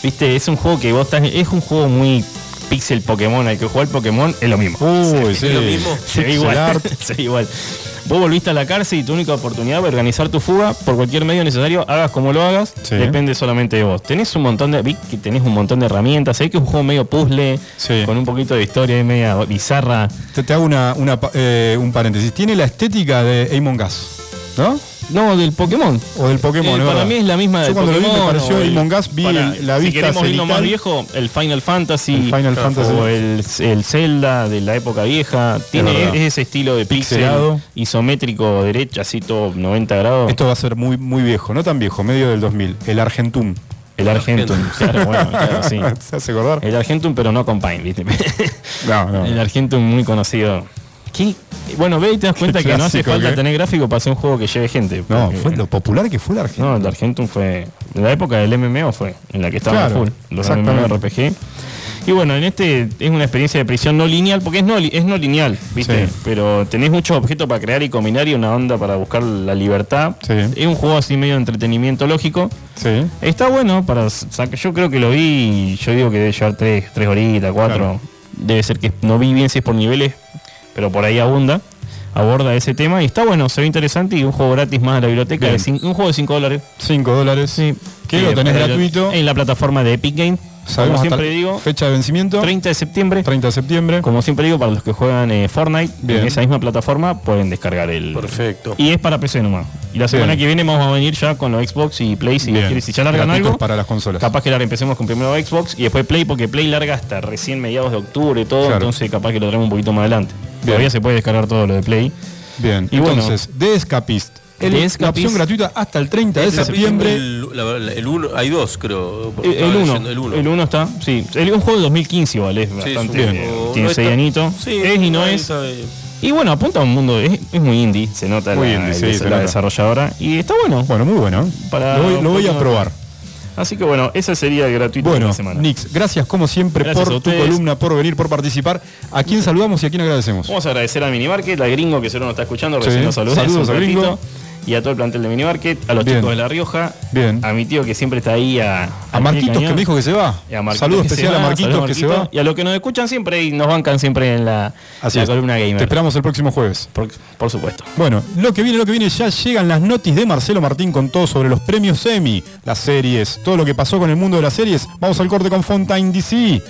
[SPEAKER 29] Viste, es un juego que vos estás. Es un juego muy pixel Pokémon al que jugó el Pokémon, es lo mismo.
[SPEAKER 1] Uy, sí.
[SPEAKER 3] ¿Es lo mismo?
[SPEAKER 29] Se ve igual. se ve [LAUGHS] igual. Vos volviste a la cárcel y tu única oportunidad de organizar tu fuga por cualquier medio necesario, hagas como lo hagas,
[SPEAKER 1] Sí.
[SPEAKER 29] depende solamente de vos. Tenés un montón de. Vi que tenés un montón de herramientas. Sé que es un juego medio puzzle,
[SPEAKER 1] Sí.
[SPEAKER 29] con un poquito de historia y media bizarra.
[SPEAKER 1] Te, te hago una, eh, un paréntesis. Tiene la estética de Among Us, ¿no?
[SPEAKER 29] No, del Pokémon.
[SPEAKER 1] O del Pokémon,
[SPEAKER 29] Eh, para
[SPEAKER 1] verdad.
[SPEAKER 29] mí es la misma
[SPEAKER 1] Yo
[SPEAKER 29] del
[SPEAKER 1] cuando lo vi me pareció
[SPEAKER 29] el-
[SPEAKER 1] Among Us, vi
[SPEAKER 29] para-
[SPEAKER 1] la
[SPEAKER 29] si
[SPEAKER 1] vista
[SPEAKER 29] queremos irnos más viejo, el Final Fantasy,
[SPEAKER 1] El Final Fantasy.
[SPEAKER 29] o el, el Zelda de la época vieja. Tiene es ese estilo de pixel
[SPEAKER 1] Pixelado.
[SPEAKER 29] isométrico derecha, así todo 90 grados.
[SPEAKER 1] Esto va a ser muy, muy viejo, no tan viejo, medio del 2000. El Argentum.
[SPEAKER 29] el Argentum, claro, bueno, claro, sí. [LAUGHS]
[SPEAKER 1] ¿Se hace acordar?
[SPEAKER 29] El Argentum, pero no con Pine, ¿viste?
[SPEAKER 1] No, no.
[SPEAKER 29] El Argentum muy conocido. ¿Qué? Bueno, ve y te das cuenta que no hace falta tener gráfico para hacer un juego que lleve gente.
[SPEAKER 1] No,
[SPEAKER 29] porque-
[SPEAKER 1] fue lo popular que fue el Argentum.
[SPEAKER 29] No, el Argentum fue. La época del MMO fue, en la que estaba
[SPEAKER 1] Claro,
[SPEAKER 29] full. Los. MMORPG. Y bueno, en este es una experiencia de prisión no lineal, porque es no, es no lineal, ¿viste?
[SPEAKER 1] Sí.
[SPEAKER 29] Pero tenés muchos objetos para crear y combinar y una onda para buscar la libertad.
[SPEAKER 1] Sí.
[SPEAKER 29] Es un juego así medio de entretenimiento lógico.
[SPEAKER 1] Sí.
[SPEAKER 29] Está bueno para. Yo creo que lo vi yo digo que debe llevar tres, tres horitas, cuatro.
[SPEAKER 1] Claro.
[SPEAKER 29] Debe ser que no vi bien si es por niveles, pero por ahí abunda. Aborda ese tema y está bueno, se ve interesante y un juego gratis más de la biblioteca. De un juego de 5 dólares.
[SPEAKER 1] 5 dólares.
[SPEAKER 29] Sí.
[SPEAKER 1] Que lo tenés
[SPEAKER 29] Eh,
[SPEAKER 1] gratuito.
[SPEAKER 29] En la plataforma de Epic Game.
[SPEAKER 1] Sabemos
[SPEAKER 29] como siempre digo,
[SPEAKER 1] fecha de vencimiento.
[SPEAKER 29] 30 de septiembre.
[SPEAKER 1] 30 de septiembre.
[SPEAKER 29] Como siempre digo, para los que juegan eh, Fortnite,
[SPEAKER 1] Bien.
[SPEAKER 29] en esa misma plataforma pueden descargar el.
[SPEAKER 3] Perfecto.
[SPEAKER 29] Y es para PC nomás. Y la semana
[SPEAKER 1] Bien.
[SPEAKER 29] que viene vamos a venir ya con los Xbox y Play si,
[SPEAKER 1] Bien.
[SPEAKER 29] quieres- si ya largan
[SPEAKER 1] Gratuitos
[SPEAKER 29] algo.
[SPEAKER 1] para las consolas.
[SPEAKER 29] Capaz que la empecemos con primero Xbox y después Play, porque Play larga hasta recién mediados de octubre y todo,
[SPEAKER 1] Claro.
[SPEAKER 29] entonces capaz que lo traemos un poquito más adelante.
[SPEAKER 1] Bien.
[SPEAKER 29] Todavía se puede descargar todo lo de Play.
[SPEAKER 1] Bien.
[SPEAKER 29] Y bueno.
[SPEAKER 1] Entonces, The Escapist. El- La opción gratuita hasta el 30 de septiembre.
[SPEAKER 3] El, la- la- el uno, hay dos, creo. porque
[SPEAKER 29] El
[SPEAKER 3] estaba
[SPEAKER 29] 1,
[SPEAKER 3] leyendo El uno.
[SPEAKER 29] el 1 está, sí. El, un juego de 2015 igual, es
[SPEAKER 3] Sí,
[SPEAKER 29] bastante.
[SPEAKER 3] es
[SPEAKER 29] eh,
[SPEAKER 3] juego-
[SPEAKER 29] tiene
[SPEAKER 3] no
[SPEAKER 29] 6
[SPEAKER 3] está-
[SPEAKER 29] añitos.
[SPEAKER 3] Sí,
[SPEAKER 29] es y no es.
[SPEAKER 3] está bien.
[SPEAKER 29] Y bueno, apunta a un mundo, es, es muy indie, se nota
[SPEAKER 1] Muy
[SPEAKER 29] la,
[SPEAKER 1] indie,
[SPEAKER 29] el-
[SPEAKER 1] sí, se
[SPEAKER 29] la
[SPEAKER 1] nota.
[SPEAKER 29] desarrolladora. Y está bueno.
[SPEAKER 1] Bueno, muy bueno.
[SPEAKER 29] Para
[SPEAKER 1] lo voy, lo voy a probar.
[SPEAKER 29] Así que bueno, ese sería el gratuito de
[SPEAKER 1] Bueno,
[SPEAKER 29] la semana.
[SPEAKER 1] Nix, gracias como siempre
[SPEAKER 29] Gracias
[SPEAKER 1] por tu columna, por venir, por participar. ¿A quién saludamos y a quién agradecemos?
[SPEAKER 29] Vamos a agradecer a Minimarket, al gringo que solo nos está escuchando, recién
[SPEAKER 1] Sí,
[SPEAKER 29] nos saludó.
[SPEAKER 1] saludos gringo.
[SPEAKER 29] ratito, Y a todo el plantel de Minimarket, a los
[SPEAKER 1] Bien.
[SPEAKER 29] chicos de La Rioja,
[SPEAKER 1] Bien.
[SPEAKER 29] a mi tío que siempre está ahí a.
[SPEAKER 1] A
[SPEAKER 29] del
[SPEAKER 1] Marquitos que me dijo que se va.
[SPEAKER 29] A
[SPEAKER 1] Saludo especial a Marquitos que se va.
[SPEAKER 29] Y a los que nos escuchan siempre y nos bancan siempre en la,
[SPEAKER 1] Así
[SPEAKER 29] la columna gamer.
[SPEAKER 1] Te esperamos el próximo jueves.
[SPEAKER 29] Por, por supuesto.
[SPEAKER 1] Bueno, lo que viene, lo que viene, ya llegan las notis de Marcelo Martín con todo sobre los premios Emmy, las series, todo lo que pasó con el mundo de las series. Vamos al corte con Fontaine DC.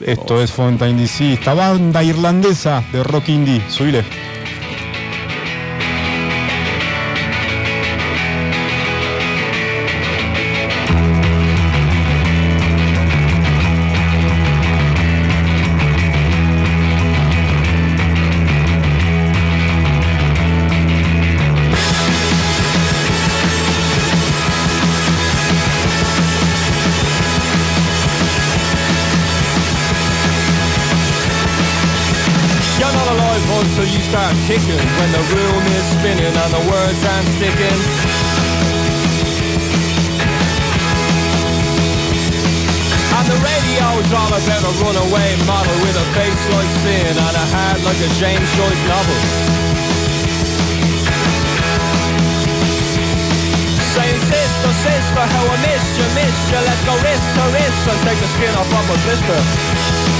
[SPEAKER 1] Esto es Fontaine DC, esta banda irlandesa de rock indie. Subile.
[SPEAKER 30] Kicking When the room is spinning and the words aren't sticking. And the radio's all about a runaway model With a face like sin and a heart like a James Joyce novel. Saying sister, sister, how I missed you, missed you. Let's go wrist to wrist and take the skin off of a blister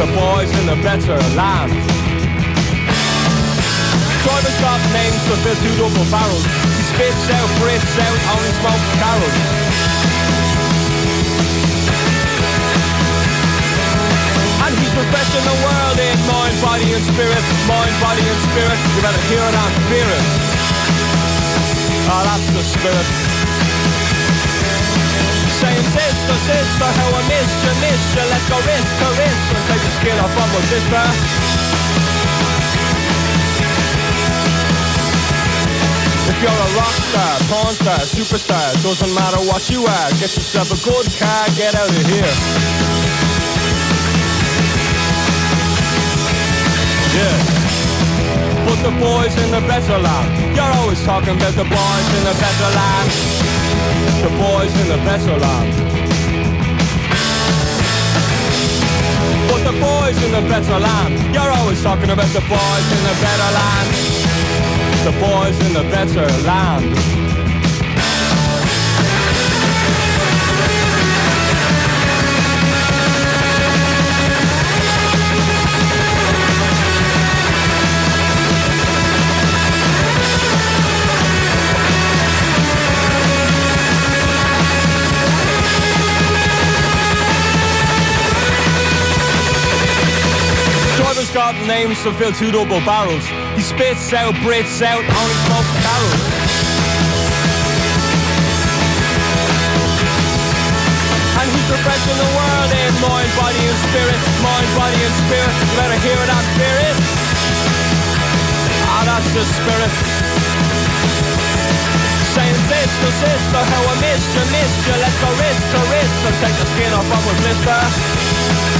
[SPEAKER 30] the boys in the better land. Drivers got names to fill two double barrels. He spits out, breathes out, only smokes carols. And he's refreshing the world in mind, body and spirit, mind, body and spirit. You better hear it and fear it. Ah, that's the spirit. Sister, sister, how I missed you, missed you Let's go wrist to wrist and take the skin off of my sister If you're a rock star, porn star, superstar, doesn't matter what you are. Get yourself a good car, get out of here. Yeah. But the boys in the better land, you're always talking about the boys in the better land. The boys in the better land. But the boys in the better land, you're always talking about the boys in the better land. The boys in the better land. Got names to fill two double barrels. He spits out, breathes out, only smokes carols. And he's refreshing the world in mind, body and spirit, mind, body and spirit. You better hear that spirit. Ah, that's the spirit. Saying sister, sister, how I missed you, missed you. Let's go wrist to wrist and take the skin off from a blister.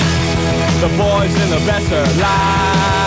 [SPEAKER 30] the boys in the better land.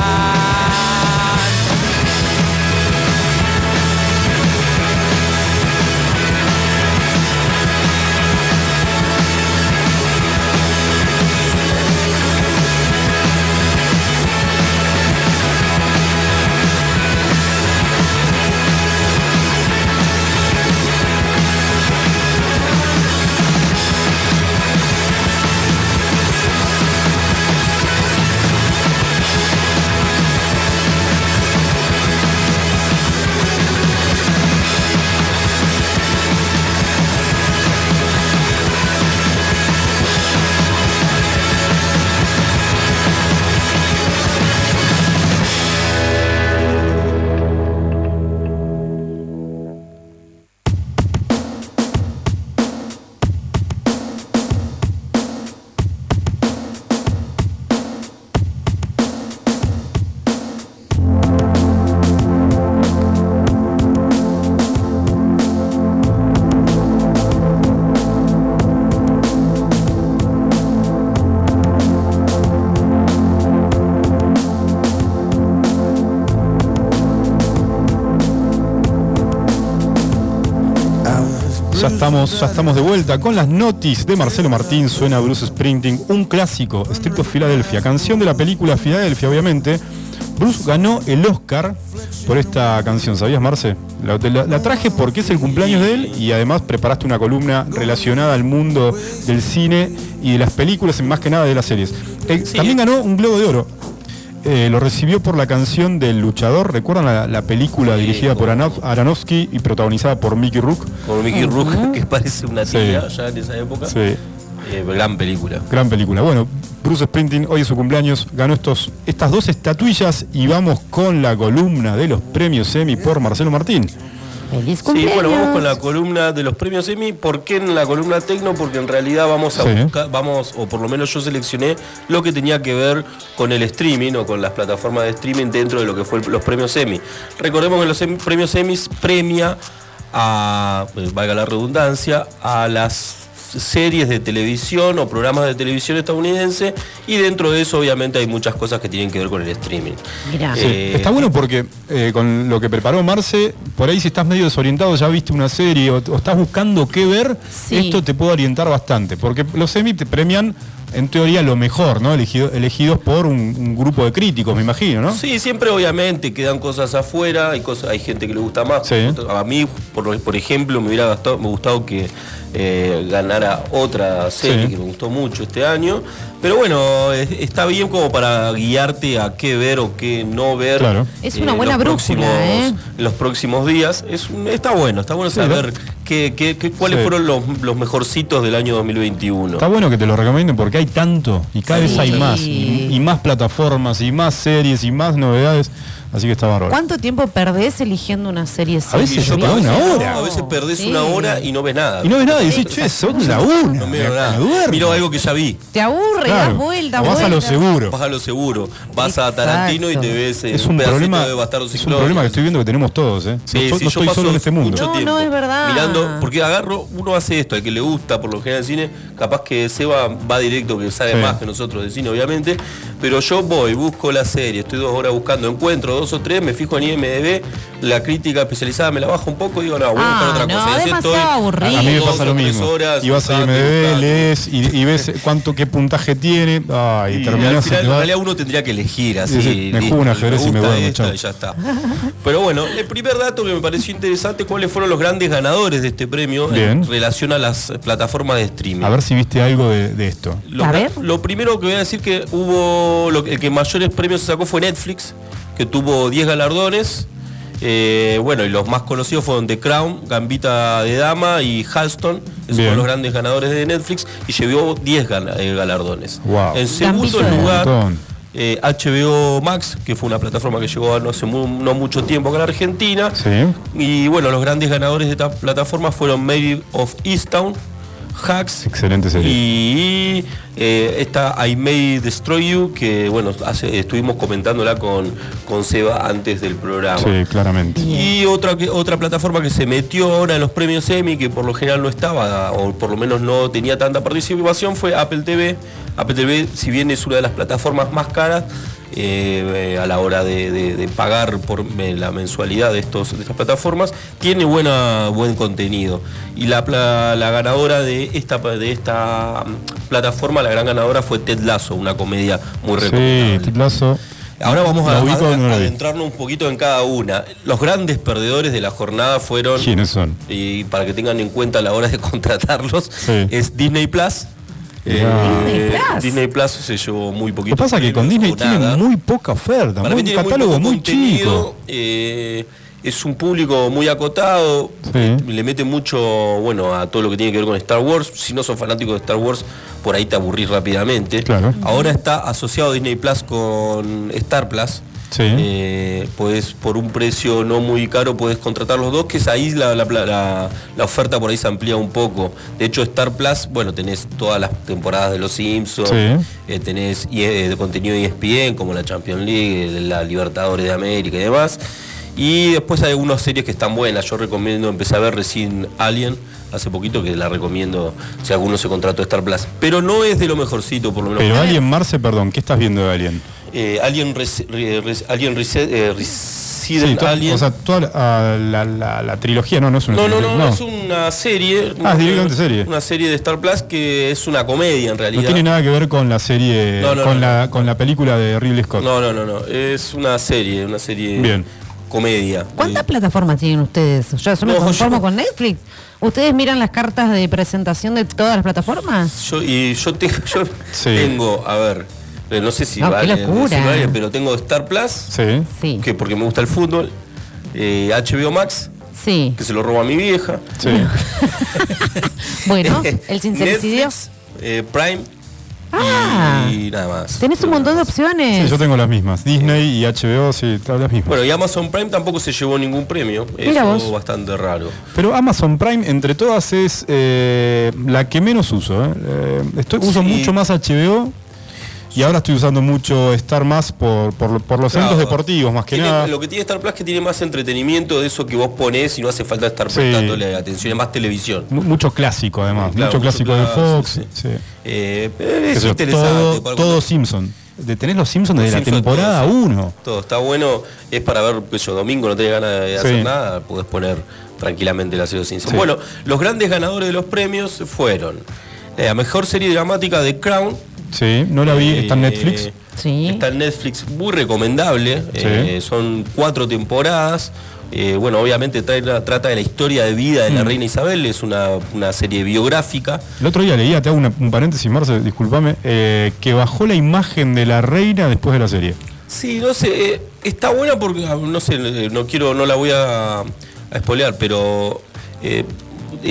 [SPEAKER 1] Ya estamos, ya estamos de vuelta con las notis de Marcelo Martín. Suena Bruce Sprinting, un clásico, Street of Philadelphia, canción de la película Philadelphia, obviamente. Bruce ganó el Oscar por esta canción, ¿sabías, Marce? La, la- la traje porque es el cumpleaños de él y además preparaste una columna relacionada al mundo del cine y de las películas, y más que nada de las series. Eh, También ganó un Globo de Oro. Eh, lo recibió por la canción del luchador. ¿Recuerdan la, la película dirigida por Aronofsky y protagonizada por Mickey Rourke?
[SPEAKER 3] Con Mickey Rourke, [LAUGHS] que parece una
[SPEAKER 1] Sí.
[SPEAKER 3] tía ya en esa época.
[SPEAKER 1] Sí.
[SPEAKER 3] Eh, gran película.
[SPEAKER 1] Gran película. Bueno, Bruce Sprinting, hoy es su cumpleaños, ganó estos, estas dos estatuillas y vamos con la columna de los premios Emmy por Marcelo Martín.
[SPEAKER 2] Feliz
[SPEAKER 3] Sí, bueno, vamos con la columna de los premios Emmy. ¿Por qué en la columna Tecno? Porque en realidad vamos a
[SPEAKER 1] Sí.
[SPEAKER 3] buscar, vamos, o por lo menos yo seleccioné lo que tenía que ver con el streaming o con las plataformas de streaming dentro de lo que fue los premios Emmy. Recordemos que los Emmy- premios Emmy premia a, eh, valga la redundancia, a las series de televisión o programas de televisión estadounidense y dentro de eso obviamente hay muchas cosas que tienen que ver con el streaming.
[SPEAKER 2] Mirá.
[SPEAKER 1] Sí,
[SPEAKER 3] Eh,
[SPEAKER 1] Está bueno porque eh, con lo que preparó Marce, por ahí si estás medio desorientado, ya viste una serie o, o estás buscando qué ver,
[SPEAKER 2] Sí.
[SPEAKER 1] esto te puede orientar bastante. Porque los Emmy te premian, en teoría, lo mejor, ¿no? Elegido- elegidos por un, un grupo de críticos, me imagino, ¿no?
[SPEAKER 3] Sí, siempre obviamente quedan cosas afuera, hay cosas, hay gente que le gusta más. A mí, por, por ejemplo, me hubiera gustado, me gustado que eh, ganara otra serie
[SPEAKER 1] Sí.
[SPEAKER 3] que me gustó mucho este año, Pero bueno, es- está bien como para guiarte a qué ver o qué no ver.
[SPEAKER 1] Claro.
[SPEAKER 2] Es una
[SPEAKER 3] en
[SPEAKER 2] buena
[SPEAKER 3] los
[SPEAKER 2] brújula,
[SPEAKER 3] próximos-
[SPEAKER 2] ¿eh?
[SPEAKER 3] Los próximos días. Es, está bueno, está bueno
[SPEAKER 1] Sí,
[SPEAKER 3] saber qué, qué- qué- cuáles
[SPEAKER 1] Sí.
[SPEAKER 3] fueron los, los mejorcitos del año 2021.
[SPEAKER 1] Está bueno que te lo recomienden porque hay tanto y cada
[SPEAKER 2] Sí.
[SPEAKER 1] vez hay más. Y, y más plataformas y más series y más novedades. Así que está bárbaro.
[SPEAKER 2] ¿Cuánto tiempo perdés eligiendo una serie?
[SPEAKER 1] A veces
[SPEAKER 2] serie?
[SPEAKER 1] para una
[SPEAKER 3] No,
[SPEAKER 1] hora.
[SPEAKER 3] A veces perdés
[SPEAKER 2] Sí.
[SPEAKER 3] una hora y no ves nada.
[SPEAKER 1] Y no ves nada y decís, [LAUGHS] che, son la una.
[SPEAKER 3] No miro nada. Miro algo que ya vi.
[SPEAKER 2] Te aburre,
[SPEAKER 1] Claro.
[SPEAKER 2] das vuelta,
[SPEAKER 1] O vas a lo seguro.
[SPEAKER 3] Vas a lo seguro. Vas a Tarantino y te ves eh,
[SPEAKER 1] Es un problema,
[SPEAKER 3] de Bastardos
[SPEAKER 1] es un problema que estoy viendo que tenemos todos, ¿eh?
[SPEAKER 3] Sí,
[SPEAKER 1] no,
[SPEAKER 3] sí,
[SPEAKER 1] no
[SPEAKER 3] yo
[SPEAKER 1] estoy
[SPEAKER 3] paso
[SPEAKER 1] solo en este mundo.
[SPEAKER 3] mucho
[SPEAKER 2] No,
[SPEAKER 3] tiempo
[SPEAKER 2] no, es verdad.
[SPEAKER 3] Mirando, porque agarro, uno hace esto, al que le gusta por lo general el cine, capaz que Seba va directo, que sabe
[SPEAKER 1] Sí.
[SPEAKER 3] más que nosotros de cine, obviamente, pero yo voy, busco la serie, estoy dos horas buscando, encuentro dos o tres, me fijo en IMDB, la crítica especializada me la bajo un poco y digo, no, voy a buscar
[SPEAKER 2] Ah,
[SPEAKER 3] otra
[SPEAKER 2] no,
[SPEAKER 3] cosa. Y
[SPEAKER 2] demasiado
[SPEAKER 3] estoy
[SPEAKER 2] aburrido.
[SPEAKER 1] A mí me
[SPEAKER 3] dos
[SPEAKER 1] pasa lo mismo.
[SPEAKER 3] horas
[SPEAKER 1] y vas a IMDB, lees y, y ves [LAUGHS] cuánto qué puntaje tiene. Ay,
[SPEAKER 3] Y al
[SPEAKER 1] terminás y
[SPEAKER 3] final,
[SPEAKER 1] te
[SPEAKER 3] en realidad uno tendría que elegir así.
[SPEAKER 1] Sí, me
[SPEAKER 3] listo,
[SPEAKER 1] juego un ajedrez y me
[SPEAKER 3] y ya está. Pero bueno, el primer dato que me pareció interesante, cuáles fueron los grandes ganadores de este premio
[SPEAKER 1] Bien.
[SPEAKER 3] en relación a las plataformas de streaming.
[SPEAKER 1] A ver si viste algo de, de esto.
[SPEAKER 3] Lo, lo primero que voy a decir que hubo, lo, que- el que mayores premios se sacó fue Netflix, que tuvo 10 galardones. Eh, bueno, y los más conocidos fueron The Crown, Gambita de Dama y Halston. Esos
[SPEAKER 1] Bien.
[SPEAKER 3] fueron los grandes ganadores de Netflix y llevó 10 gana- eh, galardones.
[SPEAKER 1] Wow.
[SPEAKER 3] En segundo
[SPEAKER 1] Gambito
[SPEAKER 3] lugar,
[SPEAKER 1] Dama.
[SPEAKER 3] eh, HBO Max, que fue una plataforma que llegó no hace no mucho tiempo acá a la Argentina.
[SPEAKER 1] Sí.
[SPEAKER 3] Y bueno, los grandes ganadores de esta plataforma fueron Made of Easttown, Hacks
[SPEAKER 1] Excelente serie.
[SPEAKER 3] y eh, esta I May Destroy You, que bueno, hace- estuvimos comentándola con, con Seba antes del programa.
[SPEAKER 1] Sí, claramente.
[SPEAKER 3] Y otra, que, otra plataforma que se metió ahora en los premios Emmy, que por lo general no estaba, o por lo menos no tenía tanta participación, fue Apple TV. Apple TV, si bien es una de las plataformas más caras, eh, a la hora de, de- de pagar por eh, la mensualidad de, estos, de estas plataformas, tiene buena, buen contenido. Y la, la ganadora de esta, de esta mm, plataforma, la gran ganadora fue Ted Lasso, una comedia muy recomendable.
[SPEAKER 1] Sí, Titlazo.
[SPEAKER 3] Ahora vamos a, adentrarnos un poquito en cada una. Los grandes perdedores de la jornada fueron,
[SPEAKER 1] ¿Quiénes son?
[SPEAKER 3] y para que tengan en cuenta a la hora de [LAUGHS] contratarlos,
[SPEAKER 1] Sí.
[SPEAKER 3] es Disney Plus. Eh,
[SPEAKER 1] Disney
[SPEAKER 2] Plus.
[SPEAKER 3] Disney Plus se llevó muy
[SPEAKER 1] Lo
[SPEAKER 3] poquito.
[SPEAKER 1] que pasa es que con Disney tiene
[SPEAKER 3] nada.
[SPEAKER 1] muy poca oferta,
[SPEAKER 3] Para
[SPEAKER 1] muy,
[SPEAKER 3] mí
[SPEAKER 1] un
[SPEAKER 3] tiene
[SPEAKER 1] catálogo muy, chico.
[SPEAKER 3] eh, es un público muy acotado,
[SPEAKER 1] Sí.
[SPEAKER 3] le mete mucho, bueno, a todo lo que tiene que ver con Star Wars. Si no son fanáticos de Star Wars, por ahí te aburrís rápidamente.
[SPEAKER 1] Claro.
[SPEAKER 3] Ahora está asociado Disney Plus con Star Plus.
[SPEAKER 1] Sí.
[SPEAKER 3] Eh, pues por un precio no muy caro puedes contratar los dos, que es ahí la, la- la- la oferta por ahí se amplía un poco. De hecho, Star Plus, bueno, tenés todas las temporadas de Los Simpsons,
[SPEAKER 1] Sí.
[SPEAKER 3] eh, tenés y- eh, de contenido ESPN, como la Champions League, la Libertadores de América y demás. Y después hay algunas series que están buenas. Yo recomiendo, empecé a ver recién Alien hace poquito, que la recomiendo si alguno se contrató Star Plus. Pero no es de lo mejorcito, por lo menos.
[SPEAKER 1] Pero Alien Marce, perdón, ¿qué estás viendo de Alien?
[SPEAKER 3] Eh, Alien, Res- Re- Res- Alien Reset- eh, Resident
[SPEAKER 1] Sí, to-
[SPEAKER 3] Alien.
[SPEAKER 1] O sea, toda la, la- la- la trilogía, no, no es una
[SPEAKER 3] no, no, no, no, es una serie.
[SPEAKER 1] Ah, es directamente serie.
[SPEAKER 3] Una serie de Star Plus que es una comedia en realidad.
[SPEAKER 1] No tiene nada que ver con la serie,
[SPEAKER 3] No, no,
[SPEAKER 1] con,
[SPEAKER 3] no,
[SPEAKER 1] la, con la película de Ridley Scott.
[SPEAKER 3] No, no, no, no. Es una serie, una serie
[SPEAKER 1] Bien.
[SPEAKER 3] comedia.
[SPEAKER 2] ¿Cuántas plataformas tienen ustedes? Yo, yo me
[SPEAKER 3] No,
[SPEAKER 2] conformo
[SPEAKER 3] yo-
[SPEAKER 2] con Netflix. ¿Ustedes miran las cartas de presentación de todas las plataformas?
[SPEAKER 3] Yo, y yo, te- [LAUGHS] yo tengo, a ver, eh, no sé si
[SPEAKER 2] No,
[SPEAKER 3] vale pero tengo Star Plus,
[SPEAKER 1] Sí.
[SPEAKER 3] que porque me gusta el fútbol, eh, HBO Max,
[SPEAKER 2] Sí.
[SPEAKER 3] que se lo roba a mi vieja.
[SPEAKER 1] Sí. [LAUGHS]
[SPEAKER 2] Bueno, el sincericidio.
[SPEAKER 3] Netflix, eh, Prime
[SPEAKER 2] Ah.
[SPEAKER 3] y nada más.
[SPEAKER 2] Tenés un montón de opciones.
[SPEAKER 1] Sí, yo tengo las mismas. Disney y HBO, sí, las mismas.
[SPEAKER 3] Bueno, y Amazon Prime tampoco se llevó ningún premio.
[SPEAKER 2] Mira
[SPEAKER 3] Eso
[SPEAKER 2] vos.
[SPEAKER 3] bastante raro.
[SPEAKER 1] Pero Amazon Prime, entre todas, es eh, la que menos uso. ¿eh? Eh, estoy, uso mucho más HBO y ahora estoy usando mucho Star más por, por, lo- por los
[SPEAKER 3] Claro.
[SPEAKER 1] eventos deportivos, más que
[SPEAKER 3] Tiene-
[SPEAKER 1] nada.
[SPEAKER 3] Lo que tiene Star Plus es que tiene más entretenimiento de eso que vos ponés y no hace falta estar
[SPEAKER 1] Sí.
[SPEAKER 3] prestándole atención, es más televisión.
[SPEAKER 1] Mu- Mucho clásico, además.
[SPEAKER 3] Claro,
[SPEAKER 1] mucho
[SPEAKER 3] mucho
[SPEAKER 1] clásico de Fox.
[SPEAKER 3] sí. Eh, es interesante.
[SPEAKER 1] todo,
[SPEAKER 3] para-
[SPEAKER 1] todo Simpson. De tener los Simpsons desde la temporada
[SPEAKER 3] todo, sí.
[SPEAKER 1] 1.
[SPEAKER 3] Todo está bueno, es para ver, yo, domingo no tenés ganas de hacer
[SPEAKER 1] Sí.
[SPEAKER 3] nada, podés poner tranquilamente la serie de Simpsons.
[SPEAKER 1] Sí.
[SPEAKER 3] Bueno, los grandes ganadores de los premios fueron eh, la mejor serie dramática de Crown.
[SPEAKER 1] Sí, no la vi,
[SPEAKER 3] Eh,
[SPEAKER 1] está en Netflix.
[SPEAKER 2] Sí.
[SPEAKER 3] Está en Netflix, muy recomendable.
[SPEAKER 1] Sí.
[SPEAKER 3] eh, son cuatro temporadas. Eh, bueno, obviamente trae- trata de la historia de vida de la
[SPEAKER 1] Mm.
[SPEAKER 3] reina Isabel, es una, una serie biográfica.
[SPEAKER 1] El otro día leía, te hago una- un paréntesis, Marce, discúlpame, eh, que bajó la imagen de la reina después de la serie.
[SPEAKER 3] Sí, no sé, eh, está buena porque, ah, no sé, eh, no quiero, no la voy a, a spoilear, pero eh, eh,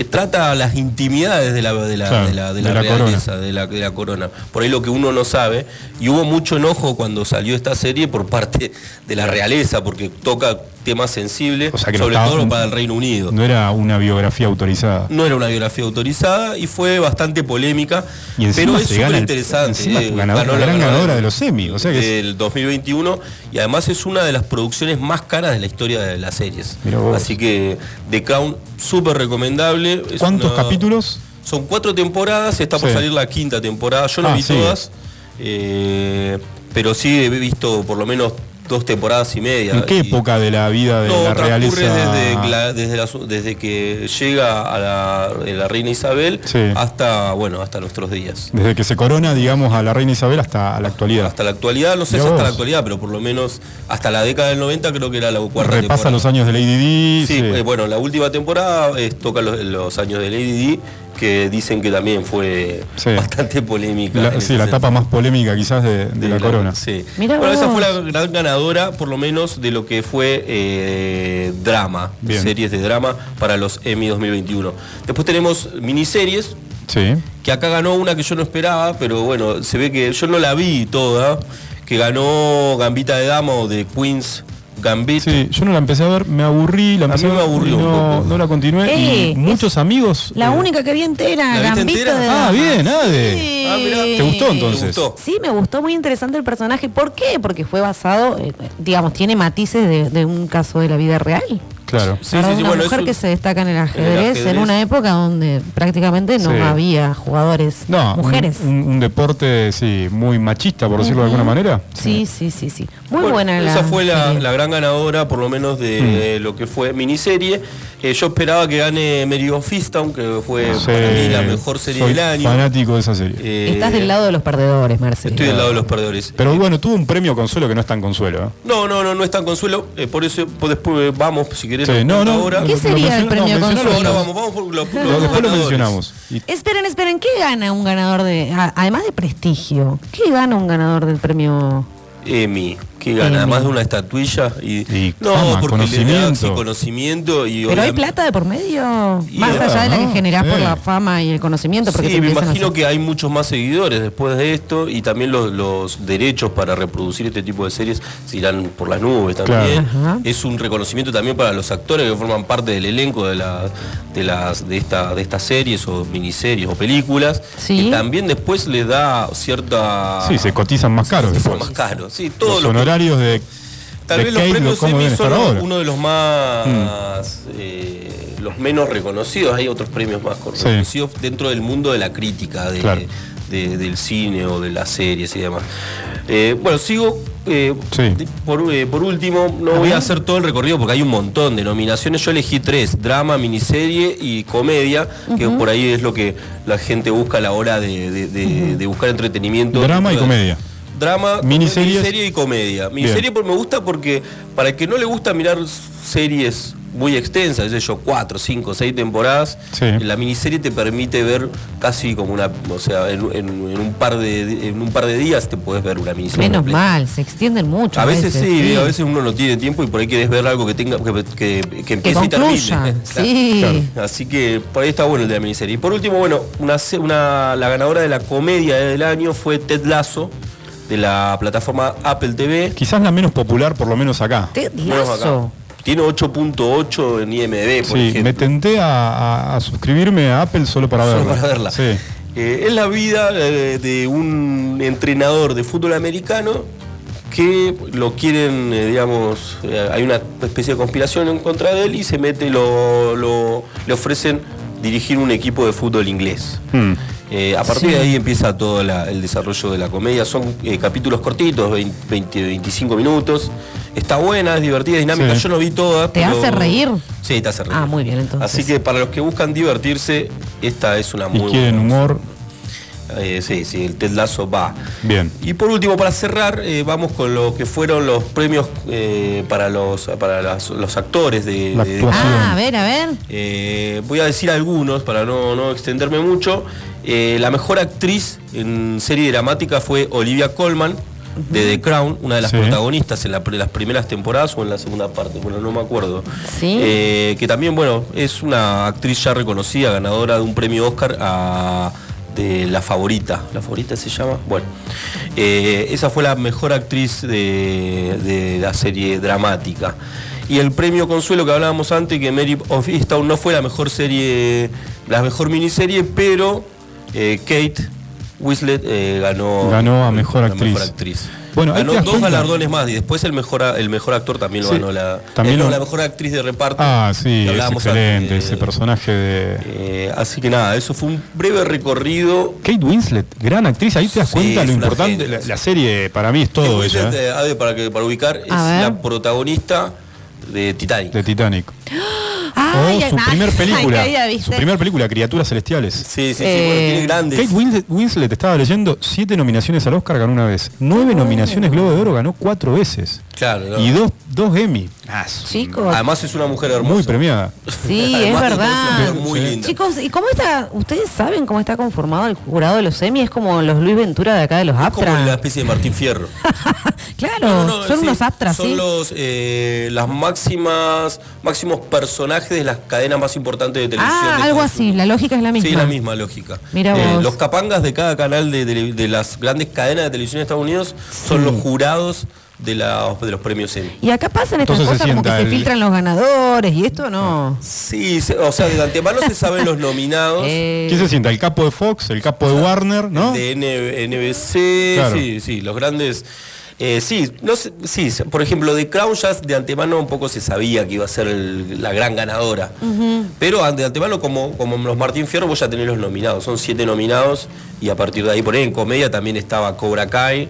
[SPEAKER 3] trata las intimidades de la, de la,
[SPEAKER 1] Claro,
[SPEAKER 3] de la, de la
[SPEAKER 1] de la
[SPEAKER 3] realeza, de la, de la corona. Por ahí lo que uno no sabe, y hubo mucho enojo cuando salió esta serie por parte de la realeza, porque toca temas sensibles,
[SPEAKER 1] O sea que no
[SPEAKER 3] sobre todo para el Reino Unido.
[SPEAKER 1] No era una biografía autorizada.
[SPEAKER 3] No era una biografía autorizada y fue bastante polémica,
[SPEAKER 1] Y
[SPEAKER 3] pero es súper interesante. eh,
[SPEAKER 1] ganadora-
[SPEAKER 3] ganó
[SPEAKER 1] la
[SPEAKER 3] la
[SPEAKER 1] gran
[SPEAKER 3] ganadora
[SPEAKER 1] ganadora de los Emmy, o sea que es-
[SPEAKER 3] del 2021 y además es una de las producciones más caras de la historia de las series. Así que The Crown súper recomendable. Es
[SPEAKER 1] ¿Cuántos
[SPEAKER 3] una-
[SPEAKER 1] capítulos?
[SPEAKER 3] Son cuatro temporadas, está por
[SPEAKER 1] Sí.
[SPEAKER 3] salir la quinta temporada. Yo no
[SPEAKER 1] Ah,
[SPEAKER 3] vi
[SPEAKER 1] sí.
[SPEAKER 3] todas, eh, pero sí he visto por lo menos dos temporadas y media.
[SPEAKER 1] ¿En qué época de la vida de
[SPEAKER 3] no,
[SPEAKER 1] la realeza?
[SPEAKER 3] desde, la- desde, la- desde que llega a la, eh, la reina Isabel
[SPEAKER 1] Sí.
[SPEAKER 3] hasta bueno hasta nuestros días.
[SPEAKER 1] Desde que se corona, digamos, a la reina Isabel hasta la actualidad.
[SPEAKER 3] Hasta la actualidad, no sé si hasta la actualidad, pero por lo menos hasta la década del 90 creo que era la cuarta
[SPEAKER 1] Repasa
[SPEAKER 3] temporada.
[SPEAKER 1] los años de Lady Di.
[SPEAKER 3] Sí, eh, bueno, la última temporada eh, toca los, los años de Lady Di, que dicen que también fue
[SPEAKER 1] Sí.
[SPEAKER 3] bastante polémica.
[SPEAKER 1] La- sí, la etapa más polémica quizás de, de la corona.
[SPEAKER 3] Sí.
[SPEAKER 2] Mirá
[SPEAKER 3] bueno, esa fue la gran ganadora, por lo menos, de lo que fue eh, drama,
[SPEAKER 1] Bien.
[SPEAKER 3] series de drama para los Emmy 2021. Después tenemos miniseries,
[SPEAKER 1] Sí.
[SPEAKER 3] que acá ganó una que yo no esperaba, pero bueno, se ve que yo no la vi toda, que ganó Gambita de Dama o de Queens Gambit.
[SPEAKER 1] Sí, yo no la empecé a ver, me aburrí, la
[SPEAKER 3] A
[SPEAKER 1] empecé
[SPEAKER 3] mí me
[SPEAKER 1] ver
[SPEAKER 3] aburrió un
[SPEAKER 1] no,
[SPEAKER 3] poco.
[SPEAKER 1] no la continué.
[SPEAKER 2] Eh,
[SPEAKER 1] y muchos amigos.
[SPEAKER 2] La
[SPEAKER 1] eh,
[SPEAKER 2] única que vi entera,
[SPEAKER 3] ¿La
[SPEAKER 2] Gambito
[SPEAKER 3] entera?
[SPEAKER 2] de
[SPEAKER 1] Ah, bien, Ade.
[SPEAKER 2] Sí.
[SPEAKER 3] Ah, mirá.
[SPEAKER 1] ¿Te gustó entonces?
[SPEAKER 3] ¿Te gustó?
[SPEAKER 2] Sí, me gustó muy interesante el personaje. ¿Por qué? Porque fue basado, eh, digamos, tiene matices de, de un caso de la vida real.
[SPEAKER 1] Claro.
[SPEAKER 3] Sí,
[SPEAKER 2] Ahora,
[SPEAKER 3] sí, sí,
[SPEAKER 2] una
[SPEAKER 3] bueno,
[SPEAKER 2] mujer
[SPEAKER 3] eso-
[SPEAKER 2] que se destaca en el ajedrez, en
[SPEAKER 3] ajedrez.
[SPEAKER 2] una época donde prácticamente no
[SPEAKER 1] Sí.
[SPEAKER 2] había jugadores
[SPEAKER 1] No,
[SPEAKER 2] mujeres.
[SPEAKER 1] Un, un deporte, sí, muy machista, por decirlo de alguna manera.
[SPEAKER 2] Sí, sí, sí, sí. Muy
[SPEAKER 3] Bueno,
[SPEAKER 2] buena la.
[SPEAKER 3] Esa fue la, la gran ganadora, por lo menos de lo que fue miniserie. Eh, yo esperaba que gane Mary of Easttown, que fue
[SPEAKER 1] Sí,
[SPEAKER 3] para mí la mejor serie
[SPEAKER 1] soy
[SPEAKER 3] del año.
[SPEAKER 1] fanático de esa serie.
[SPEAKER 3] Eh,
[SPEAKER 2] Estás del lado de los perdedores, Marcelo.
[SPEAKER 3] Estoy del lado de los perdedores.
[SPEAKER 1] Pero bueno, tuvo un premio consuelo que no es tan consuelo. ¿eh?
[SPEAKER 3] No, no, no, no es tan consuelo. eh, por eso pues después eh, vamos, si querés,
[SPEAKER 1] Sí, no, no,
[SPEAKER 3] ahora.
[SPEAKER 2] ¿Qué sería el premio
[SPEAKER 1] no,
[SPEAKER 2] consuelo?
[SPEAKER 3] Ahora vamos, vamos por los, los
[SPEAKER 1] Lo- Después lo mencionamos. Y-
[SPEAKER 2] Esperen, esperen, ¿qué gana un ganador de. a- además de prestigio, ¿qué gana un ganador del premio?
[SPEAKER 3] Emmy, que gana, además de una estatuilla y,
[SPEAKER 1] Y
[SPEAKER 3] no,
[SPEAKER 1] fama,
[SPEAKER 3] porque le da,
[SPEAKER 1] conocimiento.
[SPEAKER 3] sí, conocimiento y
[SPEAKER 2] ¿Pero hay plata de por medio?
[SPEAKER 3] Y
[SPEAKER 2] Más allá de la que generás por la fama y el conocimiento. Porque
[SPEAKER 3] Sí, me imagino que hay muchos más seguidores después de esto y también los, los derechos para reproducir este tipo de series se irán por las nubes también.
[SPEAKER 2] Claro.
[SPEAKER 3] Es un reconocimiento también para los actores que forman parte del elenco de, la- de, las, de, esta, de estas series o miniseries o películas.
[SPEAKER 2] Sí.
[SPEAKER 3] Que también después les da cierta...
[SPEAKER 1] Sí, se cotizan más caros después.
[SPEAKER 3] más caros. Sí, todo
[SPEAKER 1] Los
[SPEAKER 3] lo que-
[SPEAKER 1] de.
[SPEAKER 3] Tal
[SPEAKER 1] de
[SPEAKER 3] vez los premios
[SPEAKER 1] ¿cómo
[SPEAKER 3] Emmy son
[SPEAKER 1] ahora?
[SPEAKER 3] uno de los más eh, los menos reconocidos. Hay otros premios más
[SPEAKER 1] Sí.
[SPEAKER 3] reconocidos dentro del mundo de la crítica, de-
[SPEAKER 1] Claro.
[SPEAKER 3] de- del cine o de las series y demás. Eh, bueno, sigo. eh,
[SPEAKER 1] Sí.
[SPEAKER 3] por, eh, por último, no voy a hacer todo el recorrido porque hay un montón de nominaciones. Yo elegí tres: drama, miniserie y comedia, que por ahí es lo que la gente busca a la hora de, de- de- de buscar entretenimiento.
[SPEAKER 1] Drama y comedia.
[SPEAKER 3] Drama,
[SPEAKER 1] Miniseries.
[SPEAKER 3] miniserie y comedia. Miniserie
[SPEAKER 1] Bien.
[SPEAKER 3] por- me gusta porque para el que no le gusta mirar series muy extensas, es yo, cuatro, cinco, seis temporadas,
[SPEAKER 1] Sí.
[SPEAKER 3] la miniserie te permite ver casi como una, o sea, en, en- en un par de en un par de días te puedes ver una miniserie.
[SPEAKER 2] Menos
[SPEAKER 3] completa.
[SPEAKER 2] mal, se extienden mucho.
[SPEAKER 3] A veces sí, a veces uno no tiene tiempo y por ahí querés ver algo que tenga que, que, que empiece y
[SPEAKER 2] concluya, [LAUGHS]
[SPEAKER 3] termine.
[SPEAKER 2] sí.
[SPEAKER 3] Claro. Así que por ahí está bueno el de la miniserie. Y por último, bueno, una, una- la ganadora de la comedia del año fue Ted Lasso de la plataforma Apple TV.
[SPEAKER 1] Quizás la menos popular, por lo menos acá.
[SPEAKER 3] Menos acá. Tiene 8.8 en IMDb, por
[SPEAKER 1] Sí,
[SPEAKER 3] ejemplo.
[SPEAKER 1] me tenté a, a- a suscribirme a Apple solo para
[SPEAKER 3] Solo
[SPEAKER 1] verla.
[SPEAKER 3] para verla.
[SPEAKER 1] Sí.
[SPEAKER 3] Eh, es la vida eh, de un entrenador de fútbol americano que lo quieren, eh, digamos, eh, hay una especie de conspiración en contra de él y se mete, lo, lo- le ofrecen dirigir un equipo de fútbol inglés.
[SPEAKER 1] Hmm.
[SPEAKER 3] Eh, a partir
[SPEAKER 2] Sí.
[SPEAKER 3] de ahí empieza todo la- el desarrollo de la comedia. Son eh, capítulos cortitos, 20, 20, 25 minutos. Está buena, es divertida, es dinámica.
[SPEAKER 1] Sí.
[SPEAKER 3] Yo no vi toda.
[SPEAKER 2] ¿Te
[SPEAKER 3] pero-
[SPEAKER 2] hace reír?
[SPEAKER 3] Sí, te hace reír.
[SPEAKER 2] Ah, muy bien, entonces.
[SPEAKER 3] Así que para los que buscan divertirse, esta es una
[SPEAKER 1] Y
[SPEAKER 3] muy
[SPEAKER 1] quieren
[SPEAKER 3] buena
[SPEAKER 1] humor.
[SPEAKER 3] Eh, sí, sí, el Ted Lasso va.
[SPEAKER 1] Bien.
[SPEAKER 3] Y por último, para cerrar, eh, vamos con lo que fueron los premios eh, para los para las- los actores de,
[SPEAKER 1] La
[SPEAKER 3] de-.
[SPEAKER 2] Ah, a ver, a ver.
[SPEAKER 3] Eh, voy a decir algunos para no, no extenderme mucho. Eh, la mejor actriz en serie dramática fue Olivia Colman de The Crown, una de las
[SPEAKER 1] Sí.
[SPEAKER 3] protagonistas en la- las primeras temporadas o en la segunda parte, bueno, no me acuerdo.
[SPEAKER 2] Sí.
[SPEAKER 3] Eh, que también, bueno, es una actriz ya reconocida, ganadora de un premio Oscar a- de La Favorita. ¿La Favorita se llama? Bueno, eh, esa fue la mejor actriz de, de la serie dramática. Y el premio Consuelo que hablábamos antes, que Mary of Easttown no fue la mejor serie, la mejor miniserie, pero eh, Kate Winslet eh, ganó,
[SPEAKER 1] Ganó a mejor actriz. Bueno,
[SPEAKER 3] ganó
[SPEAKER 1] te das
[SPEAKER 3] dos
[SPEAKER 1] cuenta.
[SPEAKER 3] galardones más y después el mejor, el mejor actor también lo
[SPEAKER 1] Sí,
[SPEAKER 3] ganó la,
[SPEAKER 1] también
[SPEAKER 3] eh,
[SPEAKER 1] lo-
[SPEAKER 3] la mejor actriz de reparto.
[SPEAKER 1] Ah, sí, es excelente
[SPEAKER 3] antes,
[SPEAKER 1] ese
[SPEAKER 3] eh,
[SPEAKER 1] personaje de
[SPEAKER 3] eh, así que nada, eso fue un breve recorrido.
[SPEAKER 1] Kate Winslet, gran actriz, ahí te das
[SPEAKER 3] Sí,
[SPEAKER 1] cuenta lo importante, la, la serie para mí es todo
[SPEAKER 3] Kate
[SPEAKER 1] ella,
[SPEAKER 3] Winslet,
[SPEAKER 1] ¿eh?
[SPEAKER 3] para, que, para ubicar, es la protagonista de Titanic.
[SPEAKER 1] de Titanic. [GASPS] [LAUGHS]
[SPEAKER 2] Ay,
[SPEAKER 1] o su
[SPEAKER 2] ay,
[SPEAKER 1] primer
[SPEAKER 2] ay,
[SPEAKER 1] película, su primer película, Criaturas Celestiales.
[SPEAKER 3] Sí, sí, sí,
[SPEAKER 2] Eh,
[SPEAKER 3] bueno, tiene grandes.
[SPEAKER 1] Kate Winslet, Winslet, estaba leyendo, siete nominaciones al Oscar ganó una vez, nueve nominaciones Globo de Oro ganó cuatro veces
[SPEAKER 3] Claro, ¿no?
[SPEAKER 1] y dos, dos Emmy. Ah,
[SPEAKER 2] Chicos.
[SPEAKER 3] Además es una mujer hermosa.
[SPEAKER 1] muy premiada.
[SPEAKER 2] Sí, [LAUGHS] es verdad.
[SPEAKER 3] muy linda.
[SPEAKER 2] Chicos, ¿y cómo está? ¿Ustedes saben cómo está conformado el jurado de los Emmy? Es como los Luis Ventura de acá de los
[SPEAKER 3] Es como
[SPEAKER 2] Aptra.
[SPEAKER 3] la especie de Martín Fierro. [LAUGHS]
[SPEAKER 2] Claro,
[SPEAKER 3] No, no, no,
[SPEAKER 2] son
[SPEAKER 3] sí,
[SPEAKER 2] unos Aptra,
[SPEAKER 3] Son
[SPEAKER 2] ¿sí?
[SPEAKER 3] los eh, las máximas máximos personajes de las cadenas más importantes de televisión.
[SPEAKER 2] Ah,
[SPEAKER 3] de
[SPEAKER 2] algo así, la lógica es la misma.
[SPEAKER 3] Sí, la misma lógica.
[SPEAKER 2] Mira
[SPEAKER 3] Eh,
[SPEAKER 2] vos.
[SPEAKER 3] los capangas de cada canal de, de- de las grandes cadenas de televisión de Estados Unidos son los jurados de, la- de los premios Emmy.
[SPEAKER 2] Y acá pasan estas
[SPEAKER 1] Entonces
[SPEAKER 2] cosas como que se filtran los ganadores y esto no.
[SPEAKER 3] Sí, se- o sea, de antemano se saben los nominados. [LAUGHS]
[SPEAKER 2] Eh,
[SPEAKER 1] ¿Quién se sienta? El capo de Fox, el capo de Warner, ¿no?
[SPEAKER 3] De N- NBC,
[SPEAKER 1] Claro.
[SPEAKER 3] sí, sí, los grandes. Eh, sí, no sé, sí, por ejemplo, de Crown ya de antemano un poco se sabía que iba a ser el- la gran ganadora.
[SPEAKER 2] ujú.
[SPEAKER 3] Pero de antemano, como, como los Martín Fierro, vos ya tenés los nominados. Son siete nominados y a partir de ahí, por ahí en comedia también estaba Cobra Kai,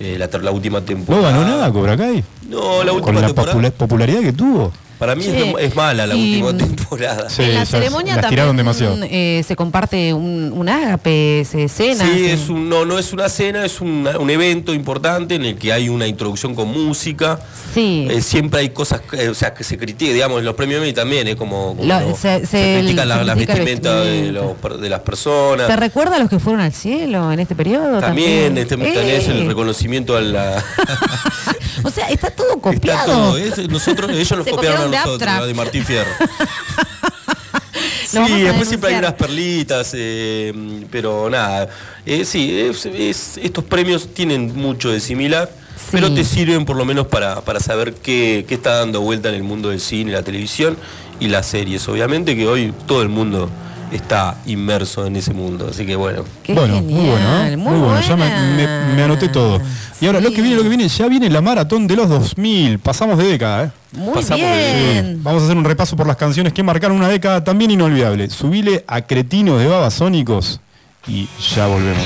[SPEAKER 3] eh, la, la última
[SPEAKER 1] ¿No
[SPEAKER 3] temporada.
[SPEAKER 1] ganó nada Cobra Kai?
[SPEAKER 3] No, la
[SPEAKER 1] Con
[SPEAKER 3] última
[SPEAKER 1] la
[SPEAKER 3] temporada.
[SPEAKER 1] popula- popularidad que tuvo.
[SPEAKER 3] Para mí
[SPEAKER 2] Sí.
[SPEAKER 3] es, es mala la
[SPEAKER 2] Y-
[SPEAKER 3] última [LAUGHS] temporada.
[SPEAKER 1] Sí,
[SPEAKER 2] en la ceremonia
[SPEAKER 1] las
[SPEAKER 2] también
[SPEAKER 1] demasiado.
[SPEAKER 2] eh, se comparte un, un ágape, se cena.
[SPEAKER 3] Sí,
[SPEAKER 2] se-
[SPEAKER 3] es un, no, no es una cena, es un, un evento importante en el que hay una introducción con música.
[SPEAKER 2] Sí.
[SPEAKER 3] Eh, siempre hay cosas, eh, o sea, que se critican, digamos, en los premios Emmy también, es como, como
[SPEAKER 2] Lo-
[SPEAKER 3] no,
[SPEAKER 2] se-
[SPEAKER 3] se,
[SPEAKER 2] se-
[SPEAKER 3] critican la- las
[SPEAKER 2] el
[SPEAKER 3] vestimentas de,
[SPEAKER 2] vestimenta.
[SPEAKER 3] los de las personas.
[SPEAKER 2] ¿Se recuerda a los que fueron al cielo en este periodo?
[SPEAKER 3] También,
[SPEAKER 2] También,
[SPEAKER 3] este, tenés el
[SPEAKER 2] Eh,
[SPEAKER 3] reconocimiento a la... [LAUGHS]
[SPEAKER 2] O sea, está todo
[SPEAKER 3] Está
[SPEAKER 2] copiado.
[SPEAKER 3] todo, es- nosotros, ellos
[SPEAKER 2] Se
[SPEAKER 3] copiaron a
[SPEAKER 2] copiaron de
[SPEAKER 3] nosotros, de Martín Fierro. [LAUGHS] sí,
[SPEAKER 2] a
[SPEAKER 3] después siempre hay unas perlitas, eh, pero nada. Eh, sí, es- es- estos premios tienen mucho de similar, pero te sirven por lo menos para, para saber qué, qué está dando vuelta en el mundo del cine, la televisión y las series. Obviamente que hoy todo el mundo está inmerso en ese mundo, así que bueno.
[SPEAKER 1] bueno, muy bueno, ¿eh?
[SPEAKER 2] muy
[SPEAKER 1] bueno. Ya me, me- me anoté todo. Y ahora lo que viene, lo que viene, ya viene la maratón de los 2000. Pasamos de década, ¿eh?
[SPEAKER 2] Muy
[SPEAKER 1] Pasamos de- sí. Vamos a hacer un repaso por las canciones que marcaron una década también inolvidable. Subile a Cretinos de Babasónicos y ya volvemos.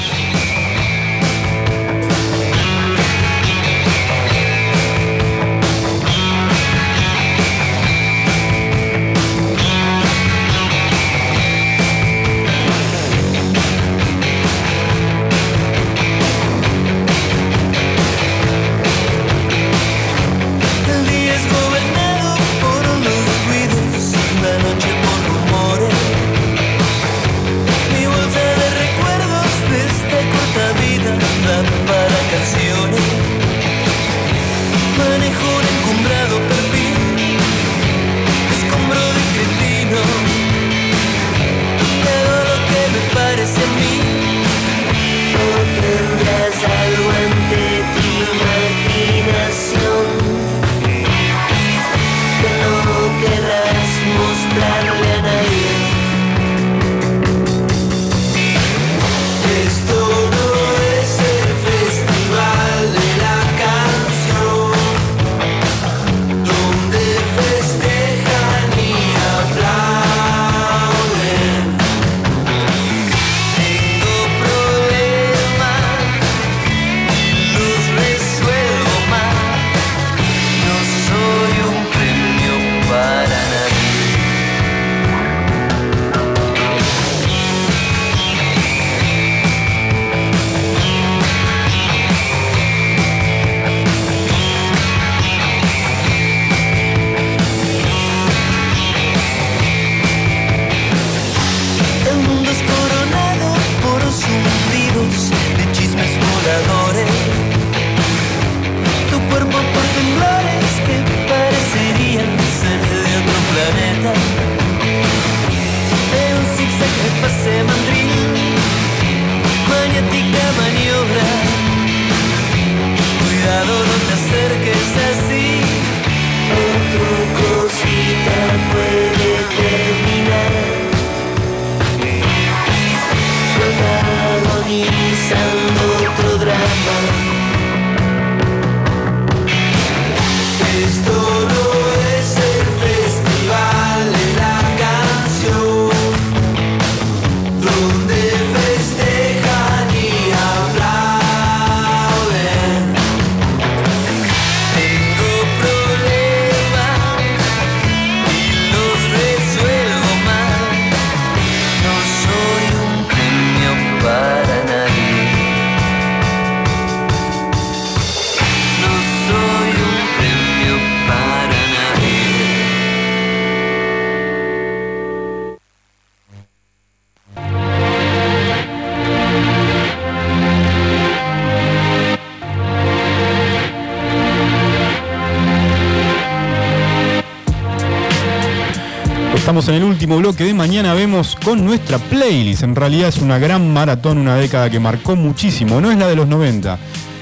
[SPEAKER 1] Último bloque de mañana vemos con nuestra playlist. En realidad es una gran maratón, una década que marcó muchísimo. No es la de los 90,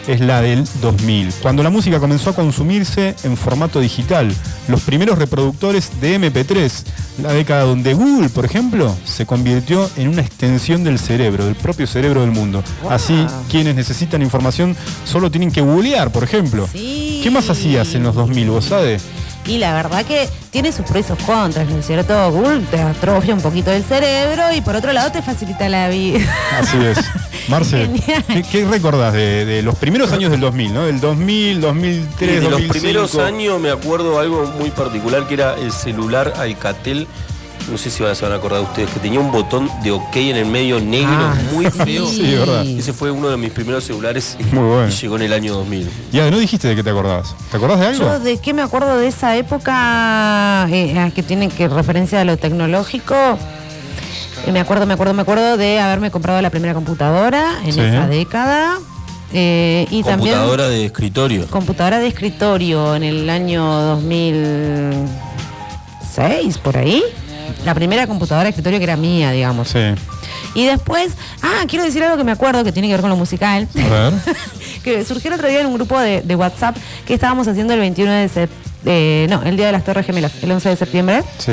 [SPEAKER 1] es la del 2000. Cuando la música comenzó a consumirse en formato digital. Los primeros reproductores de MP3. La década donde Google, por ejemplo, se convirtió en una extensión del cerebro, del propio cerebro del mundo. Así, quienes necesitan información solo tienen que googlear, por ejemplo. ¿Qué más hacías en los 2000, vos sabés?
[SPEAKER 2] Y la verdad que tiene sus pros y sus contras, ¿no es cierto? Google te atrofia un poquito el cerebro y por otro lado te facilita la vida.
[SPEAKER 1] Así es. [LAUGHS] Marce. ¿qué, qué recordás de, de los primeros años del 2000, ¿no? Del 2000, 2003,
[SPEAKER 3] Y de los
[SPEAKER 1] 2005.
[SPEAKER 3] primeros años me acuerdo algo muy particular que era el celular Alcatel. No sé si van a- se van a acordar ustedes, que tenía un botón de OK en el medio negro,
[SPEAKER 1] Ah,
[SPEAKER 3] muy
[SPEAKER 1] sí.
[SPEAKER 3] feo.
[SPEAKER 1] Sí, verdad.
[SPEAKER 3] Ese fue uno de mis primeros celulares
[SPEAKER 1] Muy bueno.
[SPEAKER 3] y llegó en el año 2000.
[SPEAKER 1] Ya, no dijiste de qué te acordabas. ¿Te acordás de algo?
[SPEAKER 2] Yo de qué me acuerdo de esa época eh, a que tiene que referencia a lo tecnológico. Eh, me acuerdo, me acuerdo, me acuerdo de haberme comprado la primera computadora en
[SPEAKER 3] Sí.
[SPEAKER 2] esa década. Eh, y también
[SPEAKER 3] Computadora de escritorio.
[SPEAKER 2] computadora de escritorio en el año 2006, por ahí. La primera computadora de escritorio que era mía, digamos.
[SPEAKER 1] Sí.
[SPEAKER 2] Y después, ah, quiero decir algo que me acuerdo que tiene que ver con lo musical.
[SPEAKER 1] A ver. [LAUGHS]
[SPEAKER 2] que surgió el otro día en un grupo de, de WhatsApp que estábamos haciendo el 21 de septiembre, no, el Día de las Torres Gemelas, el 11 de septiembre.
[SPEAKER 1] Sí.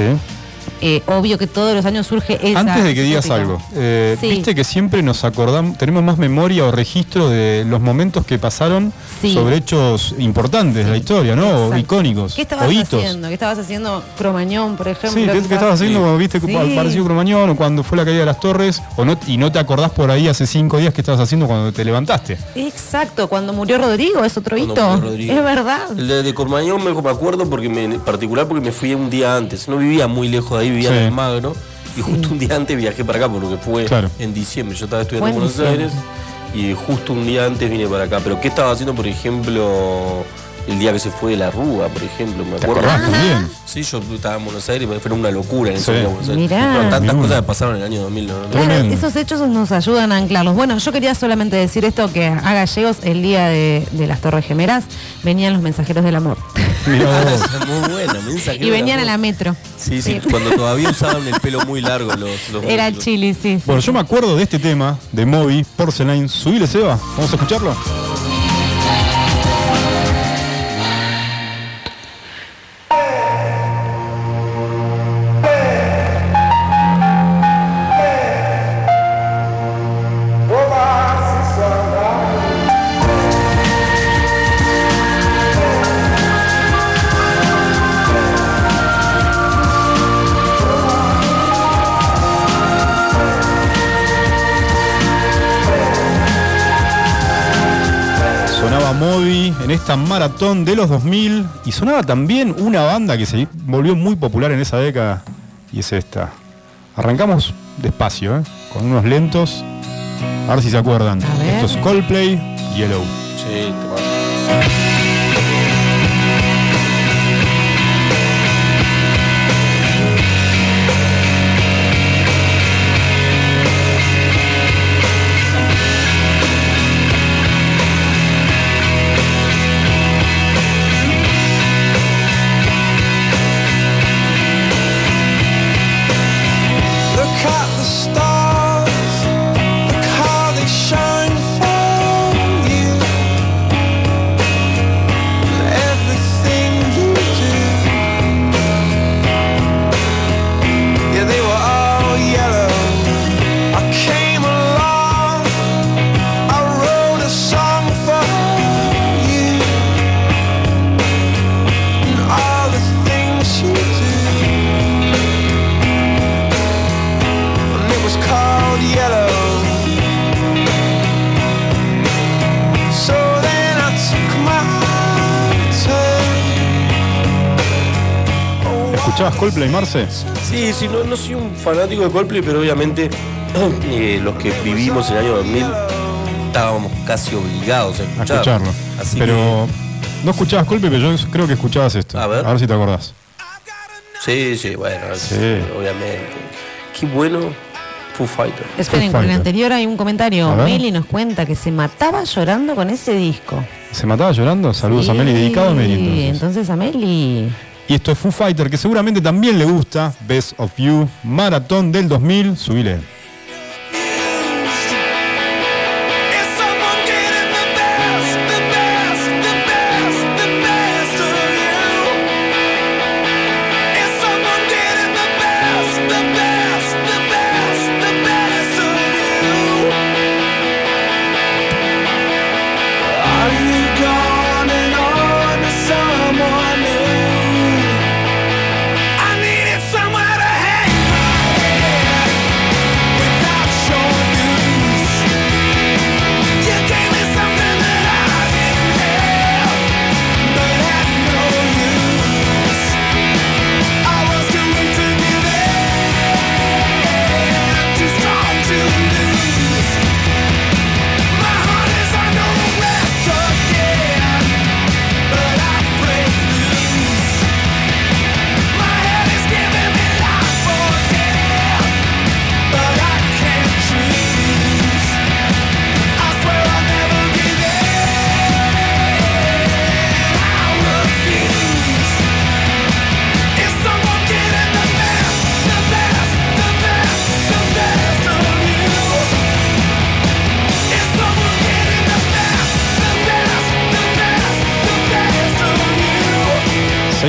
[SPEAKER 2] Eh, obvio que todos los años surge esa...
[SPEAKER 1] Antes de que digas algo, eh,
[SPEAKER 2] Sí.
[SPEAKER 1] viste que siempre nos acordamos, tenemos más memoria o registro de los momentos que pasaron
[SPEAKER 2] Sí.
[SPEAKER 1] sobre hechos importantes de la historia, ¿no? O icónicos.
[SPEAKER 2] ¿Qué estabas
[SPEAKER 1] o hitos.
[SPEAKER 2] haciendo? ¿Qué estabas haciendo? Cromañón, por ejemplo.
[SPEAKER 1] Sí, ¿qué, qué estabas haciendo cuando viste apareció Cromañón o cuando fue la caída de las torres? O no, y no te acordás por ahí hace cinco días qué estabas haciendo cuando te levantaste.
[SPEAKER 2] Exacto, cuando murió Rodrigo es otro
[SPEAKER 3] Cuando
[SPEAKER 2] hito. Es verdad.
[SPEAKER 3] El de, de Cormañón me, me acuerdo porque me, en particular porque me fui un día antes. No vivía muy lejos de ahí, vivía
[SPEAKER 1] Sí.
[SPEAKER 3] en Almagro. Y justo un día antes viajé para acá porque fue
[SPEAKER 1] Claro.
[SPEAKER 3] en diciembre. Yo estaba estudiando en Buenos
[SPEAKER 2] diciembre.
[SPEAKER 3] Aires y justo un día antes vine para acá. Pero ¿qué estaba haciendo, por ejemplo, el día que se fue de la Rúa, por ejemplo? Me acuerdo. Sí, yo estaba en Buenos Aires, fue una locura en ese
[SPEAKER 1] Sí.
[SPEAKER 3] Buenos Aires.
[SPEAKER 2] Mirá.
[SPEAKER 3] Pero tantas
[SPEAKER 1] Mirá.
[SPEAKER 3] cosas que pasaron en el año 2000. ¿no?
[SPEAKER 2] Claro, esos hechos nos ayudan a anclarlos. Bueno, yo quería solamente decir esto, que a Gallegos el día de, de las Torres Gemelas venían los mensajeros del amor.
[SPEAKER 1] Mirá [LAUGHS] vos.
[SPEAKER 3] Esa es muy mensaje
[SPEAKER 2] y venían a
[SPEAKER 3] amor.
[SPEAKER 2] la metro.
[SPEAKER 3] Sí, sí, cuando todavía usaban el pelo muy largo los, los
[SPEAKER 2] Era el chili, sí. sí.
[SPEAKER 1] Bueno, yo me acuerdo de este tema de Moby, Porcelain. Subile, Seba. Vamos a escucharlo. Maratón de los 2000 y sonaba también una banda que se volvió muy popular en esa década y es esta. Arrancamos despacio, ¿eh? con unos lentos. A ver si se acuerdan. Esto es Coldplay, Yellow.
[SPEAKER 3] Sí, te
[SPEAKER 4] ¿Escuchabas Coldplay, Marce?
[SPEAKER 3] Sí, sí, no, no soy un fanático de Coldplay, pero obviamente [CLEARS THROAT] eh, los que vivimos en el año 2000 estábamos casi obligados a
[SPEAKER 4] A
[SPEAKER 3] escuchar.
[SPEAKER 4] escucharlo.
[SPEAKER 3] Así
[SPEAKER 4] Pero no escuchabas Coldplay, pero yo creo que escuchabas esto.
[SPEAKER 3] A ver.
[SPEAKER 4] A ver si te acordás.
[SPEAKER 3] sí, sí, bueno,
[SPEAKER 4] Sí.
[SPEAKER 3] obviamente. Qué bueno Foo Fighter.
[SPEAKER 2] Esperen, con el anterior hay un comentario. Meli nos cuenta que se mataba llorando con ese disco.
[SPEAKER 4] ¿Se mataba llorando? Saludos a Meli, dedicado a Meli. entonces.
[SPEAKER 2] entonces a Meli.
[SPEAKER 4] Y esto es Foo Fighter, que seguramente también le gusta. Best of You, Maratón del 2000. Subile.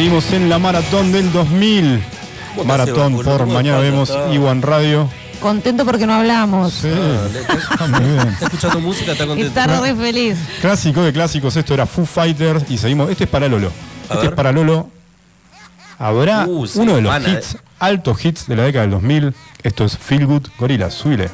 [SPEAKER 4] Seguimos en la maratón del 2000.
[SPEAKER 3] ¿Cómo te
[SPEAKER 4] Maratón por
[SPEAKER 3] boludo?
[SPEAKER 4] Mañana
[SPEAKER 3] ¿Cómo
[SPEAKER 4] Vemos? Iwan Radio.
[SPEAKER 2] Contento porque no hablamos.
[SPEAKER 4] Está muy bien.
[SPEAKER 3] Está escuchando música, está contento.
[SPEAKER 2] Está re feliz.
[SPEAKER 4] Clásico de clásicos, esto era Foo Fighters y seguimos. Este es para Lolo.
[SPEAKER 3] A
[SPEAKER 4] este
[SPEAKER 3] ver.
[SPEAKER 4] es para Lolo. Habrá
[SPEAKER 3] Uh, sí,
[SPEAKER 4] uno de los hits, altos hits de la década del 2000. Esto es Feel Good Gorilla. Subile.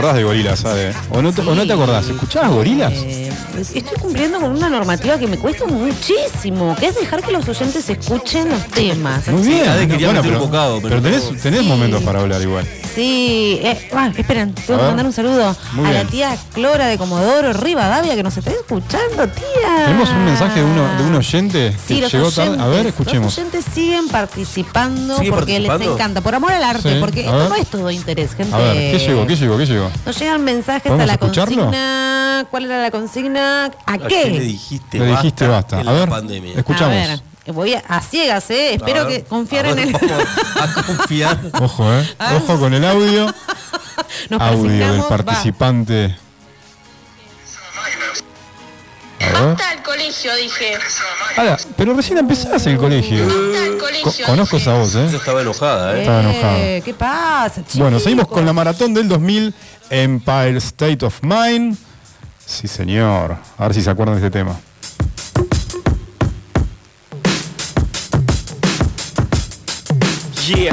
[SPEAKER 4] Acordás de Gorilas, Sade? ¿O no te, o no te acordás? ¿Escuchabas Gorilas?
[SPEAKER 2] Eh, estoy cumpliendo con una normativa que me cuesta muchísimo, que es dejar que los oyentes escuchen los temas.
[SPEAKER 4] Muy bien. Bueno,
[SPEAKER 3] meter
[SPEAKER 4] pero,
[SPEAKER 3] un bocado, pero
[SPEAKER 4] pero tenés, tenés momentos para hablar igual.
[SPEAKER 2] Sí, eh, ah, esperen, tengo
[SPEAKER 4] A
[SPEAKER 2] que mandar un saludo
[SPEAKER 4] Muy
[SPEAKER 2] a la tía Clora de Comodoro Rivadavia que nos está escuchando, tía.
[SPEAKER 4] Tenemos un mensaje de, uno, de un oyente
[SPEAKER 2] Sí,
[SPEAKER 4] que
[SPEAKER 2] los
[SPEAKER 4] llegó
[SPEAKER 2] oyentes,
[SPEAKER 4] tarde. A ver,
[SPEAKER 2] Los
[SPEAKER 4] escuchemos.
[SPEAKER 2] oyentes siguen participando
[SPEAKER 4] ¿Siguen
[SPEAKER 2] porque les encanta, por amor al arte,
[SPEAKER 4] Sí,
[SPEAKER 2] porque esto
[SPEAKER 4] ver.
[SPEAKER 2] no es todo interés, gente.
[SPEAKER 4] A ver, ¿qué llegó? ¿Qué llegó? ¿Qué llegó?
[SPEAKER 2] Nos llegan mensajes a
[SPEAKER 4] ¿Podemos
[SPEAKER 2] la
[SPEAKER 4] escucharlo?
[SPEAKER 2] consigna. ¿Cuál era la consigna? ¿A, qué?
[SPEAKER 3] qué le dijiste
[SPEAKER 4] Le dijiste basta.
[SPEAKER 3] en
[SPEAKER 4] A ver,
[SPEAKER 3] pandemia?
[SPEAKER 4] escuchamos.
[SPEAKER 2] A ver, voy a, a ciegas, ¿eh? Espero
[SPEAKER 3] A ver,
[SPEAKER 2] que confiar
[SPEAKER 3] a
[SPEAKER 2] en el.
[SPEAKER 3] a confiar. [LAUGHS]
[SPEAKER 4] Ojo, ¿eh?
[SPEAKER 2] Ah.
[SPEAKER 4] Ojo con el audio. [LAUGHS]
[SPEAKER 2] Nos
[SPEAKER 4] audio del participante.
[SPEAKER 18] Basta al colegio, dije.
[SPEAKER 1] Ahora, pero recién empezás el colegio. Co- conozco esa voz, ¿eh?
[SPEAKER 3] estaba enojada,
[SPEAKER 1] ¿eh? Estaba enojada.
[SPEAKER 2] Eh, ¿Qué pasa, chicos?
[SPEAKER 1] Bueno, seguimos con la maratón del 2000, Empire State of Mind. Sí, señor. A ver si se acuerdan de este tema.
[SPEAKER 30] Yeah,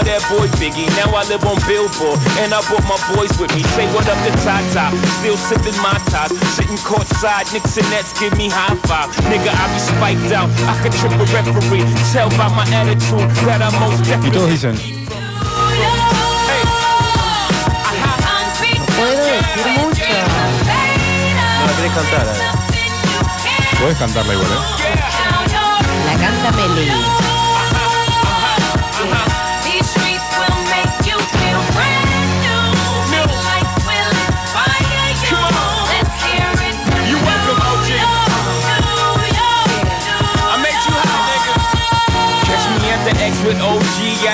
[SPEAKER 30] of that boy Biggie. Now I live on Billboard, and I brought my boys with me. Say what up to Tata, still sipping my ties. Sitting courtside, Knicks and Nets give me high five. Nigga, I be spiked out, I could trip a referee. Tell by my attitude that I'm most
[SPEAKER 1] Y
[SPEAKER 30] definitely.
[SPEAKER 1] todos dicen,
[SPEAKER 2] Puedo decir mucho.
[SPEAKER 3] No la querés cantar, a
[SPEAKER 1] cantarla igual, ¿eh?
[SPEAKER 2] La canta Meli.
[SPEAKER 30] With OG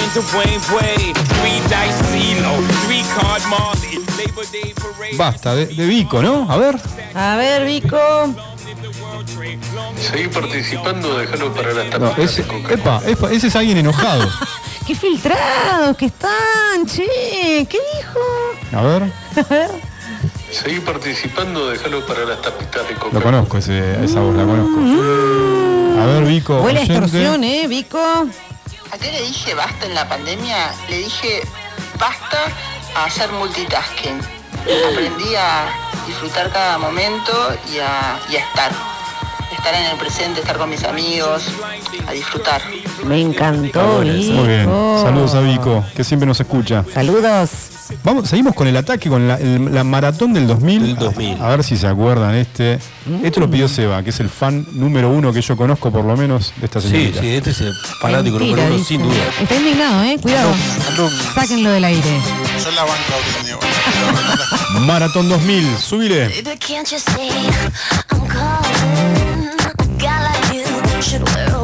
[SPEAKER 30] Dwayne Wade. Three dice CeeLo, three card Marley. Labor Day parade.
[SPEAKER 1] Basta, de, de Vico, ¿no? A ver.
[SPEAKER 2] A ver, Vico.
[SPEAKER 8] Seguí participando, déjalo para las
[SPEAKER 1] No,
[SPEAKER 8] tapitas
[SPEAKER 1] ese,
[SPEAKER 8] de coca.
[SPEAKER 1] epa, epa, ese es alguien enojado. [LAUGHS]
[SPEAKER 2] Qué filtrados que están, che. ¿Qué dijo?
[SPEAKER 1] A ver,
[SPEAKER 2] A ver.
[SPEAKER 8] Seguí participando, déjalo para las tapitas de coca.
[SPEAKER 1] lo conozco, ese, esa voz la conozco. A ver, Vico.
[SPEAKER 2] Huele a
[SPEAKER 1] oyente.
[SPEAKER 2] extorsión, ¿eh, Vico?
[SPEAKER 26] ¿A qué le dije basta en la pandemia? Le dije basta a hacer multitasking. Aprendí a disfrutar cada momento y a, estar. Estar en el presente, estar con mis amigos, a disfrutar.
[SPEAKER 2] Me encantó, Vico.
[SPEAKER 1] Muy bien. Saludos a Vico, que siempre nos escucha.
[SPEAKER 2] Saludos.
[SPEAKER 1] Vamos, seguimos con el ataque, con la, el- la maratón del 2000. A, a ver si se acuerdan este. Esto lo pidió Seba, que es el fan número uno que yo conozco, por lo menos, de esta
[SPEAKER 3] Sí,
[SPEAKER 1] señorita.
[SPEAKER 3] sí, este es el fanático
[SPEAKER 2] Mentira,
[SPEAKER 3] número uno,
[SPEAKER 2] dice.
[SPEAKER 3] sin duda.
[SPEAKER 2] Está indignado, ¿eh? Cuidado. Sáquenlo del aire.
[SPEAKER 31] Yo la banco,
[SPEAKER 1] Maratón 2000, subile.
[SPEAKER 32] Baby, can't you see I'm calling? should
[SPEAKER 1] live.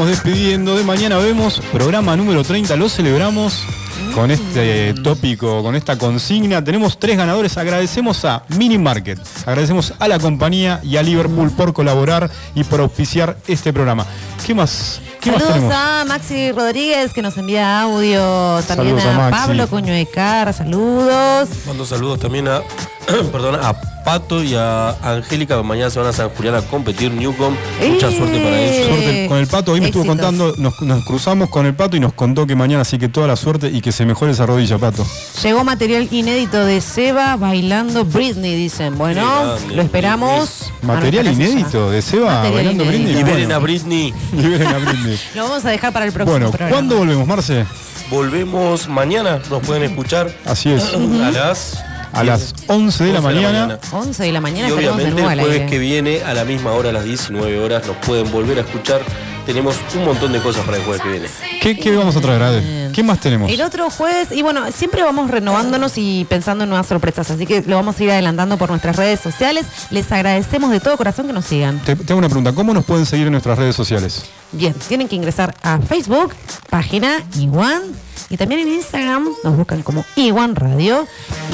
[SPEAKER 1] Vamos despidiendo de mañana. Vemos programa número 30. Lo celebramos con este tópico, con esta consigna. Tenemos tres ganadores. Agradecemos a Mini Market, agradecemos a la compañía y a Liverpool por colaborar y por auspiciar este programa. ¿Qué más? ¿Qué más
[SPEAKER 2] Saludos
[SPEAKER 1] tenemos?
[SPEAKER 2] a Maxi Rodríguez que nos envía audio. También
[SPEAKER 1] Saludos a
[SPEAKER 2] a. Pablo Coño de Cara, saludos.
[SPEAKER 3] Mando saludos también a, [CLEARS THROAT] perdón, a
[SPEAKER 4] Pato y a Angélica, mañana se van a San Julián a competir Newcom. Mucha suerte para ellos.
[SPEAKER 1] Suerte con el pato, hoy me estuvo contando, nos, nos cruzamos con el pato y nos contó que mañana así que toda la suerte y que se mejore esa rodilla, pato.
[SPEAKER 2] Llegó material inédito de Seba bailando Britney, dicen. Bueno,
[SPEAKER 4] grande,
[SPEAKER 2] lo esperamos.
[SPEAKER 1] Material inédito de Seba
[SPEAKER 2] Material
[SPEAKER 1] bailando
[SPEAKER 2] inédito.
[SPEAKER 1] Britney.
[SPEAKER 4] Liberen
[SPEAKER 1] Bueno,
[SPEAKER 4] a Britney. [LAUGHS]
[SPEAKER 1] liberen a Britney. [LAUGHS]
[SPEAKER 2] Lo vamos a dejar para el próximo
[SPEAKER 1] Bueno,
[SPEAKER 2] programa.
[SPEAKER 1] ¿cuándo volvemos, Marce?
[SPEAKER 4] Volvemos mañana, nos pueden escuchar
[SPEAKER 1] Así es. [CLEARS THROAT]
[SPEAKER 4] a las
[SPEAKER 1] A las 11 de la
[SPEAKER 4] 11
[SPEAKER 1] mañana.
[SPEAKER 2] 11 de la mañana
[SPEAKER 4] Y obviamente el jueves que viene a la misma hora, a las 19 horas, nos pueden volver a escuchar. Tenemos un montón de cosas para el jueves que viene.
[SPEAKER 1] ¿Qué, qué vamos a traer, Ade? ¿Qué más tenemos?
[SPEAKER 2] El otro jueves, y bueno, siempre vamos renovándonos y pensando en nuevas sorpresas, así que lo vamos a ir adelantando por nuestras redes sociales. Les agradecemos de todo corazón que nos sigan.
[SPEAKER 1] Te, te hago una pregunta, ¿cómo nos pueden seguir en nuestras redes sociales?
[SPEAKER 2] Bien, tienen que ingresar a Facebook, página Iwan, y también en Instagram nos buscan como Iwan Radio,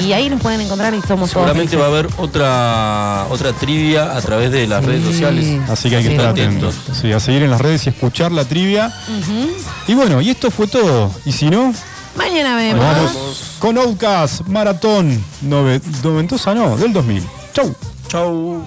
[SPEAKER 2] y ahí nos pueden encontrar y somos todos
[SPEAKER 4] Seguramente va a haber otra otra trivia a través de las redes sociales.
[SPEAKER 1] Así que hay que estar atentos. Sí, a seguir en las redes y escuchar la trivia. Y bueno, y esto fue todo. Y si no,
[SPEAKER 2] Mañana vemos.
[SPEAKER 1] vamos con Outcast Maratón nove- noventosa, no, del 2000. Chau.
[SPEAKER 4] Chau.